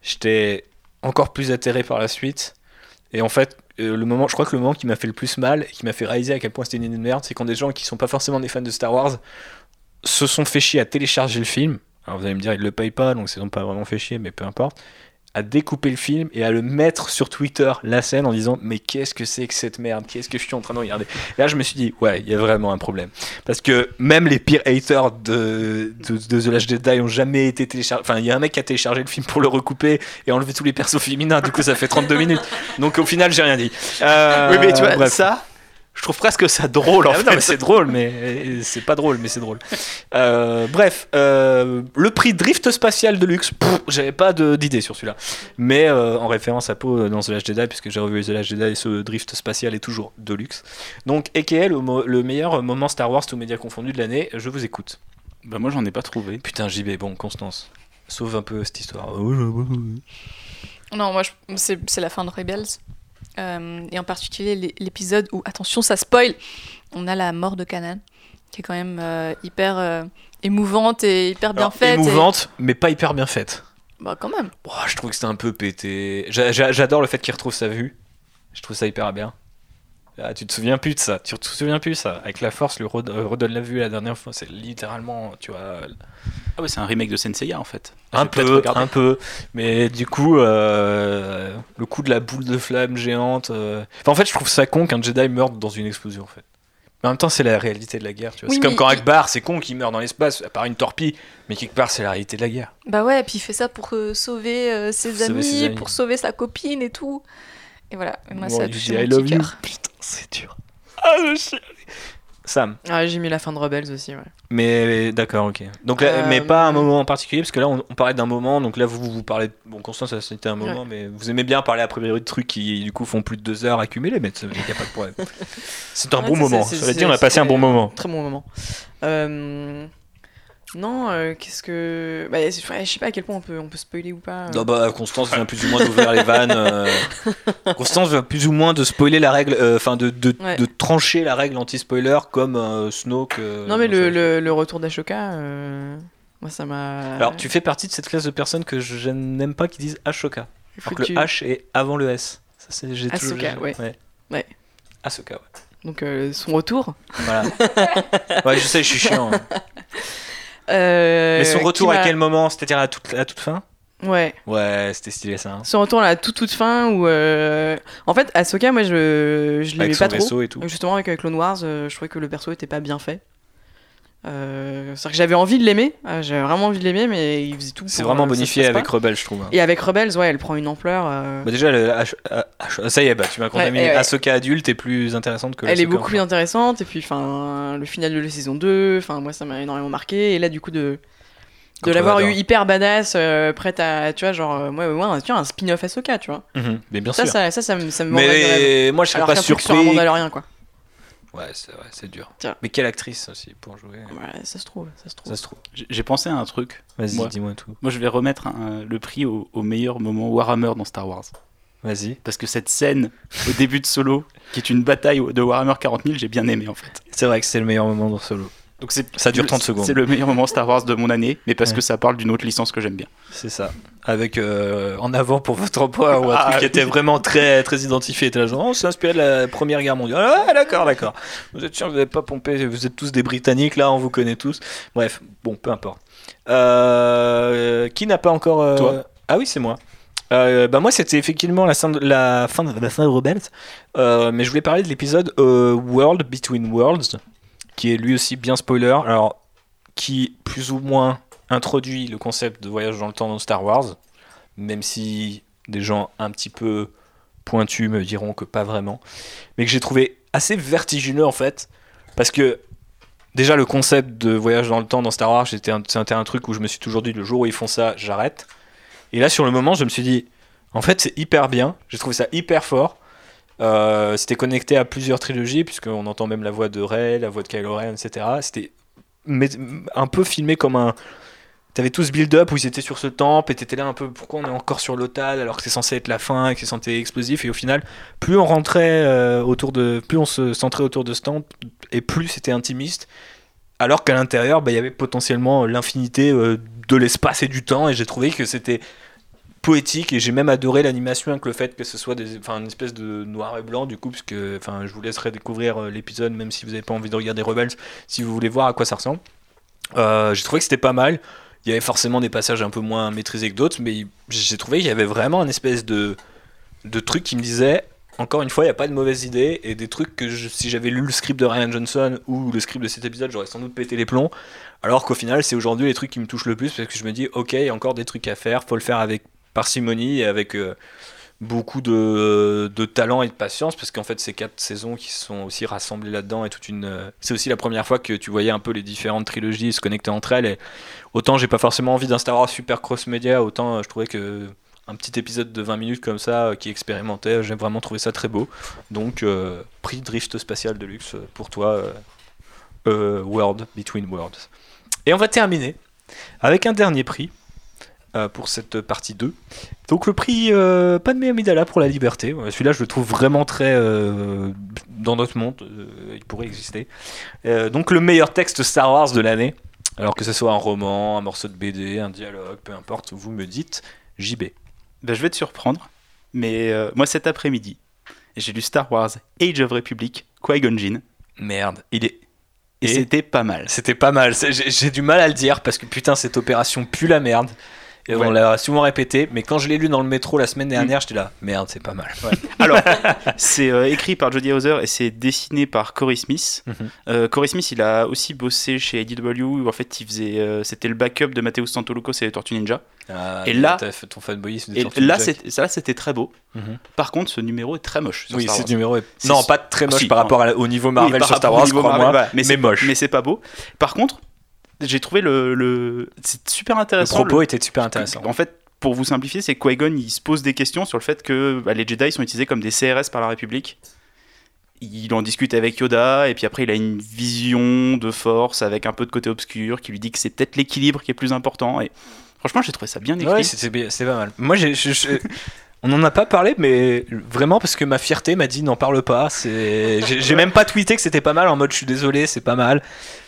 J'étais encore plus atterré par la suite. Et en fait, euh, le moment, je crois que le moment qui m'a fait le plus mal et qui m'a fait réaliser à quel point c'était une idée de merde, c'est quand des gens qui sont pas forcément des fans de Star Wars se sont fait chier à télécharger le film. Alors vous allez me dire, ils le payent pas, donc ils n'ont pas vraiment fait chier, mais peu importe. à découper le film et à le mettre sur Twitter, la scène, en disant Mais qu'est-ce que c'est que cette merde? Qu'est-ce que je suis en train de regarder? Et Là, je me suis dit Ouais, il y a vraiment un problème. Parce que même les pires haters de, de, de The Last Jedi ont jamais été téléchargés. Enfin, il y a un mec qui a téléchargé le film pour le recouper et enlever tous les persos féminins. Du coup, ça fait 32 minutes. Donc, au final, j'ai rien dit. Euh, oui, mais tu vois, bref. ça, je trouve presque ça drôle en Ah, fait. non, mais c'est drôle, mais c'est pas drôle, mais c'est drôle. Euh, bref, euh, le prix Drift Spatial de luxe, pff, j'avais pas de- d'idée sur celui-là. Mais euh, en référence à Poe dans The Last Jedi, puisque j'ai revu The Last Jedi, ce Drift Spatial est toujours de luxe. Donc, AKL, le, mo- le meilleur moment Star Wars, tous médias confondus de l'année, je vous écoute. Bah, moi, j'en ai pas trouvé. Putain, JB, bon, Constance, sauve un peu cette histoire. Non, moi, je- c'est c'est la fin de Rebels. Euh, et en particulier l'é- l'épisode où, attention, ça spoil, on a la mort de Kanan, qui est quand même euh, hyper euh, émouvante et hyper bien Alors, faite. et- Émouvante, mais pas hyper bien faite. Bah, quand même. Oh, je trouve que c'était un peu pété. J'a- j'a- J'adore le fait qu'il retrouve sa vue. Je trouve ça hyper bien. Ah, tu te souviens plus de ça. Tu te souviens plus de ça. Avec la force, lui red- euh, redonne la vue la dernière fois. C'est littéralement, tu vois, Ah ouais, c'est un remake de Senseiya en fait. un peu, un peu. Mais du coup, euh, le coup de la boule de flamme géante. euh, enfin, en fait, je trouve ça con qu'un Jedi meure dans une explosion. En fait. Mais en même temps, c'est la réalité de la guerre. tu vois. Oui, c'est comme quand il- Akbar, c'est con qu'il meurt dans l'espace, à part une torpille. Mais quelque part, c'est la réalité de la guerre. Bah ouais, puis il fait ça pour euh, sauver euh, ses, amis, ses amis. pour sauver sa copine et tout. Et voilà, et moi Bon, ça a touché mon I petit love you. cœur. Putain, c'est dur. Ah, je chiale. Sam. Ah, j'ai mis la fin de Rebels aussi, ouais. Mais d'accord, ok. Donc là, Euh, mais pas un moment en particulier, parce que là, on, on parlait d'un moment. Donc là, vous vous parlez. Bon, Constance, ça c'était un moment, mais vous aimez bien parler a priori de trucs qui du coup font plus de deux heures accumulés, mais il n'y a pas de problème. *laughs* C'est un Ouais, bon moment. dire, on a passé un bon moment. Très bon moment. Euh, Non, euh, qu'est-ce que. Bah, ouais, je sais pas à quel point on peut, on peut spoiler ou pas. euh. Non, bah, Constance vient plus ou moins d'ouvrir les vannes. euh, *laughs* Constance vient plus ou moins de spoiler la règle, enfin de, de, Ouais. de trancher la règle anti-spoiler comme Snoke. Non, mais le, ce- le, le retour d'Ashoka, moi ça m'a. Alors, tu fais partie de cette classe de personnes que je, n'aime pas qui disent Ashoka. Alors que le H est avant le S. Ça, c'est, j'ai toujours- Ahsoka, j'ai- ouais. Ouais. Ahsoka, ouais. Donc son retour. Voilà. *laughs* ouais, je sais, je suis chiant. hein. *laughs* Euh, Mais son retour à quel moment? C'est-à-dire à toute, à toute fin? Ouais. Ouais, c'était stylé ça. hein. Son retour à la toute toute fin où. euh, En fait, Ahsoka, moi je, je l'aimais Avec pas trop. et tout. Justement, avec euh, Clone Wars, euh, je trouvais que le perso était pas bien fait. Euh, C'est-à-dire que j'avais envie de l'aimer, euh, j'avais vraiment envie de l'aimer, mais il faisait tout. C'est vraiment euh, bonifié passe pas. avec Rebelle, je trouve. hein. Et avec Rebels, ouais, elle prend une ampleur. euh, Bah déjà, le H- H- ça y est, bah, tu m'as contaminé. Ouais. Ahsoka adulte est plus intéressante que elle est beaucoup enfant. plus intéressante, et puis enfin, le final de la saison 2, enfin, moi ça m'a énormément marqué, et là du coup de. De l'avoir eu hyper badass, euh, prête à, tu vois, genre, euh, ouais, ouais, ouais, tu vois, un spin-off Ahsoka, tu vois. Mhm, Mais bien ça, sûr. ça, ça, ça, me- ça me rêve. Mais moi, je serais Alors pas qu'un truc surpris. sur un Mandalorien, quoi. Ouais, c'est ouais, c'est dur. Tiens. Mais quelle actrice aussi pour jouer Ouais, ça se trouve, ça se trouve. Ça se trouve. J'ai- J'ai pensé à un truc. Vas-y, Moi. dis-moi tout. Moi, je vais remettre un- le prix au, au meilleur moment Warhammer dans Star Wars. Vas-y. Parce que cette scène au début de Solo, qui est une bataille de Warhammer 40 000, j'ai bien aimé en fait. C'est vrai que c'est le meilleur moment dans Solo. Donc c'est Ça dure le- 30 secondes. C'est le meilleur moment Star Wars de mon année, mais parce Ouais. que ça parle d'une autre licence que j'aime bien. C'est ça. Avec euh, en avant pour votre emploi ou un Ah, truc qui était vraiment très, très identifié. T'es là, genre, oh, c'est inspiré de la Première Guerre mondiale. Ah, d'accord, d'accord. Vous êtes sûr, vous n'avez pas pompé, vous êtes tous des Britanniques, là, on vous connaît tous. Bref, bon, peu importe. Euh, qui n'a pas encore. euh, Toi. Ah oui, c'est moi. Euh, bah moi c'était effectivement la fin de la fin de, la fin de Rebels Euh, mais je voulais parler de l'épisode euh, World Between Worlds qui est lui aussi bien spoiler alors qui plus ou moins introduit le concept de voyage dans le temps dans Star Wars même si des gens un petit peu pointus me diront que pas vraiment mais que j'ai trouvé assez vertigineux en fait parce que déjà le concept de voyage dans le temps dans Star Wars c'était un, un truc où je me suis toujours dit le jour où ils font ça j'arrête et là, sur le moment, je me suis dit, en fait, c'est hyper bien. J'ai trouvé ça hyper fort. Euh, c'était connecté à plusieurs trilogies, puisqu'on entend même la voix de Rey, la voix de Kylo Ren, etc. C'était un peu filmé comme un. T'avais tout ce build-up où ils étaient sur ce temple et t'étais là un peu pourquoi on est encore sur l'Otal alors que c'est censé être la fin et que c'est censé être explosif et au final plus on rentrait euh, autour de plus on se centrait autour de ce temple et plus c'était intimiste alors qu'à l'intérieur bah, il y avait potentiellement l'infinité euh, de l'espace et du temps et j'ai trouvé que c'était poétique et j'ai même adoré l'animation avec le fait que ce soit des, enfin, une espèce de noir et blanc du coup parce que enfin je vous laisserai découvrir euh, l'épisode même si vous n'avez pas envie de regarder Rebels si vous voulez voir à quoi ça ressemble Euh, j'ai trouvé que c'était pas mal il y avait forcément des passages un peu moins maîtrisés que d'autres, mais j'ai trouvé qu'il y avait vraiment un espèce de, de truc qui me disait encore une fois, il n'y a pas de mauvaise idée et des trucs que si j'avais lu le script de Ryan Johnson ou le script de cet épisode, j'aurais sans doute pété les plombs. Alors qu'au final, c'est aujourd'hui les trucs qui me touchent le plus parce que je me dis, ok, il y a encore des trucs à faire, faut le faire avec parcimonie et avec euh, beaucoup de, de talent et de patience parce qu'en fait, ces quatre saisons qui sont aussi rassemblées là-dedans et toute une. euh, c'est aussi la première fois que tu voyais un peu les différentes trilogies se connecter entre elles et autant j'ai pas forcément envie d'un Star Wars super cross-média, autant euh, je trouvais que un petit épisode de 20 minutes comme ça qui expérimentait, j'ai vraiment trouvé ça très beau. Donc, prix Drift Spatial Deluxe euh, pour toi, World Between Worlds. Et on va terminer avec un dernier prix euh, pour cette partie 2. Donc, le prix euh, Padmé Amidala pour la liberté. Celui-là, je le trouve vraiment très euh, dans notre monde. euh, il pourrait exister. Donc, le meilleur texte Star Wars de l'année. Alors que ce soit un roman, un morceau de BD, un dialogue, peu importe, vous me dites JB. Ben, je vais te surprendre, mais moi cet après-midi, j'ai lu Star Wars Age of Republic, Qui-Gon Jinn, Merde, il est. et Et- c'était pas mal. C'était pas mal. J'ai du mal à le dire parce que putain, cette opération pue la merde. Et on l'a souvent répété, mais quand je l'ai lu dans le métro la semaine dernière, j'étais là, merde, c'est pas mal. Alors, *laughs* c'est euh, écrit par Jodie Hauser et c'est dessiné par Corey Smith. Euh, Corey Smith, il a aussi bossé chez IDW où en fait il faisait, euh, c'était le backup de Matteo Santolucos et les Tortues Ninja. Ah, Et là- ton fanboyisme des Et Tortues là, Ninja. c'est- ça, là, c'était très beau. Mhm. Par contre, ce numéro est très moche. Sur Oui, ce numéro est. C'est Non, pas très moche Si, par rapport à au niveau Oui, Marvel par sur Star Wars, Marvel, mais, c'est moche. Mais c'est pas beau. Par contre, j'ai trouvé le, le- c'est super le intéressant. propos était super intéressant. En fait, pour vous simplifier, c'est que Qui-Gon il se pose des questions sur le fait que bah, les Jedi sont utilisés comme des CRS par la République. Il en discute avec Yoda, et puis après il a une vision de force avec un peu de côté obscur qui lui dit que c'est peut-être l'équilibre qui est plus important. Et franchement, j'ai trouvé ça bien écrit. Ouais, c'était pas mal. Moi, j'ai- *laughs* on n'en a pas parlé, mais vraiment parce que ma fierté m'a dit n'en parle pas. J'ai même pas tweeté que c'était pas mal en mode je suis désolé, c'est pas mal.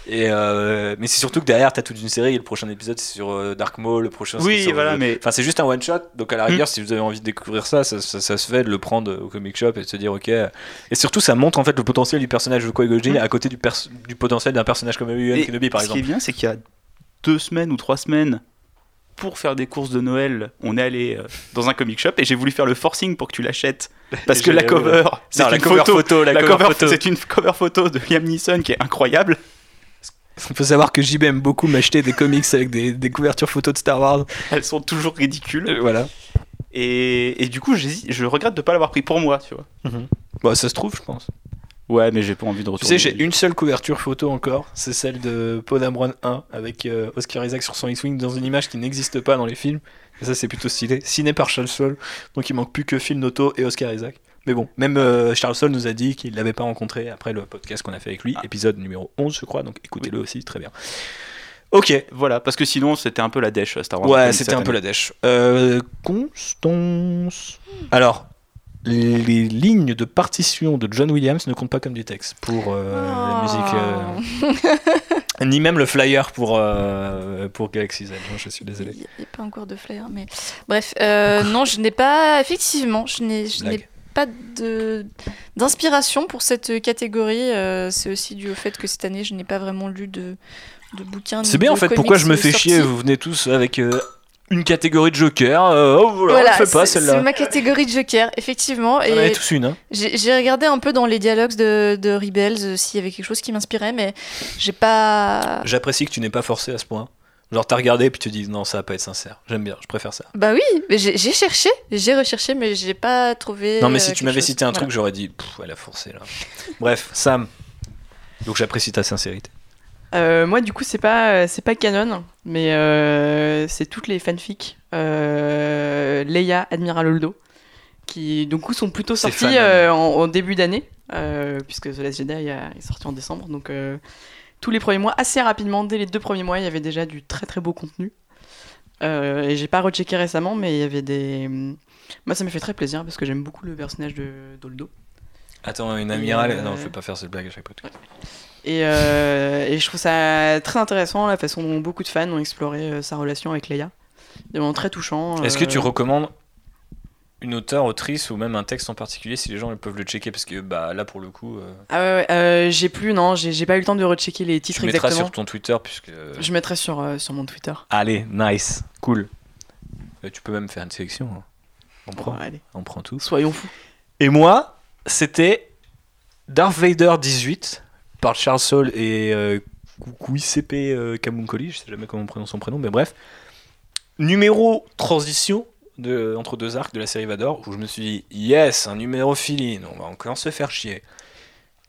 Et euh, mais c'est surtout que derrière t'as toute une série. Et le prochain épisode c'est sur euh, Dark Maul, le prochain. Oui, sur, voilà, euh, mais- Enfin, c'est juste un one shot. Donc à la rigueur, si vous avez envie de découvrir ça, ça, ça- ça se fait de le prendre au comic shop et de se dire ok. Et surtout, ça montre en fait le potentiel du personnage de Jinn Mm. à côté du, potentiel d'un personnage comme Obi-Wan Kenobi par ce exemple. qui est bien, c'est qu'il y a deux semaines ou trois semaines, pour faire des courses de Noël, on est allé euh, dans un comic shop et j'ai voulu faire le forcing pour que tu l'achètes. *laughs* Parce que la cover, c'est la une cover photo. photo, la, La cover photo. c'est une cover photo de Liam Neeson qui est incroyable. Il faut savoir que JB aime beaucoup m'acheter des comics avec des, des couvertures photos de Star Wars. Elles sont toujours ridicules. Euh, voilà. Et, et du coup, je regrette de pas l'avoir pris pour moi, tu vois. Bah, ça se trouve, je pense. Ouais, mais j'ai pas envie de Tu retourner. sais, j'ai une seule couverture photo encore. C'est celle de Poe Dameron 1 avec euh, Oscar Isaac sur son X-Wing dans une image qui n'existe pas dans les films. Et ça, c'est plutôt stylé. Ciné par Charles Soule. Donc, il manque plus que Phil Noto et Oscar Isaac. Mais bon, même euh, Charles Soule nous a dit qu'il l'avait pas rencontré après le podcast qu'on a fait avec lui, épisode numéro 11, je crois. Donc, écoutez-le aussi, très bien. Ok, Voilà, parce que sinon, c'était un peu la dèche, Star Wars. Ouais, c'était un peu la dèche. Euh, Constance. Alors, les lignes de partition de John Williams ne comptent pas comme du texte pour euh, la musique. euh, ni même le flyer pour, euh, pour Galaxy's Edge. hein, Je suis désolé. Il n'y a pas encore de flair, mais bref, euh, non, je n'ai pas, effectivement, je n'ai, pas d'inspiration pour cette catégorie. c'est aussi dû au fait que cette année, je n'ai pas vraiment lu de, de bouquins. C'est bien en fait. Pourquoi je me fais sortis. chier Vous venez tous avec une catégorie de Joker. euh, oh voilà, pas celle-là. c'est ma catégorie de Joker, effectivement. On avait tous une. Hein. j'ai, regardé un peu dans les dialogues de, de Rebels euh, s'il y avait quelque chose qui m'inspirait, mais j'ai pas. J'apprécie que tu n'aies pas forcé à ce point. Genre t'as regardé et puis tu dis non ça va pas être sincère. J'aime bien, je préfère ça. Bah oui, mais j'ai, cherché, j'ai recherché, mais j'ai pas trouvé. Non mais euh, si tu quelque m'avais cité un Voilà. truc, j'aurais dit, Pff, elle a forcé là. Bref, Sam. Donc j'apprécie ta sincérité. Euh, moi, du coup, c'est pas, c'est pas canon, mais euh, c'est toutes les fanfics. Euh, Leia, Admiral Holdo, qui, du coup, sont plutôt fan, euh, en, en début d'année, puisque The Last Jedi a- est sorti en décembre. Donc, tous les premiers mois, assez rapidement, dès les deux premiers mois, il y avait déjà du très très beau contenu. Et j'ai pas rechecké récemment, mais il y avait des. Moi, ça m'a fait très plaisir parce que j'aime beaucoup le personnage de d'Holdo. Attends, une amirale. euh, Non, je vais pas faire cette blague à chaque fois. Et, euh, et je trouve ça très intéressant la façon dont beaucoup de fans ont exploré euh, sa relation avec Leia. C'est vraiment très touchant. Est-ce que euh, tu recommandes une auteure, autrice ou même un texte en particulier si les gens peuvent le checker? Parce que bah là pour le coup. euh, Ah ouais, ouais, euh, j'ai plus, non, j'ai pas eu le temps de rechecker les titres tu mettras exactement. sur ton Twitter puisque. Je mettrai sur, euh, sur mon Twitter. Allez, nice, cool. Euh, tu peux même faire une sélection. hein. On prend, allez, on prend tout. soyons fous. Et moi, c'était Darth Vader 18 par Charles Soule et euh, CP euh, Kamunkoli, je sais jamais comment on prononce son prénom, mais bref. Numéro transition de, entre deux arcs de la série Vador, où je me suis dit, yes, un numéro filine, on va encore se faire chier.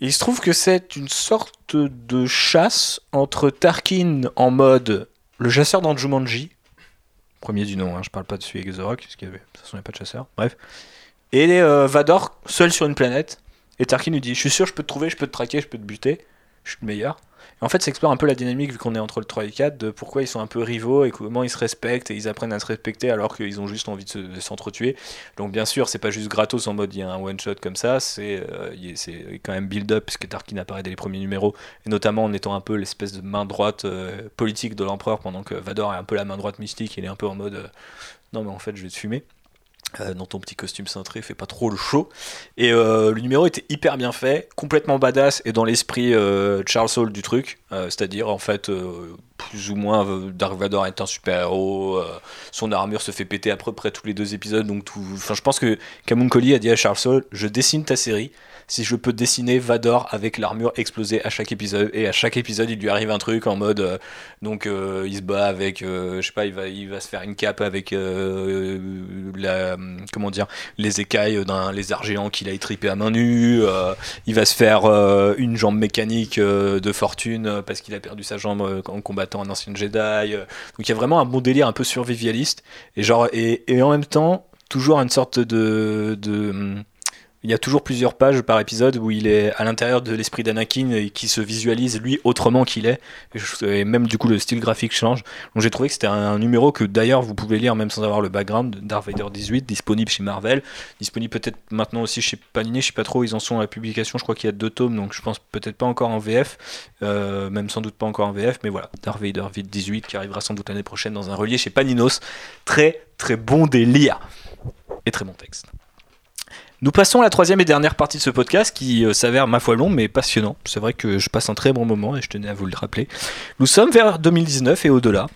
Il se trouve que c'est une sorte de chasse entre Tarkin en mode le chasseur dans Jumanji, premier du nom, hein, je parle pas de celui avec The Rock, parce qu'il y avait, pas de chasseur, bref. Et euh, Vador, seul sur une planète, et Tarkin lui dit, je suis sûr, je peux te trouver, je peux te traquer, je peux te buter, je suis le meilleur. Et en fait, ça explore un peu la dynamique, vu qu'on est entre le 3 et le 4, de pourquoi ils sont un peu rivaux et comment ils se respectent et ils apprennent à se respecter alors qu'ils ont juste envie de se- de s'entretuer. Donc, bien sûr, c'est pas juste gratos en mode il y a un one-shot comme ça, c'est euh, quand même build-up, puisque Tarkin apparaît dès les premiers numéros, et notamment en étant un peu l'espèce de main droite euh, politique de l'empereur, pendant que Vador est un peu la main droite mystique, il est un peu en mode euh, non, mais en fait, je vais te fumer. Euh, dans ton petit costume cintré, fais pas trop le show. Et euh, le numéro était hyper bien fait, complètement badass et dans l'esprit euh, Charles Soule du truc. C'est-à-dire, en fait, plus ou moins, Dark Vador est un super-héros. son armure se fait péter à peu près tous les deux épisodes. Donc, je pense que Kamunkoli a dit à Charles Soule Je dessine ta série si je peux dessiner Vador avec l'armure explosée à chaque épisode. Et à chaque épisode, il lui arrive un truc en mode. euh, donc, euh, il se bat avec. euh, je sais pas, il va, il va se faire une cape avec. la, comment dire les écailles d'un lézard géant qu'il a étripé à main nue. il va se faire une jambe mécanique de fortune parce qu'il a perdu sa jambe en combattant un ancien Jedi. donc il y a vraiment un bon délire un peu survivaliste et genre et en même temps toujours une sorte de, de hum, il y a toujours plusieurs pages par épisode où il est à l'intérieur de l'esprit d'Anakin et qui se visualise lui autrement qu'il est. Et, même du coup le style graphique change. Donc j'ai trouvé que c'était un, un numéro que d'ailleurs vous pouvez lire même sans avoir le background. Darth Vader 18, disponible chez Marvel. Disponible peut-être maintenant aussi chez Panini, je sais pas trop, ils en sont à la publication, je crois qu'il y a deux tomes, donc je pense peut-être pas encore en VF, euh, même sans doute pas encore en VF, mais voilà, Darth Vader 18 qui arrivera sans doute l'année prochaine dans un relié chez Paninos. Très très bon délire et très bon texte. Nous passons à la troisième et dernière partie de ce podcast qui euh, s'avère ma foi long mais passionnant. C'est vrai que je passe un très bon moment et je tenais à vous le rappeler. Nous sommes vers 2019 et au-delà.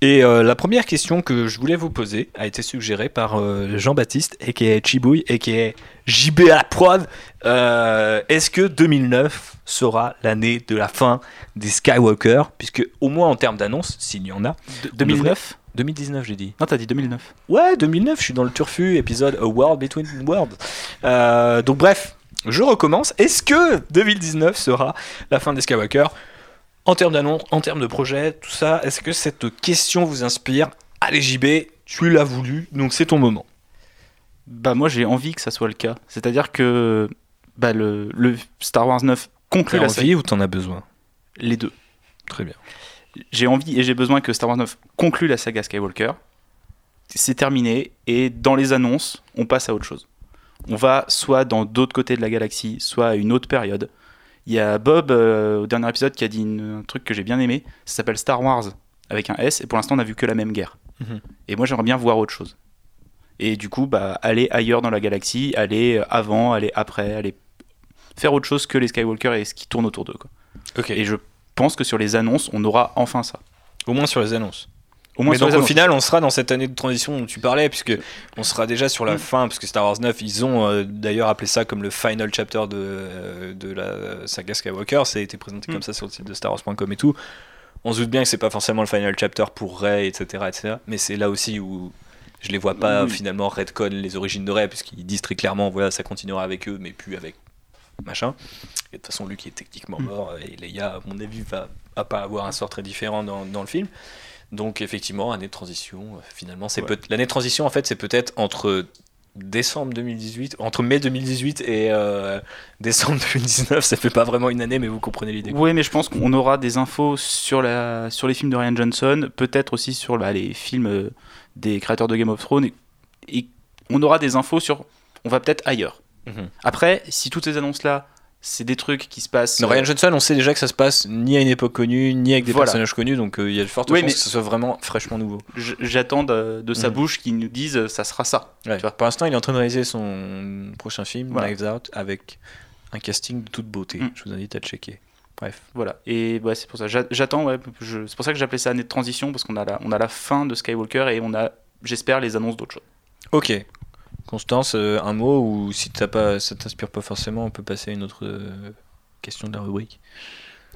Et euh, la première question que je voulais vous poser a été suggérée par euh, Jean-Baptiste, aka Chibouille, aka JB à la prod. Euh, Est-ce que 2009 sera l'année de la fin des Skywalker Puisque au moins en termes d'annonce, s'il y en a. De- 2009 2019 j'ai dit. Non, t'as dit 2009. Ouais, 2009, je suis dans le turfu, épisode A World Between Worlds. Euh, donc bref, je recommence. Est-ce que 2019 sera la fin des Skywalker En termes d'annonce, en termes de projet, tout ça, est-ce que cette question vous inspire? Allez JB, tu l'as voulu, donc c'est ton moment. Bah moi j'ai envie que ça soit le cas. C'est-à-dire que bah, le, le Star Wars 9 conclut la envie série. ou t'en as besoin? Les deux. Très bien. J'ai envie et j'ai besoin que Star Wars 9 conclue la saga Skywalker. C'est terminé et dans les annonces, on passe à autre chose. On va soit dans d'autres côtés de la galaxie, soit à une autre période. Il y a Bob euh, au dernier épisode qui a dit une- un truc que j'ai bien aimé. Ça s'appelle Star Wars avec un S et pour l'instant on n'a vu que la même guerre. Mhm. Et moi j'aimerais bien voir autre chose. Et du coup, bah, aller ailleurs dans la galaxie, aller avant, aller après, aller faire autre chose que les Skywalker et ce qui tourne autour d'eux. quoi. Et je pense que sur les annonces, on aura enfin ça. Au moins sur les annonces. Au moins Mais sur donc au final, on sera dans cette année de transition dont tu parlais, puisque on sera déjà sur la Mm. fin, parce que Star Wars 9, ils ont euh, d'ailleurs appelé ça comme le final chapter de, euh, de la saga Skywalker. Ça a été présenté Mm. comme ça sur le site de StarWars.com et tout. On se doute bien que c'est pas forcément le final chapter pour Rey, etc., etc. Mais c'est là aussi où je les vois pas Oui. finalement redcon les origines de Rey, puisqu'ils disent très clairement, voilà, ça continuera avec eux, mais plus avec machin. Et de toute façon, Luke est techniquement Mm. mort, et Leia, à mon avis, va, va pas avoir un sort très différent dans, dans le film. Donc effectivement, année de transition, euh, finalement, c'est Ouais. l'année de transition en fait, c'est peut-être entre décembre 2018, entre mai 2018 et euh, décembre 2019, ça fait pas vraiment une année, mais vous comprenez l'idée. Oui, mais je pense qu'on aura des infos sur, la, sur les films de Ryan Johnson, peut-être aussi sur bah, les films euh, des créateurs de Game of Thrones, et, et on aura des infos sur. On va peut-être ailleurs. Mhm. Après, si toutes ces annonces-là c'est des trucs qui se passent. Non, Ryan Johnson, on sait déjà que ça se passe ni à une époque connue, ni avec des Voilà. personnages connus, donc euh, il y a de fortes Oui, chances que ce soit vraiment fraîchement nouveau. J'attends de, de sa Mhm. bouche qu'ils nous disent euh, ça sera ça. Ouais. Tu vois. Pour l'instant, il est en train de réaliser son prochain film, Voilà. Knives Out, avec un casting de toute beauté. Mm. Je vous invite à le checker. Bref. Voilà. Et ouais, c'est pour ça. J'a- J'attends. Ouais, c'est pour ça que j'appelais ça année de transition parce qu'on a la, on a la fin de Skywalker et on a, j'espère, les annonces d'autres choses. Ok. Constance, euh, un mot ou si t'as pas, ça t'inspire pas forcément, on peut passer à une autre euh, question de la rubrique.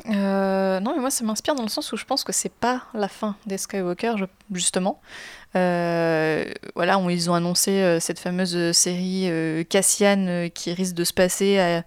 Euh, non, mais moi, ça m'inspire dans le sens où je pense que c'est pas la fin des Skywalker, justement. Euh, voilà, on- ils ont annoncé euh, cette fameuse série Cassian qui risque de se passer. à-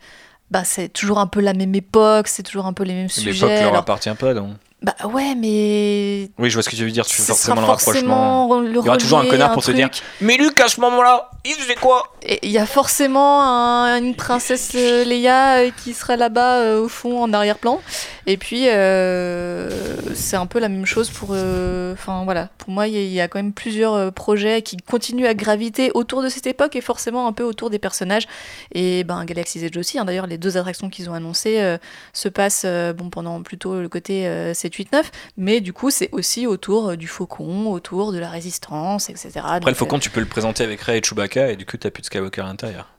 bah, c'est toujours un peu la même époque, c'est toujours un peu les mêmes L'époque sujets. leur alors- appartient pas, donc. Bah ouais, mais Oui, je vois ce que tu veux dire, tu fais forcément le rapprochement. le Il y aura toujours un connard pour te dire truc. Mais Luc, à ce moment-là, il faisait quoi? Il y a forcément un- une princesse euh, Leia euh, qui sera là-bas euh, au fond en arrière-plan. Et puis euh, c'est un peu la même chose pour. euh, Enfin voilà, pour moi il y, a- il y a quand même plusieurs projets qui continuent à graviter autour de cette époque et forcément un peu autour des personnages. Et ben Galaxy's Edge aussi. hein. D'ailleurs les deux attractions qu'ils ont annoncées se passent bon pendant plutôt le côté 7-8-9, mais du coup c'est aussi autour euh, du Faucon, autour de la Résistance, etc. Après, le faucon, tu peux le présenter avec Rey et Chewbacca, et du coup, t'as plus de Skywalker à l'intérieur.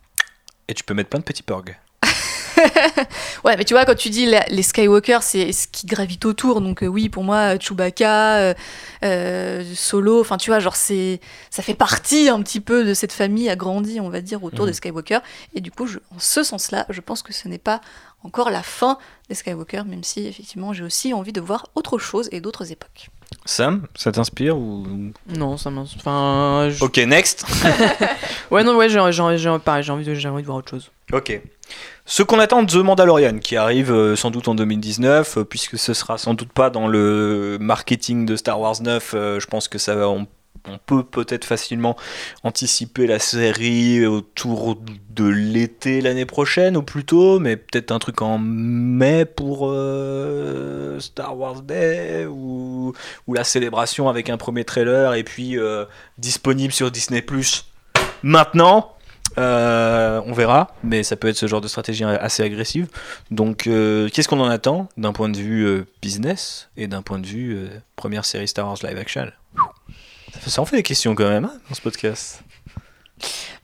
Et tu peux mettre plein de petits porgs. *laughs* Ouais, mais tu vois, quand tu dis la- les Skywalker, c'est ce qui gravite autour. Donc euh, oui, pour moi, Chewbacca, euh, euh, Solo, enfin tu vois, genre c'est, ça fait partie un petit peu de cette famille agrandie, on va dire, autour Mhm. des Skywalker. Et du coup, je- en ce sens-là, je pense que ce n'est pas encore la fin des Skywalker, même si effectivement, j'ai aussi envie de voir autre chose et d'autres époques. Sam, ça t'inspire ou Non, ça m'inspire. Enfin, je- Ok, next. *laughs* ouais, non, ouais, j'ai j'ai- j'ai- pareil, j'ai envie, de- j'ai envie de voir autre chose. Ok. Ce qu'on attend de The Mandalorian, qui arrive euh, sans doute en 2019, euh, puisque ce sera sans doute pas dans le marketing de Star Wars 9, euh, je pense que ça va, on, on peut peut-être facilement anticiper la série autour de l'été l'année prochaine ou plus tôt, mais peut-être un truc en mai pour euh, Star Wars Day ou, la célébration avec un premier trailer et puis euh, disponible sur Disney Plus maintenant. Euh, on verra, mais ça peut être ce genre de stratégie assez agressive. Donc, qu'est-ce qu'on en attend d'un point de vue business et d'un point de vue première série Star Wars live action? Ça, en fait des questions quand même hein, dans ce podcast.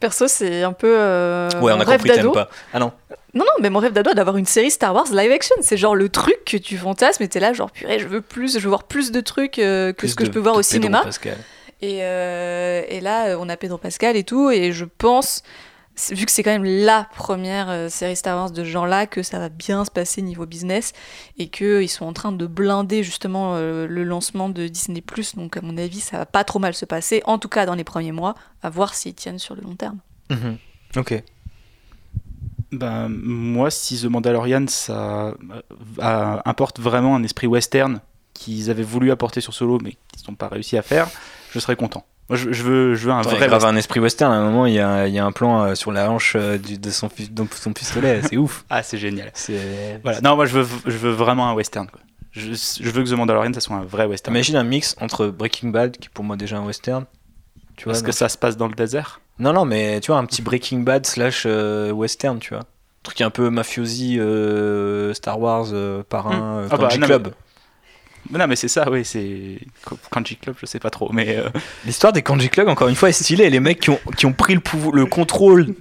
Perso, c'est un peu euh, ouais, on a rêve compris, t'aimes d'ado. pas. Ah non, Non, non, mais mon rêve d'ado d'avoir une série Star Wars live action. C'est genre le truc que tu fantasmes et t'es là, genre purée, je veux plus, je veux voir plus de trucs euh, que plus ce que de- je peux voir au cinéma. Pascal. Et, euh, et là, on a Pedro Pascal et tout, et je pense, vu que c'est quand même la première euh, série Star Wars de ce genre-là, que ça va bien se passer niveau business, et qu'ils sont en train de blinder justement euh, le lancement de Disney+, donc à mon avis, ça va pas trop mal se passer, en tout cas dans les premiers mois, à voir s'ils tiennent sur le long terme. Mhm. Ok. Ben, moi, si The Mandalorian, ça euh, apporte vraiment un esprit western qu'ils avaient voulu apporter sur Solo, mais qu'ils n'ont pas réussi à faire, je serais content. Moi, je, je veux, je veux un Attends, vrai grave un esprit western. À un moment, il y a, il y a un plan euh, sur la hanche euh, du- de son, de son pistolet. C'est ouf. *laughs* Ah, c'est génial. C'est. Voilà. Non, moi, je veux, je veux vraiment un western. Quoi. Je, je veux que The Mandalorian, ça soit un vrai western. Imagine un mix entre Breaking Bad, qui est pour moi déjà un western. Tu vois, Parce non que ça se passe dans le désert? Non, non, mais tu vois, un petit Breaking Bad slash euh, western, tu vois. Un truc un peu mafiosi, euh, Star Wars, euh, parrain, Hmm. euh, Ah bah, non, Club. Mais non, mais c'est ça, oui, c'est. Kanji Club, je sais pas trop, mais. euh, L'histoire des Kanji Club, encore une fois, est stylée. Les mecs qui ont, qui ont pris le, le contrôle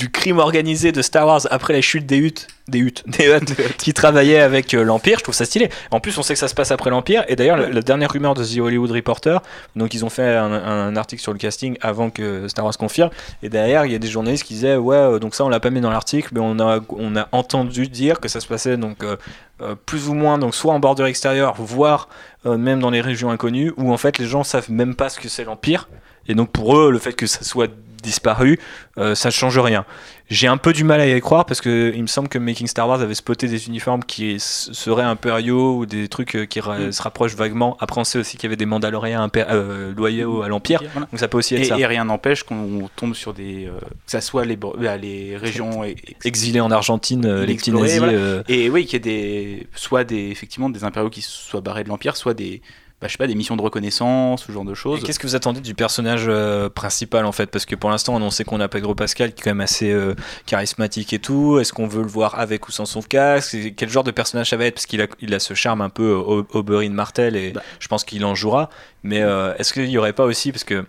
du crime organisé de Star Wars après la chute des Huttes, des Huttes, des Huttes, *laughs* qui travaillaient avec euh, l'Empire, je trouve ça stylé. En plus, on sait que ça se passe après l'Empire. Et d'ailleurs, la, la dernière rumeur de The Hollywood Reporter, donc ils ont fait un, un article sur le casting avant que Star Wars confirme. Et derrière, il y a des journalistes qui disaient Ouais, euh, donc ça, on l'a pas mis dans l'article, mais on a, on a entendu dire que ça se passait donc euh, plus ou moins, donc soit en bordure extérieure, voire même dans les régions inconnues, où en fait les gens savent même pas ce que c'est l'Empire. Et donc pour eux, le fait que ça soit disparu, euh, ça ne change rien. J'ai un peu du mal à y croire parce que il me semble que Making Star Wars avait spoté des uniformes qui seraient impériaux ou des trucs euh, qui ra- Mm. se rapprochent vaguement. Après, on sait aussi qu'il y avait des Mandaloriens euh, loyaux à l'Empire, Voilà. donc ça peut aussi être Et, ça. et rien n'empêche qu'on tombe sur des. euh, que ça soit les, euh, les régions. Exilés en Argentine, euh, les petits Inexplorés, nazis. voilà. euh, Et oui, qu'il y ait des, soit des, effectivement des impériaux qui soient barrés de l'Empire, soit des, bah, je sais pas, des missions de reconnaissance, ce genre de choses. qu'est-ce que vous attendez du personnage euh, principal en fait? Parce que pour l'instant, on sait qu'on a Pedro Pascal qui est quand même assez euh, charismatique et tout. Est-ce qu'on veut le voir avec ou sans son casque? Quel genre de personnage ça va être? Parce qu'il a, il a ce charme un peu euh, Oberyn Martel et Bah. je pense qu'il en jouera. Mais euh, est-ce qu'il y aurait pas aussi Parce que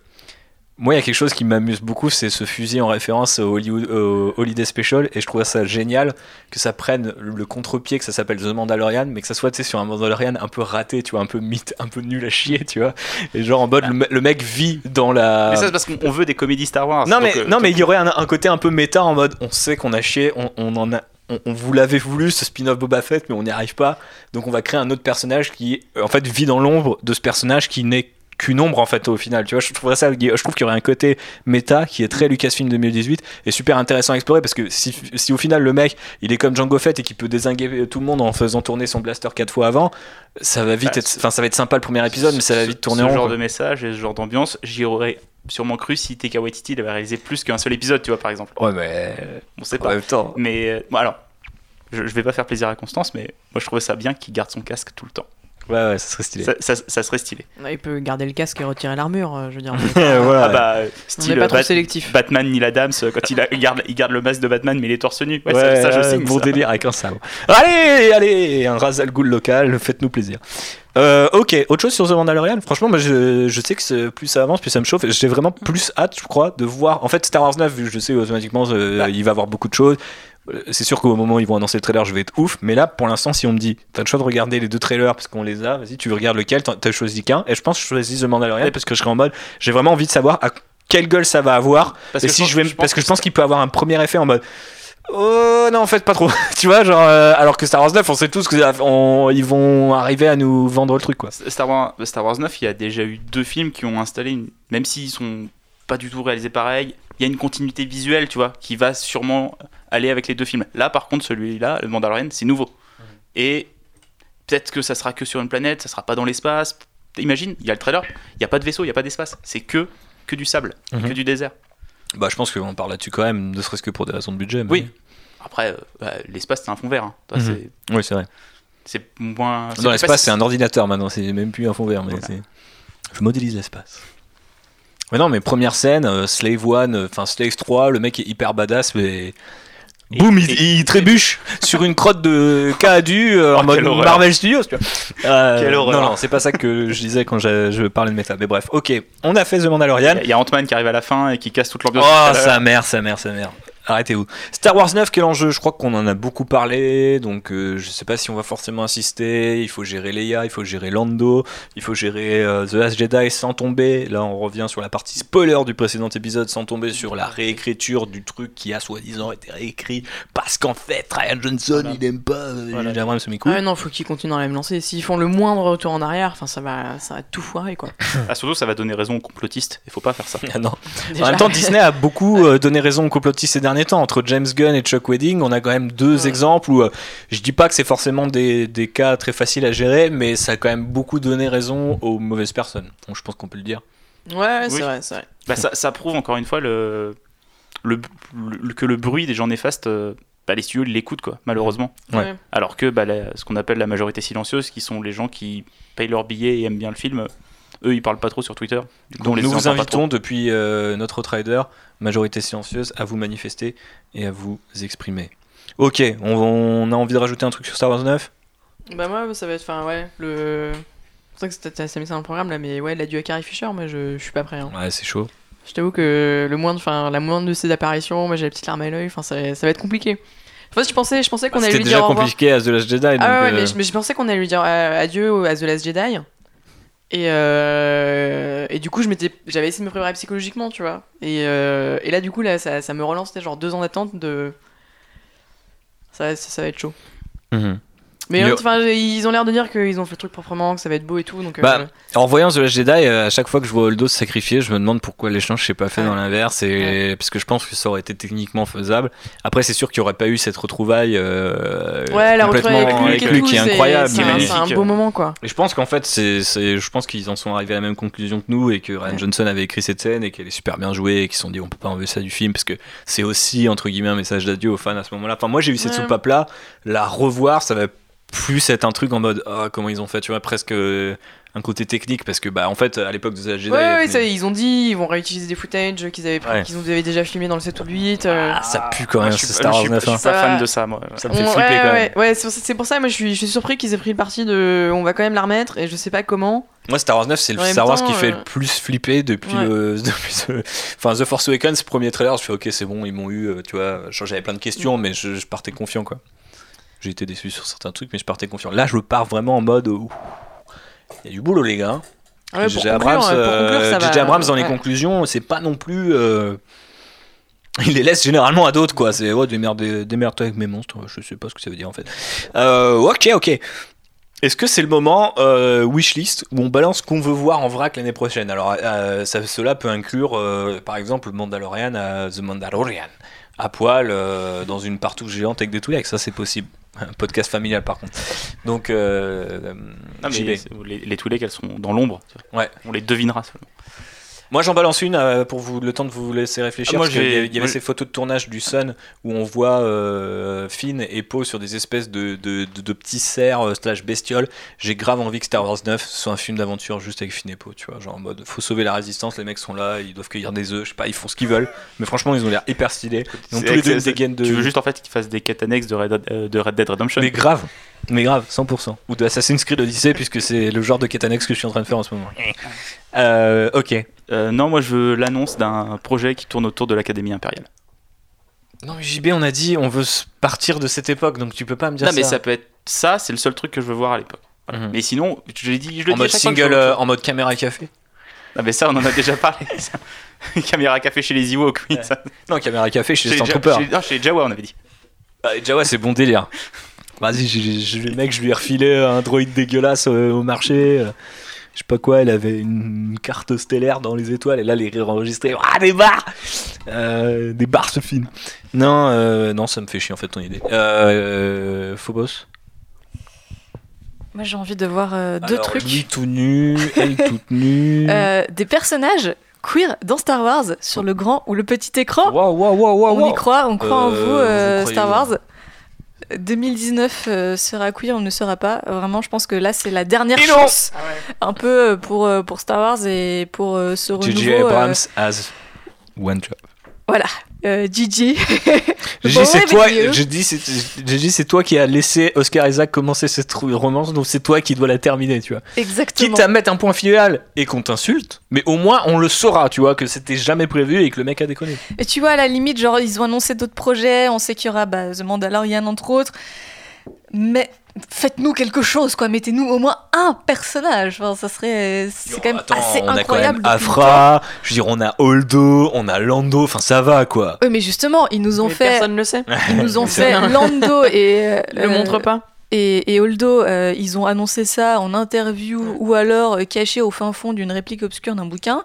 moi, il y a quelque chose qui m'amuse beaucoup, c'est ce fusil en référence au Hollywood, au Holiday Special, et je trouve ça génial que ça prenne le contre-pied, que ça s'appelle The Mandalorian, mais que ça soit tu sais, sur un Mandalorian un peu raté, tu vois, un peu mythe, un peu nul à chier, tu vois, et genre en mode le, me- le mec vit dans la. Mais ça, c'est parce qu'on on veut des comédies Star Wars. non mais euh, non mais il y aurait un, un côté un peu méta en mode on sait qu'on a chié, on, on en a. On, vous l'avait voulu ce spin-off Boba Fett mais on n'y arrive pas donc on va créer un autre personnage qui en fait vit dans l'ombre de ce personnage qui n'est qu'une ombre en fait au final tu vois je trouve ça je trouve qu'il y aurait un côté méta qui est très Lucasfilm 2018 et super intéressant à explorer parce que si, si au final le mec il est comme Django Fett et qu'il peut désinguer tout le monde en faisant tourner son blaster quatre fois avant ça va vite Bah, être enfin ça va être sympa le premier épisode mais ça va vite tourner ce en genre quoi. de message et ce genre d'ambiance, j'y aurais sûrement cru si Taika Waititi avait réalisé plus qu'un seul épisode, tu vois, par exemple. ouais mais On sait en pas. même temps Mais euh, bon, alors, je, je vais pas faire plaisir à Constance, mais moi je trouvais ça bien qu'il garde son casque tout le temps. Ouais ouais ça serait stylé Ça, ça- ça serait stylé. Il peut garder le casque et retirer l'armure, euh, je veux dire. *laughs* voilà Ah bah, euh, On n'est style pas trop Bat- sélectif. Batman Neil Adams, euh, quand il, a- il garde, il garde le masque de Batman, mais il est torse nu. Ouais, Ouais, ça, ça, je signe. bon ça. délire avec un sabre. Allez, allez, un Razal Ghoul local, faites-nous plaisir. Euh, ok, autre chose sur The Mandalorian? Franchement, moi, je, je sais que plus ça avance, plus ça me chauffe. J'ai vraiment plus hâte, je crois, de voir. En fait, Star Wars 9, vu que je sais automatiquement, euh, Bah. il va y avoir beaucoup de choses. Euh, C'est sûr qu'au moment où ils vont annoncer le trailer, je vais être ouf. Mais là, pour l'instant, si on me dit, t'as le choix de regarder les deux trailers parce qu'on les a, vas-y, tu regardes lequel, t'as choisi qu'un. Et je pense que je choisis The Mandalorian parce que je serai en mode, j'ai vraiment envie de savoir à quelle gueule ça va avoir. Parce et que si je vais, pense parce que je pense qu'il peut avoir un premier effet en mode. Oh non, en fait, pas trop. *laughs* tu vois, genre, euh, alors que Star Wars 9, on sait tous qu'ils vont arriver à nous vendre le truc, quoi. Star Wars, Star Wars 9, il y a déjà eu deux films qui ont installé, une... même s'ils sont pas du tout réalisés pareil, il y a une continuité visuelle, tu vois, qui va sûrement aller avec les deux films. Là, par contre, celui-là, le Mandalorian, c'est nouveau. Et peut-être que ça sera que sur une planète, ça sera pas dans l'espace. Imagine, il y a le trailer, il n'y a pas de vaisseau, il n'y a pas d'espace. C'est que, que du sable, Mhm. que du désert. Bah, je pense qu'on parle là-dessus quand même, ne serait-ce que pour des raisons de budget. mais- Oui. Après, euh, bah, l'espace, c'est un fond vert. hein. Toi, Mhm. c'est- Oui, c'est vrai. C'est moins. c'est Dans l'espace, c'est un ordinateur maintenant, c'est même plus un fond vert, mais Voilà. c'est. Je modélise l'espace. Mais non, mais première scène, euh, Slave One, euh, enfin Slave 3, le mec est hyper badass, mais. Et- Boum, il, et- il trébuche sur une crotte de Kadu euh, *laughs* en Oh, mode quelle horreur. Marvel Studios. Tu vois. *laughs* Euh, Quelle horreur. Non, non, c'est pas ça que je disais quand je, je parlais de méta. Mais bref, ok, on a fait The Mandalorian. Il y a Ant-Man qui arrive à la fin et qui casse toute l'ambiance. Oh, sa mère, sa mère, sa mère. Arrêtez-vous. Star Wars 9, quel enjeu? Je crois qu'on en a beaucoup parlé, donc euh, je sais pas si on va forcément insister. Il faut gérer Leia, il faut gérer Lando, il faut gérer euh, The Last Jedi sans tomber. Là, on revient sur la partie spoiler du précédent épisode sans tomber sur la réécriture du truc qui a soi-disant été réécrit parce qu'en fait, Ryan Johnson, Voilà. il aime pas euh, Voilà. Mes Ah non, faut qu'ils continuent dans la même lancée. S'ils font le moindre retour en arrière, enfin, ça va, ça va tout foirer, quoi. *coughs* Ah, surtout, ça va donner raison aux complotistes. Il faut pas faire ça. *laughs* Ah non. Déjà. *laughs* En même temps, Disney a beaucoup euh, donné raison aux complotistes ces derniers temps. Entre James Gunn et Chuck Wedding, on a quand même deux Ouais. exemples où euh, je dis pas que c'est forcément des, des cas très faciles à gérer, mais ça a quand même beaucoup donné raison aux mauvaises personnes. Donc je pense qu'on peut le dire. Ouais, c'est Oui. vrai, c'est vrai. Bah, ça, ça prouve encore une fois le, le, le- que le bruit des gens néfastes, euh, bah, les studios l'écoutent, quoi, malheureusement. Ouais. Alors que bah, la- ce qu'on appelle la majorité silencieuse, qui sont les gens qui payent leur billet et aiment bien le film, eux ils parlent pas trop sur Twitter. Du coup, Donc nous vous invitons depuis euh, notre Outrider, majorité silencieuse, à vous manifester et à vous exprimer. Ok, on, on a envie de rajouter un truc sur Star Wars 9 Bah, moi, ça va être, enfin, ouais, le. C'est vrai que c'était assez mis ça dans le programme là, mais ouais, la à Carrie Fisher, moi je, je suis pas prêt. Hein. Ouais, c'est chaud. Je t'avoue que le moindre, enfin, la moindre de ses apparitions, moi j'ai la petite larme à l'œil, enfin, ça, ça va être compliqué. En fait, je pensais, je pensais qu'on allait C'était lui déjà dire au revoir. compliqué à The Last Jedi. donc, Ah ouais, euh, mais, je, mais je pensais qu'on allait lui dire adieu à The Last Jedi. Et, euh, et du coup, j'avais essayé de me préparer psychologiquement, tu vois. Et, euh, là, du coup, là, ça, me relance, genre deux ans d'attente de. Ça, ça, ça va être chaud. mhm. Mais Le- enfin, ils ont l'air de dire qu'ils ont fait le truc proprement, que ça va être beau et tout. Donc, euh, Bah, En voyant The Last Jedi, euh, à chaque fois que je vois Holdo se sacrifier, je me demande pourquoi l'échange s'est pas fait Ouais. dans l'inverse, et parce que je pense que ça aurait été techniquement faisable. Après, c'est sûr qu'il n'y aurait pas eu cette retrouvaille euh, ouais, la complètement retrouvaille avec Luke, et tout, qui est c'est- incroyable. C'est un, mais- c'est un magnifique. beau moment, quoi. Et je pense qu'en fait, c'est, c'est- je pense qu'ils en sont arrivés à la même conclusion que nous et que Ryan Ouais. Johnson avait écrit cette scène et qu'elle est super bien jouée et qu'ils se sont dit on peut pas enlever ça du film parce que c'est aussi entre guillemets un message d'adieu aux fans à ce moment-là. Enfin, moi j'ai eu cette Ouais. soupape là, la revoir, ça va plus être un truc en mode ah comment ils ont fait, tu vois, presque euh, un côté technique parce que bah en fait à l'époque de The Jedi Ouais, ouais, mais- ça, ils ont dit, ils vont réutiliser des footage qu'ils avaient, pris- Ouais. qu'ils avaient déjà filmé dans le 7 ou le 8. euh. Ah, ça pue quand même je suis Star je Wars suis pas- 9 je suis Ça pas fan va. de ça, moi. ça me fait On- flipper ouais, quand même ouais, c'est pour ça- c'est pour ça, moi je suis, je suis surpris qu'ils aient pris le parti de. On va quand même la remettre et je sais pas comment. moi Star Wars 9 c'est le En Star Wars temps, qui fait euh, le plus flipper depuis Ouais. le *laughs* depuis ce- enfin The Force Awakens premier trailer je fais ok c'est bon ils m'ont eu euh, tu vois j'avais plein de questions mais je, je partais confiant quoi j'ai été déçu sur certains trucs mais je partais confiant là je pars vraiment en mode il y a du boulot les gars Ah ouais, J.J. Abrams, euh. Abrams dans les conclusions, c'est pas non plus. euh, *laughs* Il les laisse généralement à d'autres, quoi. C'est ouais, démerde- démerde-toi avec mes monstres. Je sais pas ce que ça veut dire en fait. Euh, ok, ok. Est-ce que c'est le moment wishlist où on balance ce qu'on veut voir en vrac l'année prochaine? Alors, ça, cela peut inclure, par exemple, le Mandalorian à The Mandalorian, à poil, dans une partout géante avec des Twi'leks. Ça, c'est possible. Un podcast familial, par contre. Donc, euh, Non, mais les, les Twi'leks, elles sont dans l'ombre. Ouais. On les devinera seulement. Moi j'en balance une euh, pour vous le temps de vous laisser réfléchir. Ah, moi, parce qu'il y j'ai- avait- il y avait ces photos de tournage du Sun où on voit euh, Finn et Poe sur des espèces de, de, de- de petits cerfs euh, slash bestioles. J'ai grave envie que Star Wars 9 soit un film d'aventure juste avec Finn et Poe, tu vois, genre en mode faut sauver la résistance, les mecs sont là, ils doivent cueillir des œufs, je sais pas, ils font ce qu'ils veulent, mais franchement ils ont l'air hyper stylés. Ils ont tous les deux des gaines de. Tu veux juste en fait qu'ils fassent des quêtes annexes de Red, euh, de Red Dead Redemption Mais grave, mais grave, 100%. Ou de Assassin's Creed Odyssey, puisque c'est le genre de quête annexe que je suis en train de faire en ce moment. Euh, ok. Euh, non, moi je veux l'annonce d'un projet qui tourne autour de l'Académie impériale. Non, mais JB, on a dit, on veut partir de cette époque, donc tu peux pas me dire Non, ça. mais ça peut être ça, c'est le seul truc que je veux voir à l'époque. Voilà. Mhm. Mais sinon, je l'ai dit, je le En dis mode single, euh, en mode caméra café Ah, mais ça, on en a déjà parlé. *laughs* ça. Caméra café chez les Ewoks, oui. ça. Non, caméra café chez les Chez, Stormtroopers. chez- non, chez les Jawa, on avait dit. Ah, Jawa, c'est bon délire. Vas-y, le mec, je lui ai refilé un droïde dégueulasse euh, au marché. euh, Je sais pas quoi, elle avait une carte stellaire dans les étoiles et là, les rires enregistrés. Ah, des barres Euh, Des barres ce film. Non, euh, non, ça me fait chier en fait ton idée. Euh, Phobos Moi, j'ai envie de voir euh, deux Alors, trucs. Lui tout nu, elle toute *laughs* nue. Euh, des personnages queer dans Star Wars sur le grand ou le petit écran. Waouh, waouh, waouh, waouh, on y croit, on croit en Euh, vous, vous euh, croyez Star où? Wars. 2019 euh, sera queer, on ne sera pas. Vraiment, je pense que là, c'est la dernière Et chance, un peu euh, pour, euh, pour Star Wars et pour euh, ce renouveau. J.J. euh, Abrams has one job. voilà, euh, Gigi. Bon dit c'est toi, c'est toi qui as laissé Oscar Isaac commencer cette romance, donc c'est toi qui dois la terminer, tu vois. Exactement. Quitte à mettre un point final et qu'on t'insulte, mais au moins on le saura, tu vois, que c'était jamais prévu et que le mec a déconné. Et tu vois, à la limite, genre, ils ont annoncé d'autres projets, on sait qu'il y aura bah, The Mandalorian, entre autres. Mais faites-nous quelque chose, quoi. Mettez-nous au moins un personnage. Enfin, ça serait. C'est quand même Attends, assez on a quand incroyable. même le Afra, je veux dire, on a Holdo, on a Lando, enfin ça va quoi. Oui, mais justement, ils nous ont Mais fait. Personne ne le sait. Ils nous ont *laughs* fait. Lando et. *laughs* euh, Le montre pas. Et, et Holdo, euh, ils ont annoncé ça en interview ou alors euh, caché au fin fond d'une réplique obscure d'un bouquin.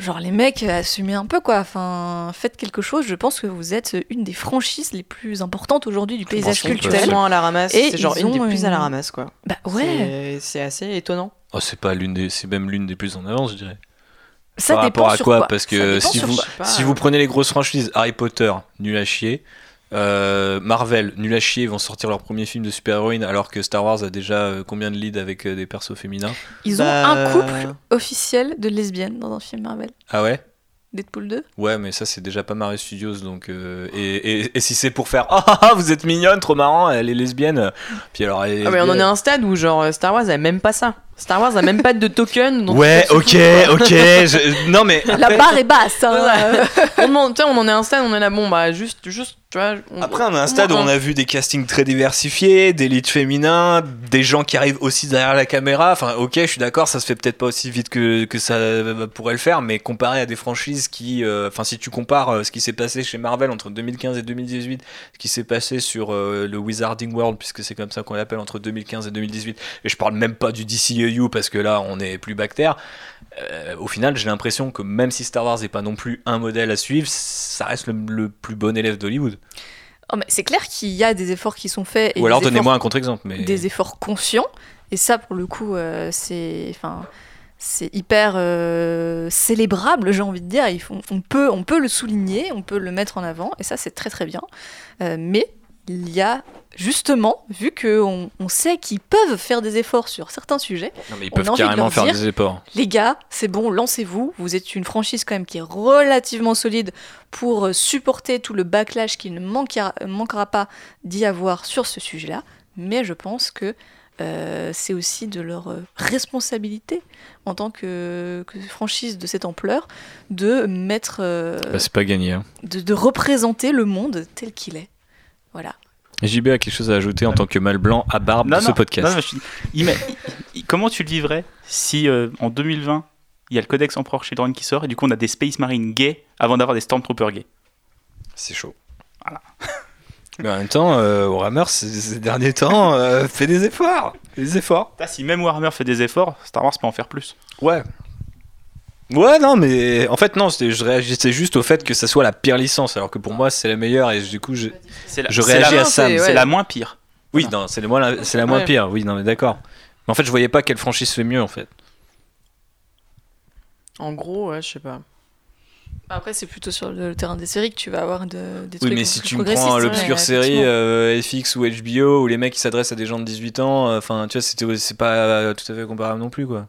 Genre, les mecs, euh, assumez un peu quoi. Enfin, faites quelque chose. Je pense que vous êtes une des franchises les plus importantes aujourd'hui du paysage culturel. Tellement à la ramasse. Et C'est genre ils une des plus à la ramasse, quoi. Bah ouais. C'est- C'est assez étonnant. Oh, c'est pas l'une des, c'est même l'une des plus en avance, je dirais. Ça Par dépend rapport à sur quoi, quoi Parce que si vous, quoi. Pas, si euh, vous prenez les grosses franchises, Harry Potter, nul à chier. Euh, Marvel, nul à chier, ils vont sortir leur premier film de super-héroïne alors que Star Wars a déjà euh, combien de leads avec euh, des persos féminins Ils ont Bah, un couple officiel de lesbiennes dans un film Marvel. Ah ouais? Deadpool 2 Ouais, mais ça c'est déjà pas Marvel Studios donc. euh, et, et- et si c'est pour faire *laughs* Ah ah, vous êtes mignonne, trop marrant, elle est lesbienne. Puis alors elle est Ah mais on en est à un stade où genre Star Wars a même pas ça. Star Wars a même pas de token. Ouais, ok, ok. je- Non mais. La barre est basse. hein. On, en est à un stade, on est là, bon bah juste, juste, tu vois. on- Après, on a un stade où on a vu des castings très diversifiés, des leads féminins, des gens qui arrivent aussi derrière la caméra. Enfin, ok, je suis d'accord, ça se fait peut-être pas aussi vite que, que ça pourrait le faire, mais comparé à des franchises qui. euh, Enfin, si tu compares euh, ce qui s'est passé chez Marvel entre 2015 et 2018, ce qui s'est passé sur euh, le Wizarding World, puisque c'est comme ça qu'on l'appelle entre 2015 et 2018, et je parle même pas du Parce que là, on est plus bactère. Euh, au final, j'ai l'impression que même si Star Wars n'est pas non plus un modèle à suivre, ça reste le, le plus bon élève d'Hollywood. Oh, mais c'est clair qu'il y a des efforts qui sont faits. Et Ou alors donnez-moi un contre-exemple. Mais... des efforts conscients. Et ça, pour le coup, euh, c'est, enfin, c'est hyper euh, célébrable, j'ai envie de dire. Il faut- on, peut, on peut le souligner, on peut le mettre en avant, et ça, c'est très très bien. Mais il y a justement, vu qu'on on sait qu'ils peuvent faire des efforts sur certains sujets, Non, mais ils On peuvent a envie de carrément faire des efforts. les gars, c'est bon, lancez-vous. Vous êtes une franchise quand même qui est relativement solide pour euh, supporter tout le backlash qu'il ne manquera, manquera pas d'y avoir sur ce sujet-là. Mais je pense que euh, c'est aussi de leur euh, responsabilité en tant que, que franchise de cette ampleur de mettre, euh, Bah, c'est pas gagné. Hein. de, de représenter le monde tel qu'il est. Voilà. JB a quelque chose à ajouter en tant que mal blanc à barbe de ce podcast. non, je- comment tu le vivrais si euh, en 2020 il y a le Codex Emperor Children qui sort et du coup on a des Space Marines gays avant d'avoir des Stormtroopers gays C'est chaud. *laughs* Mais en même temps, euh, Warhammer, ces, derniers temps, euh, fait des efforts. Des efforts. Si même Warhammer fait des efforts, Star Wars peut en faire plus. Ouais. Ouais, non, mais en fait, non, je réagissais juste au fait que ça soit la pire licence, alors que pour moi, c'est la meilleure, et du coup, je, la, réagis la- à Sam. c'est- ouais. la moins pire. Oui, non, c'est la, moins- c'est la moins Ouais. pire, oui, non, mais d'accord. Mais en fait, je voyais pas quelle franchise fait mieux, en fait. En gros, ouais, je sais pas. Après, c'est plutôt sur le terrain des séries que tu vas avoir de- des trucs Oui, mais si tu me prends l'obscure ouais, série effectivement. euh, FX ou HBO où les mecs qui s'adressent à des gens de 18 ans, euh, enfin, tu vois, c'était- c'est pas euh, tout à fait comparable non plus, quoi.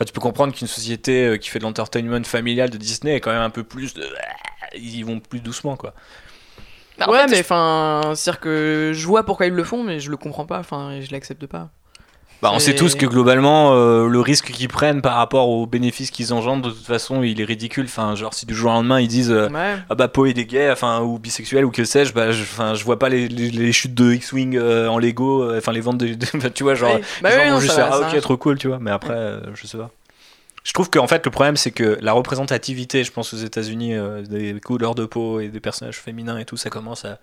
Enfin, tu peux comprendre qu'une société euh, qui fait de l'entertainment familial de Disney est quand même un peu plus de. Ils vont plus doucement, quoi. Bah, ouais, fait, mais je- enfin, c'est-à-dire que je vois pourquoi ils le font, mais je le comprends pas, enfin, et je l'accepte pas. Bah, on sait tous que globalement, euh, le risque qu'ils prennent par rapport aux bénéfices qu'ils engendrent, de toute façon, il est ridicule. Enfin, genre, si du jour au lendemain, ils disent euh, Ouais. Ah bah, Poe est gay, enfin, ou bisexuel, ou que sais-je, bah, je, enfin, je vois pas les, les- les chutes de X-Wing euh, en Lego, enfin, les ventes de. de- *laughs* tu vois, genre. Oui. Bah les gens oui, vont non, juste faire Ah, ok, trop cool, tu vois. Mais après, je sais pas. Je trouve qu'en fait, le problème, c'est que la représentativité, je pense, aux États-Unis, des couleurs de peau et des personnages féminins et tout, ça commence à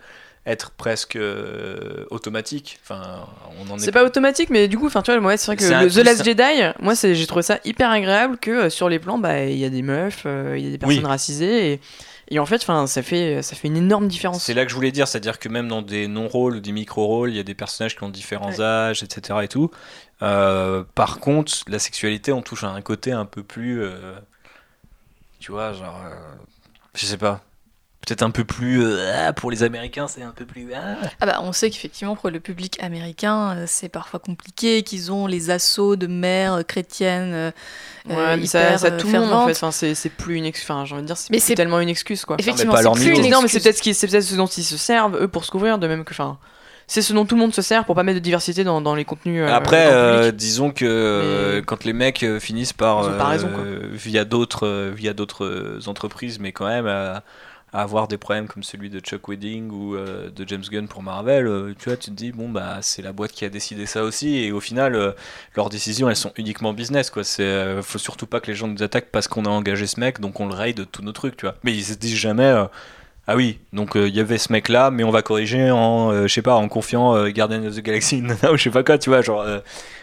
être presque euh, automatique. Enfin, on en est C'est pas automatique, mais du coup, enfin, tu vois, moi, c'est vrai que le The Last Jedi, moi, c'est, j'ai trouvé ça hyper agréable que euh, sur les plans, bah, il y a des meufs, euh, il y a des personnes Oui. racisées, et, et en fait, enfin, ça fait, ça fait une énorme différence. C'est là que je voulais dire, c'est-à-dire que même dans des non-rôles ou des micro-rôles, il y a des personnages qui ont différents Ouais. âges, etc. et tout. Euh, par contre, la sexualité, on touche à un côté un peu plus. euh, tu vois, genre. euh, je sais pas. Peut-être un peu plus. euh, pour les Américains, c'est un peu plus. ah. Ah bah, on sait qu'effectivement, pour le public américain, euh, c'est parfois compliqué, qu'ils ont les assauts de mères euh, chrétiennes. euh, Ouais, euh, mais ça, hyper, ça euh, tout le monde, en fait, enfin, c'est, c'est plus une excuse, enfin, j'ai envie de dire, c'est tellement une excuse, quoi. Effectivement, c'est plus une Non, mais c'est excuse. peut-être, ce qui- c'est peut-être ce dont ils se servent, eux, pour se couvrir, de même que, enfin, c'est ce dont tout le monde se sert pour pas mettre de diversité dans, dans les contenus. euh, Après, dans le euh, public. disons que Mais- quand les mecs finissent par, raison, quoi. via d'autres via d'autres entreprises, mais quand même à, avoir des problèmes comme celui de Chuck Wedding ou euh, de James Gunn pour Marvel, euh, tu vois, tu te dis bon bah c'est la boîte qui a décidé ça aussi, et au final euh, leurs décisions elles sont uniquement business quoi. C'est faut surtout pas que les gens nous attaquent parce qu'on a engagé ce mec, donc on le raye de tous nos trucs, tu vois. Mais ils se disent jamais ah oui, donc il y avait ce mec là, mais on va corriger en, je sais pas, en confiant Guardian of the Galaxy, *laughs* ou je sais pas quoi, tu vois, genre,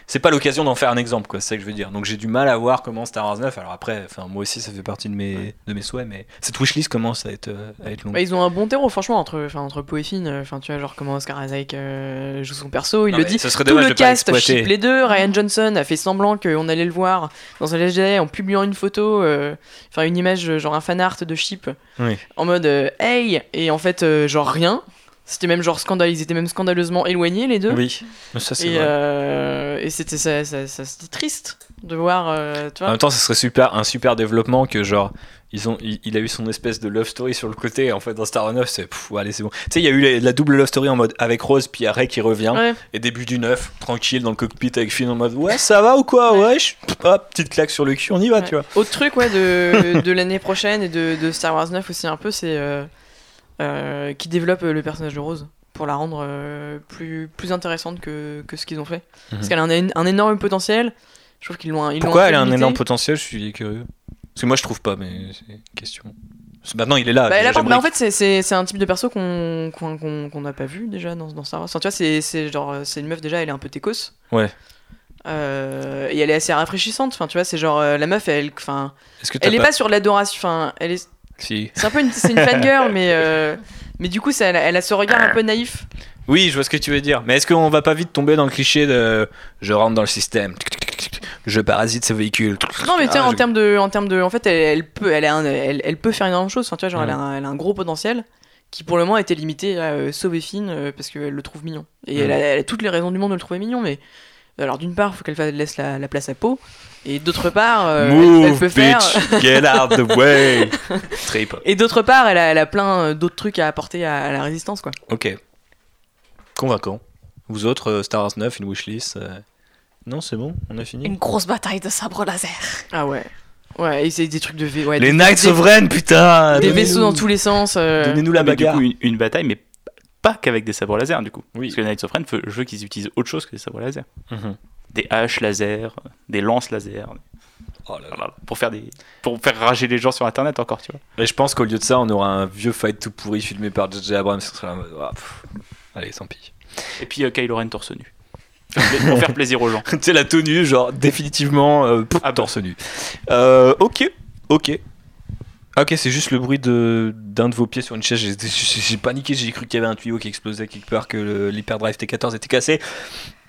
c'est pas l'occasion d'en faire un exemple, quoi, c'est ça que je veux dire. Donc j'ai du mal à voir comment Star Wars 9, alors après, enfin, moi aussi ça fait partie de mes, de mes souhaits, mais cette wishlist commence à être, euh, à être longue. Bah, ils ont un bon terreau, franchement, entre, entre Poe et Finn. euh, Enfin, tu vois, genre comment Oscar Isaac euh, joue son perso, il Non, le dit. ce serait Tout le cast ship les deux. Ryan Johnson a fait semblant qu'on allait le voir dans un Jedi en publiant une photo, euh, enfin une image, genre un fan art de ship, Oui. en mode euh, hey et en fait euh, genre rien. C'était même genre scandale, ils étaient même scandaleusement éloignés les deux. Oui, ça c'est Et, vrai. euh, et c'était ça, ça, ça- c'était triste de voir, euh, tu En vois. même temps, ce serait super, un super développement que genre. Ils ont, il, il a eu son espèce de love story sur le côté. En fait, dans Star Wars 9, c'est pff, allez, c'est bon. Tu sais, il y a eu la, la double love story en mode avec Rose, puis Ray qui revient. Ouais. Et début du 9, tranquille dans le cockpit avec Finn en mode ouais, ça va ou quoi Ouais, je- hop, petite claque sur le cul, on y va, Ouais. tu vois. Autre truc ouais, de, de l'année prochaine et de, de Star Wars 9 aussi un peu, c'est euh, qui développe le personnage de Rose pour la rendre euh, plus, plus intéressante que, que ce qu'ils ont fait. Parce Mhm. qu'elle a un, un énorme potentiel. Je trouve qu'ils l'ont Pourquoi elle a un énorme potentiel Je suis curieux. Parce que moi, je trouve pas, mais c'est une question. Parce que Maintenant, il est là. Bah, apporte- bah, en fait, c'est- un type de perso qu'on qu'on qu'on n'a pas vu déjà dans, dans Star Wars. Enfin, tu vois, c'est- c'est genre c'est une meuf déjà, elle est un peu técos. Ouais. Euh, et elle est assez rafraîchissante. Enfin, tu vois, c'est genre euh, la meuf, elle, enfin, elle est pas... pas sur l'adoration. Enfin, elle est Si. C'est un peu une, c'est une *laughs* fangirl, mais, euh, mais du coup, ça, elle, a, elle a ce regard un peu naïf. Oui, je vois ce que tu veux dire. Mais est-ce qu'on va pas vite tomber dans le cliché de je rentre dans le système, je parasite ce véhicule Non, mais tu sais, Ah, en je- termes de, en termes de, en fait, elle, elle peut, elle, a un- elle, elle peut faire énormément de choses. Enfin, tu vois, genre, elle, a Ouais. un, elle a un gros potentiel. qui pour le moment était limité à euh, sauver Finn euh, parce qu'elle le trouve mignon. Et Mm. elle, a, elle a toutes les raisons du monde de le trouver mignon, mais alors d'une part, il faut qu'elle laisse la, la place à Poe, et d'autre part, euh, elle- elle, peut faire. get out the way. *laughs* Trip. Et d'autre part, elle a, elle a plein euh, d'autres trucs à apporter à, à la résistance, quoi. Ok. Convaincant. Vous autres, euh, Star Wars 9, une wishlist euh, Non, c'est bon, on a fini. Une grosse bataille de sabre laser. Ah ouais. Ouais, et c'est des trucs de V. Ouais, Les des- Knights des- of Ren, putain Des vaisseaux dans tous les sens. euh, Donnez-nous la mais du bagarre. coup, une, une bataille, mais pas qu'avec des sabres laser, du coup. Oui. Parce que Knights of Ren, je veux qu'ils utilisent autre chose que des sabres laser. Mhm. Des haches laser, des lances laser. Oh là là. Pour faire des pour faire rager les gens sur internet encore tu vois Et je pense qu'au lieu de ça, on aura un vieux fight tout pourri filmé par J.J. Abrams. Ah, pff. Allez, tant pis. et puis euh, Kylo Ren torse nu *laughs* pour faire plaisir aux gens *laughs* tu sais, la tenue, genre, définitivement, euh, pouf, Ah bah. torse nu. Euh, ok, ok. Ok, c'est juste le bruit de d'un de vos pieds sur une chaise. J'ai- paniqué, j'ai cru qu'il y avait un tuyau qui explosait quelque part, que l'hyperdrive T14 était cassé.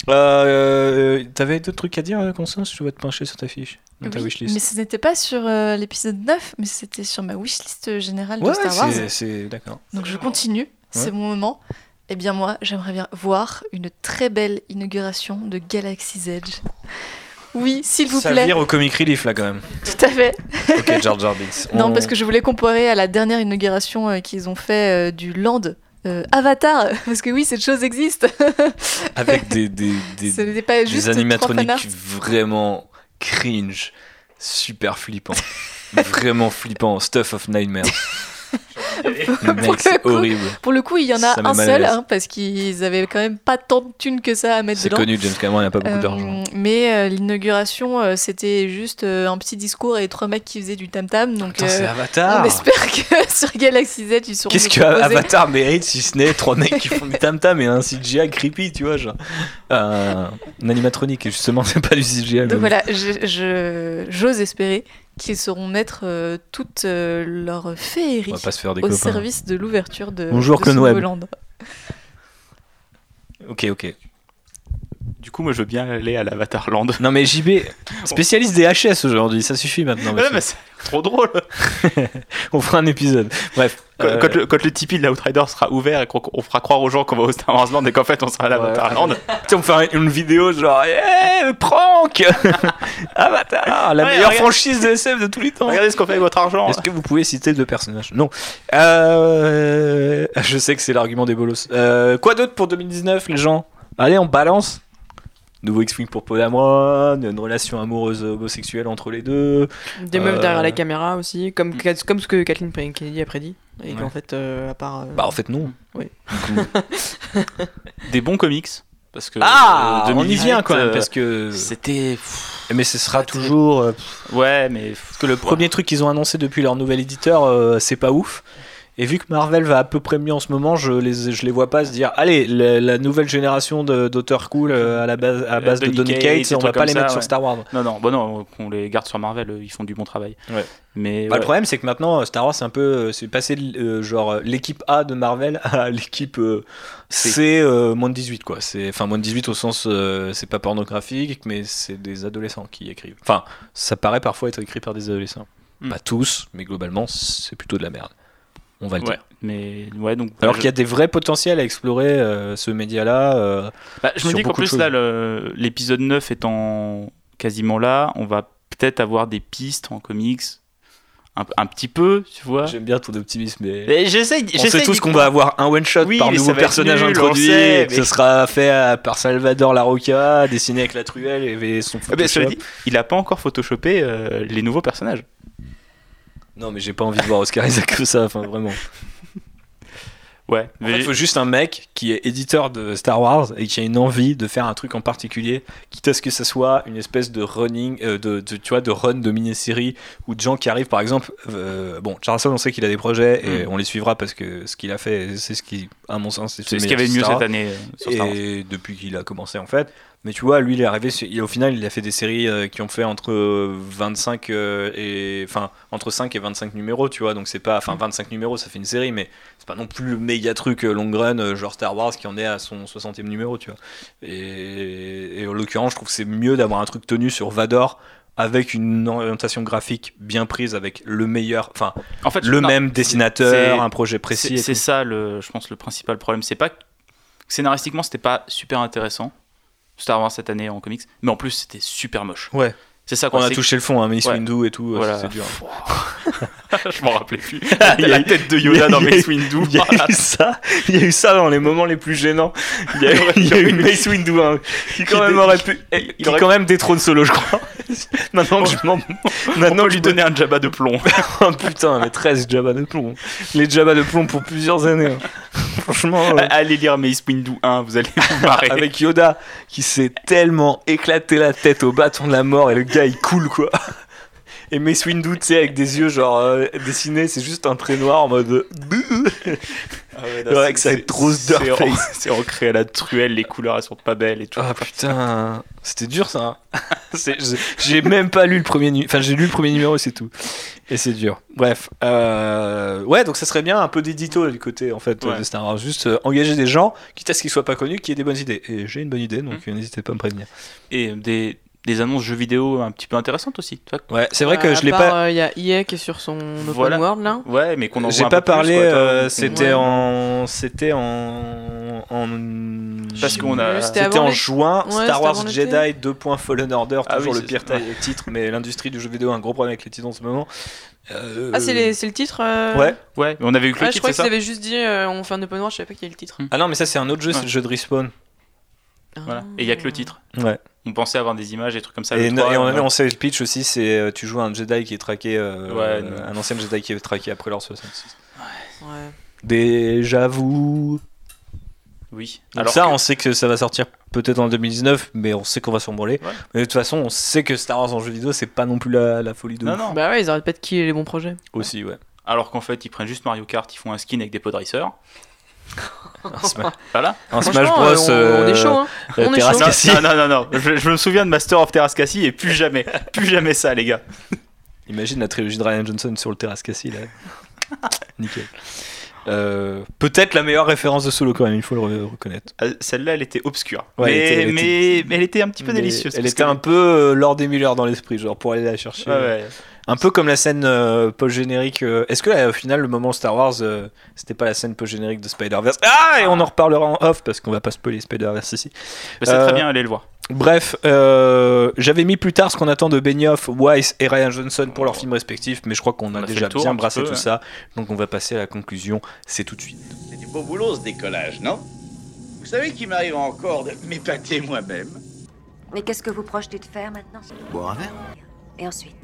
Euh, T'avais d'autres trucs à dire, euh, Constance? Je dois te pencher sur ta fiche, dans ta wishlist. mais ce n'était pas sur euh, l'épisode 9, mais c'était sur ma wishlist générale Ouais, de Star Wars. c'est- c'est d'accord. Donc je continue, c'est mon moment. Eh bien moi, j'aimerais bien voir une très belle inauguration de Galaxy's Edge. Oui, s'il vous Ça plaît. vire au comic relief là quand même. Tout à fait. Ok, Jar Jar Binks. Non, On- parce que je voulais comparer à la dernière inauguration euh, qu'ils ont fait euh, du Land euh, Avatar, *laughs* parce que oui, cette chose existe. *laughs* Avec des, des, des, *laughs* Ce pas juste animatroniques vraiment cringe, super flippant. vraiment flippant, stuff of nightmares. Pour c'est le coup, horrible. Pour le coup, il y en a Ça un seul, hein, parce qu'ils avaient quand même pas tant de thunes que ça à mettre C'est dedans. connu, James Cameron n'a pas beaucoup Euh, d'argent. mais euh, l'inauguration, euh, c'était juste un petit discours et trois mecs qui faisaient du tam-tam. Donc, c'est Avatar on espère que *laughs* sur Galaxy Z, ils seront Qu'est-ce que. Avatar mérite si ce n'est trois mecs qui font du *laughs* tam tam et un CGI creepy, tu vois, genre. Un, animatronique, justement, *laughs* c'est pas du CGI. mais- Donc voilà, je- je- j'ose espérer qu'ils sauront mettre euh, toute euh, leur féerie On va pas se faire des au copains. service de l'ouverture de, Bonjour, de Clone ce Web. nouveau land. Ok, ok. Du coup moi je veux bien aller à l'Avatar Land Non mais JB, *laughs* spécialiste des HS aujourd'hui, ça suffit maintenant. Ouais, mais c'est trop drôle *laughs* On fera un épisode. Bref. quand, euh, quand le, quand le Tipeee de l'Outrider sera ouvert et qu'on on fera croire aux gens qu'on va au Star Wars Land et qu'en fait on sera à l'Avatar Ouais. Land *laughs* Tu sais, on fait une vidéo genre Eh, prank Avatar, la Ouais, meilleure regarde. franchise de SF de tous les temps. regardez ce qu'on fait avec votre argent Est-ce que vous pouvez citer deux personnages? Non. Euh, je sais que c'est l'argument des bolos. Euh, quoi d'autre pour 2019, les gens? Allez, on balance. Nouveau X-Wing pour Podamron, une relation amoureuse homosexuelle entre les deux. Des meufs Euh, derrière la caméra aussi, comme, comme ce que Kathleen Kennedy a prédit. Et Ouais. qu'en fait, euh, à part. euh, Bah, en fait, non. Oui. Du coup- *laughs* des bons comics parce que Ah, euh, on y 2018, vient quand même, euh, parce que. c'était Mais ce sera toujours. euh, ouais mais Parce que le premier truc qu'ils ont annoncé depuis leur nouvel éditeur, euh, c'est pas ouf. Et vu que Marvel va à peu près mieux en ce moment, je les, je les vois pas se dire Allez, la, la nouvelle génération de- d'auteurs cool euh, à la base, à base de Donny Cates, on va pas les ça, mettre sur. Star Wars. non non bon non qu'on les garde sur Marvel ils font du bon travail Ouais. mais Bah, ouais. Le problème, c'est que maintenant, euh, Star Wars, c'est un peu. euh, C'est passé de, euh, genre l'équipe A de Marvel *laughs* à l'équipe euh, C. Euh, moins de 18, quoi. C'est- Enfin, moins de 18 au sens. euh, c'est pas pornographique, mais c'est des adolescents qui écrivent. Enfin, ça paraît parfois être écrit par des adolescents. Hmm. Pas tous, mais globalement, c'est plutôt de la merde. On va le ouais dire. mais ouais donc Alors je- qu'il y a des vrais potentiels à explorer euh, ce média-là. euh, Bah, je me dis qu'en plus, là, l'épisode 9 étant quasiment là, on va peut-être avoir des pistes en comics. Un, un petit peu, tu vois. J'aime bien ton optimisme, mais. Mais j'essaie On sait tous qu'on va avoir un one shot Oui, par nouveau personnage nul, introduit, sait, mais- ce sera fait par Salvador Larocca, dessiné avec la truelle et son Ah bah, cela Photoshop. dit, il a pas encore photoshopé euh, les nouveaux personnages. Non, mais j'ai pas envie de voir Oscar Isaac que ça, enfin vraiment. *laughs* Ouais, En fait, mais il faut juste un mec qui est éditeur de Star Wars et qui a une envie de faire un truc en particulier, quitte à ce que ça soit une espèce de running, euh, de, de- tu vois, de run de mini-série ou de gens qui arrivent, par exemple, euh, bon, Charleston, on sait qu'il a des projets et Mm. on les suivra parce que ce qu'il a fait, c'est ce qui, à mon sens, c'est ce qu'il y avait de mieux cette année euh, sur Star Wars. Et depuis qu'il a commencé en fait. Mais tu vois, lui, il est arrivé. il- au final, il a fait des séries euh, qui ont fait entre euh, 25 euh, et. Enfin, entre 5 et 25 numéros, tu vois. Donc, c'est pas. Enfin, 25 numéros, ça fait une série, mais c'est pas non plus le méga truc euh, long run, euh, genre Star Wars, qui en est à son 60e numéro, tu vois. Et, et en l'occurrence, je trouve que c'est mieux d'avoir un truc tenu sur Vador. avec une orientation graphique bien prise, avec le meilleur, enfin En fait, le non, même dessinateur, un projet précis. C'est ça, le, je pense, le principal problème. C'est pas que scénaristiquement, c'était pas super intéressant. Star Wars cette année en comics, mais en plus, c'était super moche. Ouais. C'est ça quoi. On a touché le fond, hein, Mace Ouais. Windu et tout, euh, Voilà. c'est dur. *laughs* je m'en rappelais plus. *laughs* Il y a la eu- tête de Yoda dans il y a- Mace Windu. Il y a eu ça, il y a eu ça dans les moments les plus gênants. Il y a eu, *laughs* il y a eu Mace Windu hein, qui quand même aurait pu, eh, qui aurait quand même détrône Solo, je crois. Maintenant que je m'en, On maintenant peut lui donner un Jabba de plomb. Oh putain, mais 13 Jabba de plomb. Les Jabba de plomb pour plusieurs années. hein. Franchement, euh, Allez lire Mace Windu 1, vous allez vous marrer. avec Yoda qui s'est tellement éclaté la tête au bâton de la mort et le gars il coule quoi. Et Mace Windu, tu sais, avec des yeux genre euh, dessinés, c'est juste un trait noir en mode. euh, *laughs* Ah ouais, ça va être trop c'est- ancré à la truelle, les couleurs elles sont pas belles et tout. Ah putain, c'était dur ça. hein. *laughs* *laughs* J'ai- même pas lu le premier numéro. Enfin, j'ai lu le premier numéro et c'est tout. Et c'est dur. Bref. euh, Ouais, donc ça serait bien un peu d'édito du côté en fait Ouais. de Star Wars. Juste euh, engager des gens, quitte à ce qu'ils soient pas connus, qui aient des bonnes idées. Et j'ai une bonne idée, donc euh, n'hésitez pas à me prévenir. Et des, des annonces jeux vidéo un petit peu intéressantes aussi. tu vois. Ouais, c'est vrai que À je l'ai pas. euh, Il y a EA qui est sur son open Voilà. world là. Ouais, mais qu'on en J'ai pas parlé. euh, c'était Ouais. en. C'était en. en... Parce qu'on a- C'était en les- juin, Ouais, Star Wars. Jedi 2. Fallen Order, Ah toujours oui, le pire titre, mais l'industrie du jeu vidéo a un gros problème avec les titres en ce moment. Euh, Ah, c'est les- c'est le titre euh Ouais. Ouais, mais on avait eu que le Ah, je titre, crois c'est qu'ils avaient juste dit euh, on fait un open world, je savais pas qu'il y avait le titre. Ah non, mais ça c'est un autre jeu, c'est le jeu de Respawn. Voilà. Et il y a que le titre. Ouais. On pensait avoir des images et trucs comme ça. Et, le no- 3, et on, ouais. on sait le pitch aussi, c'est euh, tu joues un Jedi qui est traqué, euh, Ouais, euh, un ancien Jedi qui est traqué après l'ordre 66. Ouais. Déjà vous. Oui. Donc Alors ça, que- on sait que ça va sortir peut-être en 2019, mais on sait qu'on va s'en branler. Ouais. Mais de toute façon, on sait que Star Wars en jeu vidéo, c'est pas non plus la, la folie de Non, ouf. non. Bah ouais, ils arrêtent pas de qui les bons projets. Aussi, ouais. Alors qu'en fait, ils prennent juste Mario Kart, ils font un skin avec des podracers. *laughs* Sma- Voilà. un Smash Bros. euh, on, on est euh, chaud, hein. euh, On est Terrace chaud. Cassie. Non, non, non, non. Je, je me souviens de Master of Terrascassi et plus jamais. Plus jamais ça, les gars. Imagine la trilogie de Ryan Johnson sur le Terrace Cassie, là. *laughs* Nickel. Euh, peut-être la meilleure référence de Solo quand même, il faut le re- reconnaître. Euh, Celle-là, elle était obscure. Ouais, mais, elle était- mais, mais elle était un petit peu Mais délicieuse. Elle était que- un peu euh, Lord des Miller dans l'esprit, genre pour aller la chercher. Ouais. Un peu comme la scène euh, post-générique. Est-ce que là, au final, le moment Star Wars, c'était pas la scène post-générique de Spider-Verse? Ah, et on en reparlera en off parce qu'on va pas spoiler Spider-Verse ici. Bah, c'est très bien, allez le voir. Bref, euh, j'avais mis plus tard ce qu'on attend de Benioff, Weiss et Ryan Johnson pour leurs films respectifs, mais je crois qu'on a, déjà tour bien brassé peu, tout ça. Donc on va passer à la conclusion, c'est tout de suite. C'est du beau boulot ce décollage, non? Vous savez qu'il m'arrive encore de m'épater moi-même Mais qu'est-ce que vous projetez de faire maintenant? Boire un verre Et ensuite?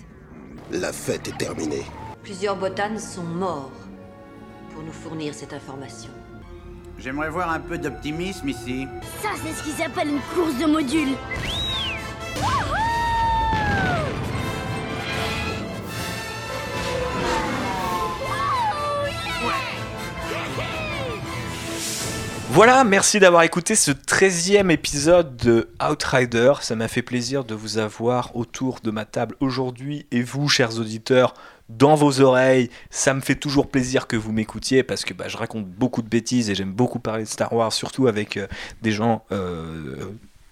La fête est terminée. Plusieurs botanes sont morts pour nous fournir cette information. J'aimerais voir un peu d'optimisme ici. Ça, c'est ce qui s'appelle une course de modules. Voilà, merci d'avoir écouté ce 13e épisode de Outrider. Ça m'a fait plaisir de vous avoir autour de ma table aujourd'hui et vous, chers auditeurs, dans vos oreilles. Ça me fait toujours plaisir que vous m'écoutiez parce que bah, je raconte beaucoup de bêtises et j'aime beaucoup parler de Star Wars, surtout avec euh, des gens euh,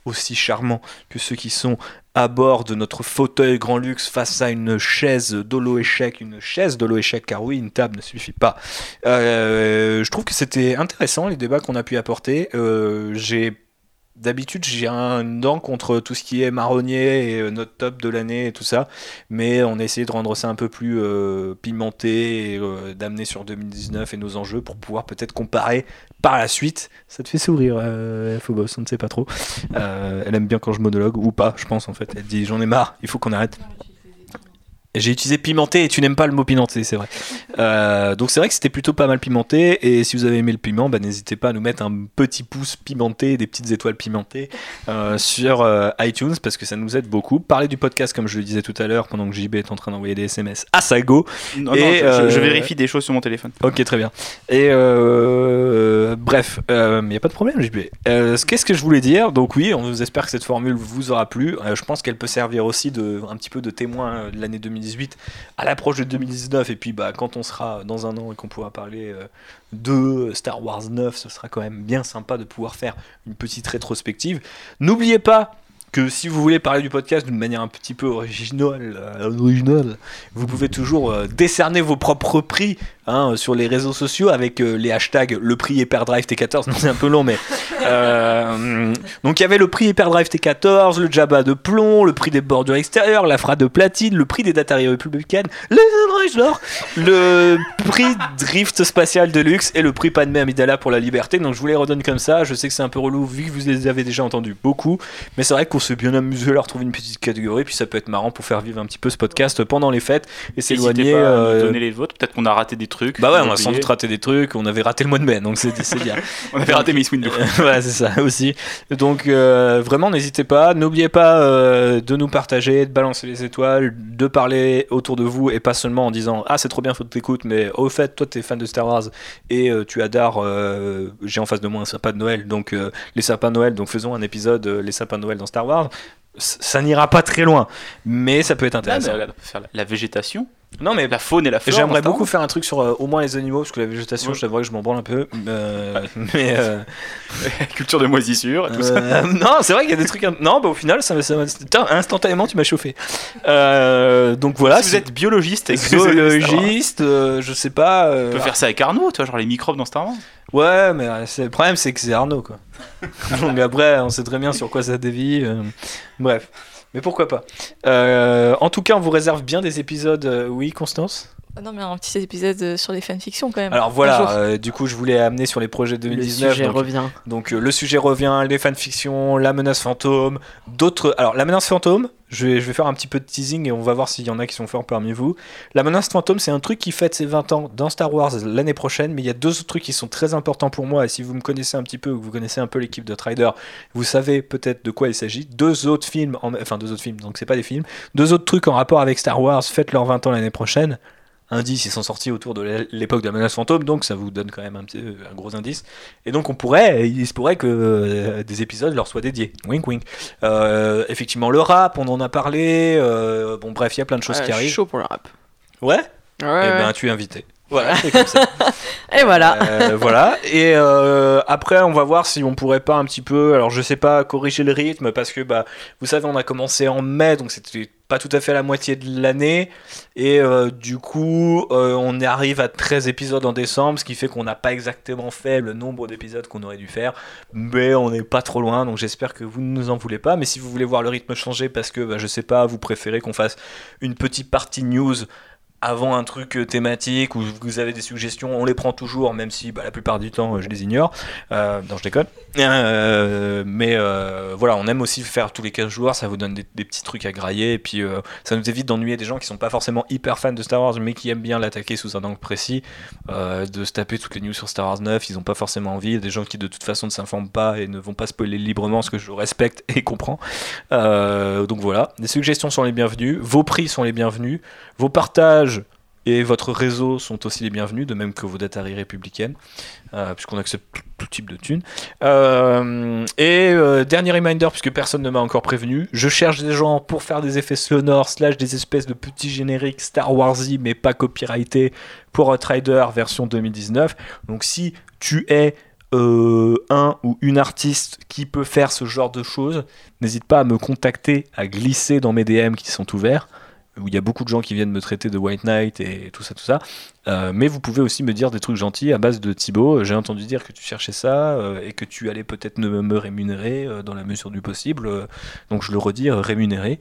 aussi charmants que ceux qui sont à bord de notre fauteuil grand luxe face à une chaise d'holo échec, une chaise d'holo échec, car oui, une table ne suffit pas. Euh, je trouve que c'était intéressant les débats qu'on a pu apporter. J'ai D'habitude, j'ai un- une dent contre tout ce qui est marronnier et euh, notre top de l'année et tout ça, mais on a essayé de rendre ça un peu plus euh, pimenté et euh, d'amener sur 2019 et nos enjeux pour pouvoir peut-être comparer par la suite. Ça te fait sourire, euh, on ne sait pas trop. Elle aime bien quand je monologue, ou pas, je pense en fait. Elle dit j'en ai marre, il faut qu'on arrête. J'ai utilisé pimenté et tu n'aimes pas le mot pimenté, c'est vrai. Euh, donc c'est vrai que c'était plutôt pas mal pimenté. Et si vous avez aimé le piment, bah, n'hésitez pas à nous mettre un petit pouce pimenté, des petites étoiles pimentées euh, sur euh, iTunes parce que ça nous aide beaucoup. Parlez du podcast comme je le disais tout à l'heure pendant que JB est en train d'envoyer des SMS à Sago. Non, Et, non, je, vérifie des choses sur mon téléphone. Ok, très bien. Et bref, il n'y a pas de problème, JB. Qu'est-ce que je voulais dire? Donc oui, on espère que cette formule vous aura plu. Je pense qu'elle peut servir aussi de un petit peu de témoin de l'année 2018 à l'approche de 2019. Et puis bah, quand on sera dans un an et qu'on pourra parler euh, de Star Wars 9, ce sera quand même bien sympa de pouvoir faire une petite rétrospective. N'oubliez pas que si vous voulez parler du podcast d'une manière un petit peu originale, euh, vous pouvez toujours euh, décerner vos propres prix hein, sur les réseaux sociaux avec euh, les hashtags le prix Hyperdrive T14. Non, c'est un peu long, mais. euh, donc il y avait le prix Hyperdrive T14, le Jabba de plomb, le prix des bordures extérieures, la Fra de platine, le prix des Data républicaines, les le prix Drift spatial Deluxe et le prix Padmé Amidala pour la liberté. Donc je vous les redonne comme ça. Je sais que c'est un peu relou vu que vous les avez déjà entendus beaucoup, mais c'est vrai qu'on s'est bien amusé à leur trouver une petite catégorie, puis ça peut être marrant pour faire vivre un petit peu ce podcast pendant les fêtes et s'éloigner. Euh, donner les vôtres. Peut-être qu'on a raté des trucs. Bah ouais, on a sans doute raté des trucs, on avait raté le mois de mai, donc c'est c'est bien. *laughs* On avait raté Miss Window. *laughs* voilà, c'est ça aussi. Donc euh, vraiment, n'hésitez pas. N'oubliez pas euh, de nous partager, de balancer les étoiles, de parler autour de vous et pas seulement en disant ah c'est trop bien, faut que t'écoutes, mais au fait, toi t'es fan de Star Wars et tu adores. J'ai en face de moi un sapin de Noël, donc les sapins de Noël. Donc faisons un épisode les sapins de Noël dans Star Wars. Ça n'ira pas très loin, mais ça peut être Ah, intéressant. mais la végétation, Non mais la faune et la flore. J'aimerais beaucoup faire un truc sur euh, au moins les animaux, parce que la végétation, Ouais. je t'avouerais que je m'en branle un peu. euh, *laughs* mais euh, *laughs* culture de moisissure et tout ça. euh, *laughs* non, c'est vrai qu'il y a des trucs. Non, bah au final, ça, m'a- ça instantanément, tu m'as chauffé. Donc voilà. si vous êtes biologiste et zoologiste, je sais pas. on peut faire ça avec Arnaud, tu vois, genre les microbes dans Star Wars. Ouais, mais le problème, c'est que c'est Arnaud, quoi. Donc après, on sait très bien sur quoi ça dévie. Bref. Mais pourquoi pas. Euh, en tout cas, on vous réserve bien des épisodes. euh, Oui, Constance? Non, mais un petit épisode euh, sur les fanfictions quand même. Alors voilà, euh, du coup, je voulais amener sur les projets 2019. sujet donc, revient. Donc euh, le sujet revient, les fanfictions, la menace fantôme, d'autres. Alors la menace fantôme, je vais, je vais faire un petit peu de teasing et on va voir s'il y en a qui sont forts parmi vous. La menace fantôme, c'est un truc qui fête ses 20 ans dans Star Wars l'année prochaine, mais il y a deux autres trucs qui sont très importants pour moi. Et si vous me connaissez un petit peu, ou que vous connaissez un peu l'équipe de Trider, vous savez peut-être de quoi il s'agit. Deux autres films, en- enfin deux autres films, donc c'est pas des films, deux autres trucs en rapport avec Star Wars fêtent leurs 20 ans l'année prochaine. Indice, ils sont sortis autour de l'époque de la menace fantôme, donc ça vous donne quand même un, petit, un gros indice. Et donc on pourrait, il se pourrait que euh, des épisodes leur soient dédiés. Wink wink. Euh, effectivement, le rap, on en a parlé. euh, bon, bref, il y a plein de choses Ouais, qui je suis arrivent. chaud pour le rap. Ouais? Ouais, Eh ben, tu es invité. Voilà, c'est comme ça. *laughs* Et voilà. Euh, voilà. Et euh, après, on va voir si on pourrait pas un petit peu, alors je sais pas, corriger le rythme parce que bah, vous savez, on a commencé en mai, donc c'était pas tout à fait la moitié de l'année. Et euh, du coup, on arrive à 13 épisodes en décembre, ce qui fait qu'on n'a pas exactement fait le nombre d'épisodes qu'on aurait dû faire, mais on n'est pas trop loin, donc j'espère que vous ne nous en voulez pas. Mais si vous voulez voir le rythme changer parce que, bah, je sais pas, vous préférez qu'on fasse une petite partie news avant un truc euh, thématique où vous avez des suggestions, on les prend toujours, même si bah, la plupart du temps euh, je les ignore. Euh, non, je déconne. Mais voilà, on aime aussi faire tous les 15 jours, ça vous donne des, petits trucs à grailler, et puis ça nous évite d'ennuyer des gens qui sont pas forcément hyper fans de Star Wars, mais qui aiment bien l'attaquer sous un angle précis, de se taper toutes les news sur Star Wars 9, ils ont pas forcément envie, des gens qui de toute façon ne s'informent pas et ne vont pas spoiler librement, ce que je respecte et comprends. Donc voilà, des suggestions sont les bienvenues, vos prix sont les bienvenus, vos partages et votre réseau sont aussi les bienvenus, de même que vos dataries républicaines, euh, puisqu'on accepte tout, type de thunes. Euh, et euh, dernier reminder, puisque personne ne m'a encore prévenu, je cherche des gens pour faire des effets sonores, slash des espèces de petits génériques Star Warsy, mais pas copyrightés, pour Outrider version 2019. Donc si tu es un ou une artiste qui peut faire ce genre de choses, n'hésite pas à me contacter, à glisser dans mes DM qui sont ouverts où il y a beaucoup de gens qui viennent me traiter de White Knight et tout ça, tout ça. Euh, mais vous pouvez aussi me dire des trucs gentils à base de Thibaut. J'ai entendu dire que tu cherchais ça euh, et que tu allais peut-être me, me rémunérer euh, dans la mesure du possible. Donc je le redis, rémunérer.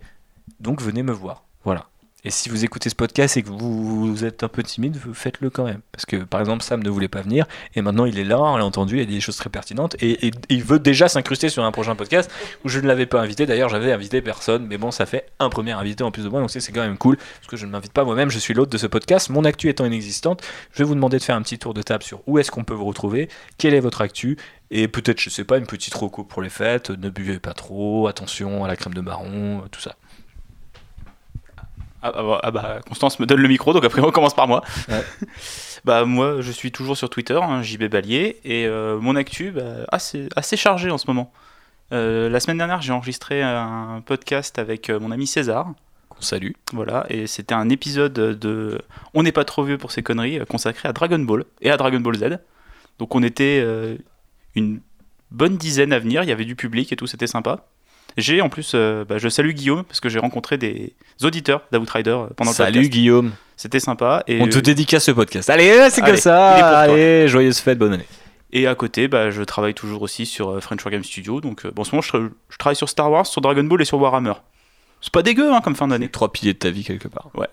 Donc venez me voir. Voilà. Et si vous écoutez ce podcast et que vous, vous êtes un peu timide, faites-le quand même. Parce que par exemple, Sam ne voulait pas venir et maintenant il est là, on l'a entendu, il y a des choses très pertinentes et, il veut déjà s'incruster sur un prochain podcast où je ne l'avais pas invité. D'ailleurs, j'avais invité personne, mais bon, ça fait un premier invité en plus de moi, donc c'est c'est quand même cool parce que je ne m'invite pas moi-même, je suis l'hôte de ce podcast. Mon actu étant inexistante, je vais vous demander de faire un petit tour de table sur où est-ce qu'on peut vous retrouver, quelle est votre actu et peut-être, je sais pas, une petite reco pour les fêtes. Ne buvez pas trop, attention à la crème de marron, tout ça. Ah, ah bah, ah bah, Constance me donne le micro, donc après on commence par moi. Ouais. *laughs* bah moi, je suis toujours sur Twitter, hein, JB Balier, et euh, mon actu, bah, assez, assez chargé en ce moment. Euh, la semaine dernière, j'ai enregistré un podcast avec euh, mon ami César. Qu'on salue. Voilà, et c'était un épisode de On n'est pas trop vieux pour ces conneries, consacré à Dragon Ball et à Dragon Ball Z. Donc on était euh, une bonne dizaine à venir, il y avait du public et tout, c'était sympa. J'ai en plus, euh, bah, je salue Guillaume parce que j'ai rencontré des auditeurs d'Outrider euh, pendant le Salut podcast. Guillaume. C'était sympa. Et On te dédicace ce podcast. Allez, c'est comme ça. Allez, joyeuse fête, bonne année. Et à côté, bah, je travaille toujours aussi sur euh, French Wargame Studio. Donc, euh, bon, en ce moment, je, tra- je travaille sur Star Wars, sur Dragon Ball et sur Warhammer. C'est pas dégueu hein, comme fin d'année. Trois piliers de ta vie quelque part. Ouais.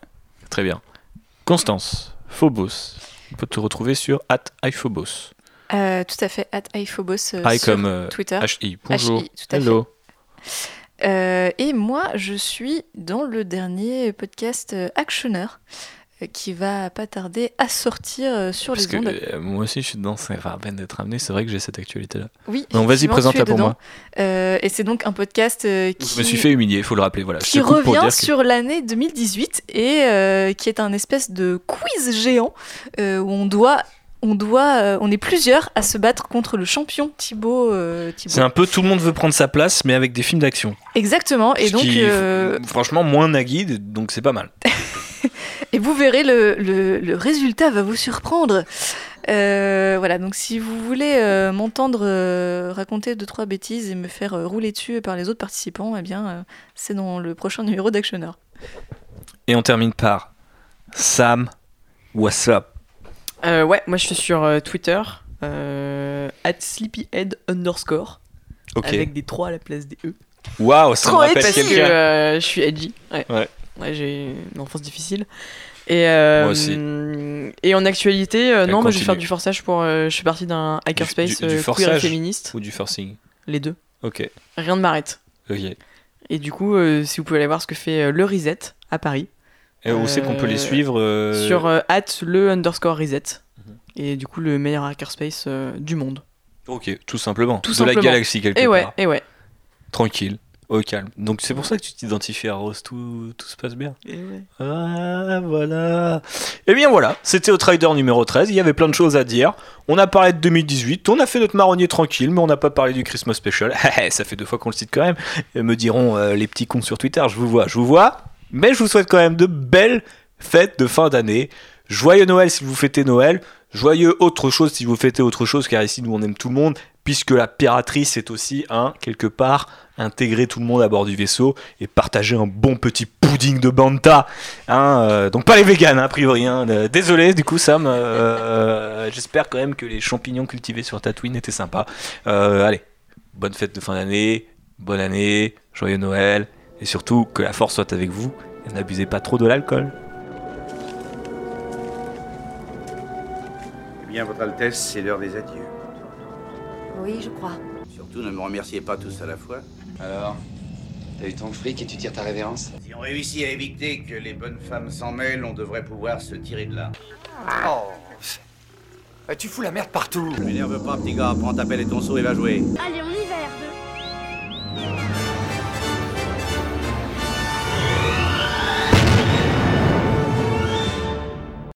Très bien. Constance, Phobos. On peut te retrouver sur at iPhobos. Euh, tout à fait, at iPhobos euh, sur comme euh, Twitter. HI. Bonjour. HI, tout à Hello. Euh, et moi, je suis dans le dernier podcast euh, Actioner euh, qui va pas tarder à sortir sur Parce les que ondes. euh, moi aussi je suis dedans, c'est enfin, à peine d'être amené, c'est vrai que j'ai cette actualité-là. Oui, Donc vas-y, présente-la pour moi. Euh, et c'est donc un podcast qui, Je me suis fait humilier, il faut le rappeler. Voilà. Qui pour revient que- sur l'année 2018 et euh, qui est un espèce de quiz géant où on doit, on doit, euh, on est plusieurs à se battre contre le champion Thibaut. euh, Thibaut. C'est un peu tout le monde veut prendre sa place, mais avec des films d'action. Exactement. Et Ce donc, qui, euh, franchement, moins Nagui, donc c'est pas mal. *laughs* et vous verrez le, le- le résultat va vous surprendre. Voilà, donc si vous voulez m'entendre raconter deux trois bêtises et me faire rouler dessus par les autres participants, eh bien, c'est dans le prochain numéro d'Actioner. Et on termine par Sam, what's up Euh, ouais, moi je suis sur euh, Twitter, euh, at sleepyhead underscore, Ok. avec des 3 à la place des E. Waouh, ça me Trop rappelle parce que quelqu'un. euh, je suis edgy. Ouais. Ouais. Ouais, j'ai une enfance difficile. Et, euh, Moi aussi. Et en actualité, euh, Elle non, moi je vais continue. faire du forçage pour. euh, je fais partie d'un hackerspace du, du euh, queer et forçage féministe. ou du forcing? Les deux. Ok. Rien ne m'arrête. Ok. Et du coup, euh, si vous pouvez aller voir ce que fait euh, le Reset à Paris. Et où c'est qu'on peut les suivre euh, Sur euh, at le underscore Reset. Mhm. Et du coup, le meilleur hackerspace euh, du monde. Ok, tout simplement. Tout de simplement. la galaxie quelque Et part. ouais, et ouais. Tranquille, au calme. Donc c'est pour ça que tu t'identifies à Rose, tout, tout se passe bien. Et ouais. Ah, voilà. Et bien voilà, c'était au Trader numéro 13. Il y avait plein de choses à dire. On a parlé de 2018, on a fait notre marronnier tranquille, mais on n'a pas parlé du Christmas Special. *laughs* Ça fait deux fois qu'on le cite quand même. Et me diront euh, les petits cons sur Twitter, je vous vois, je vous vois. Mais je vous souhaite quand même de belles fêtes de fin d'année. Joyeux Noël si vous fêtez Noël. Joyeux autre chose si vous fêtez autre chose, car ici nous on aime tout le monde, puisque la piraterie c'est aussi, hein, quelque part, intégrer tout le monde à bord du vaisseau et partager un bon petit pudding de banta. Hein, euh, donc pas les véganes, hein, a priori. hein. Euh, désolé du coup Sam, euh, j'espère quand même que les champignons cultivés sur Tatooine étaient sympas. Allez, bonne fête de fin d'année, bonne année, joyeux Noël, et surtout que la force soit avec vous, et n'abusez pas trop de l'alcool. Eh bien, Votre Altesse, c'est l'heure des adieux. Oui, je crois. Surtout, ne me remerciez pas tous à la fois. Alors T'as eu ton fric et tu tires ta révérence? Si on réussit à éviter que les bonnes femmes s'en mêlent, on devrait pouvoir se tirer de là. Oh. Tu fous la merde partout. Ne m'énerve pas, petit gars. Prends ta pelle et ton seau et va jouer. Allez, on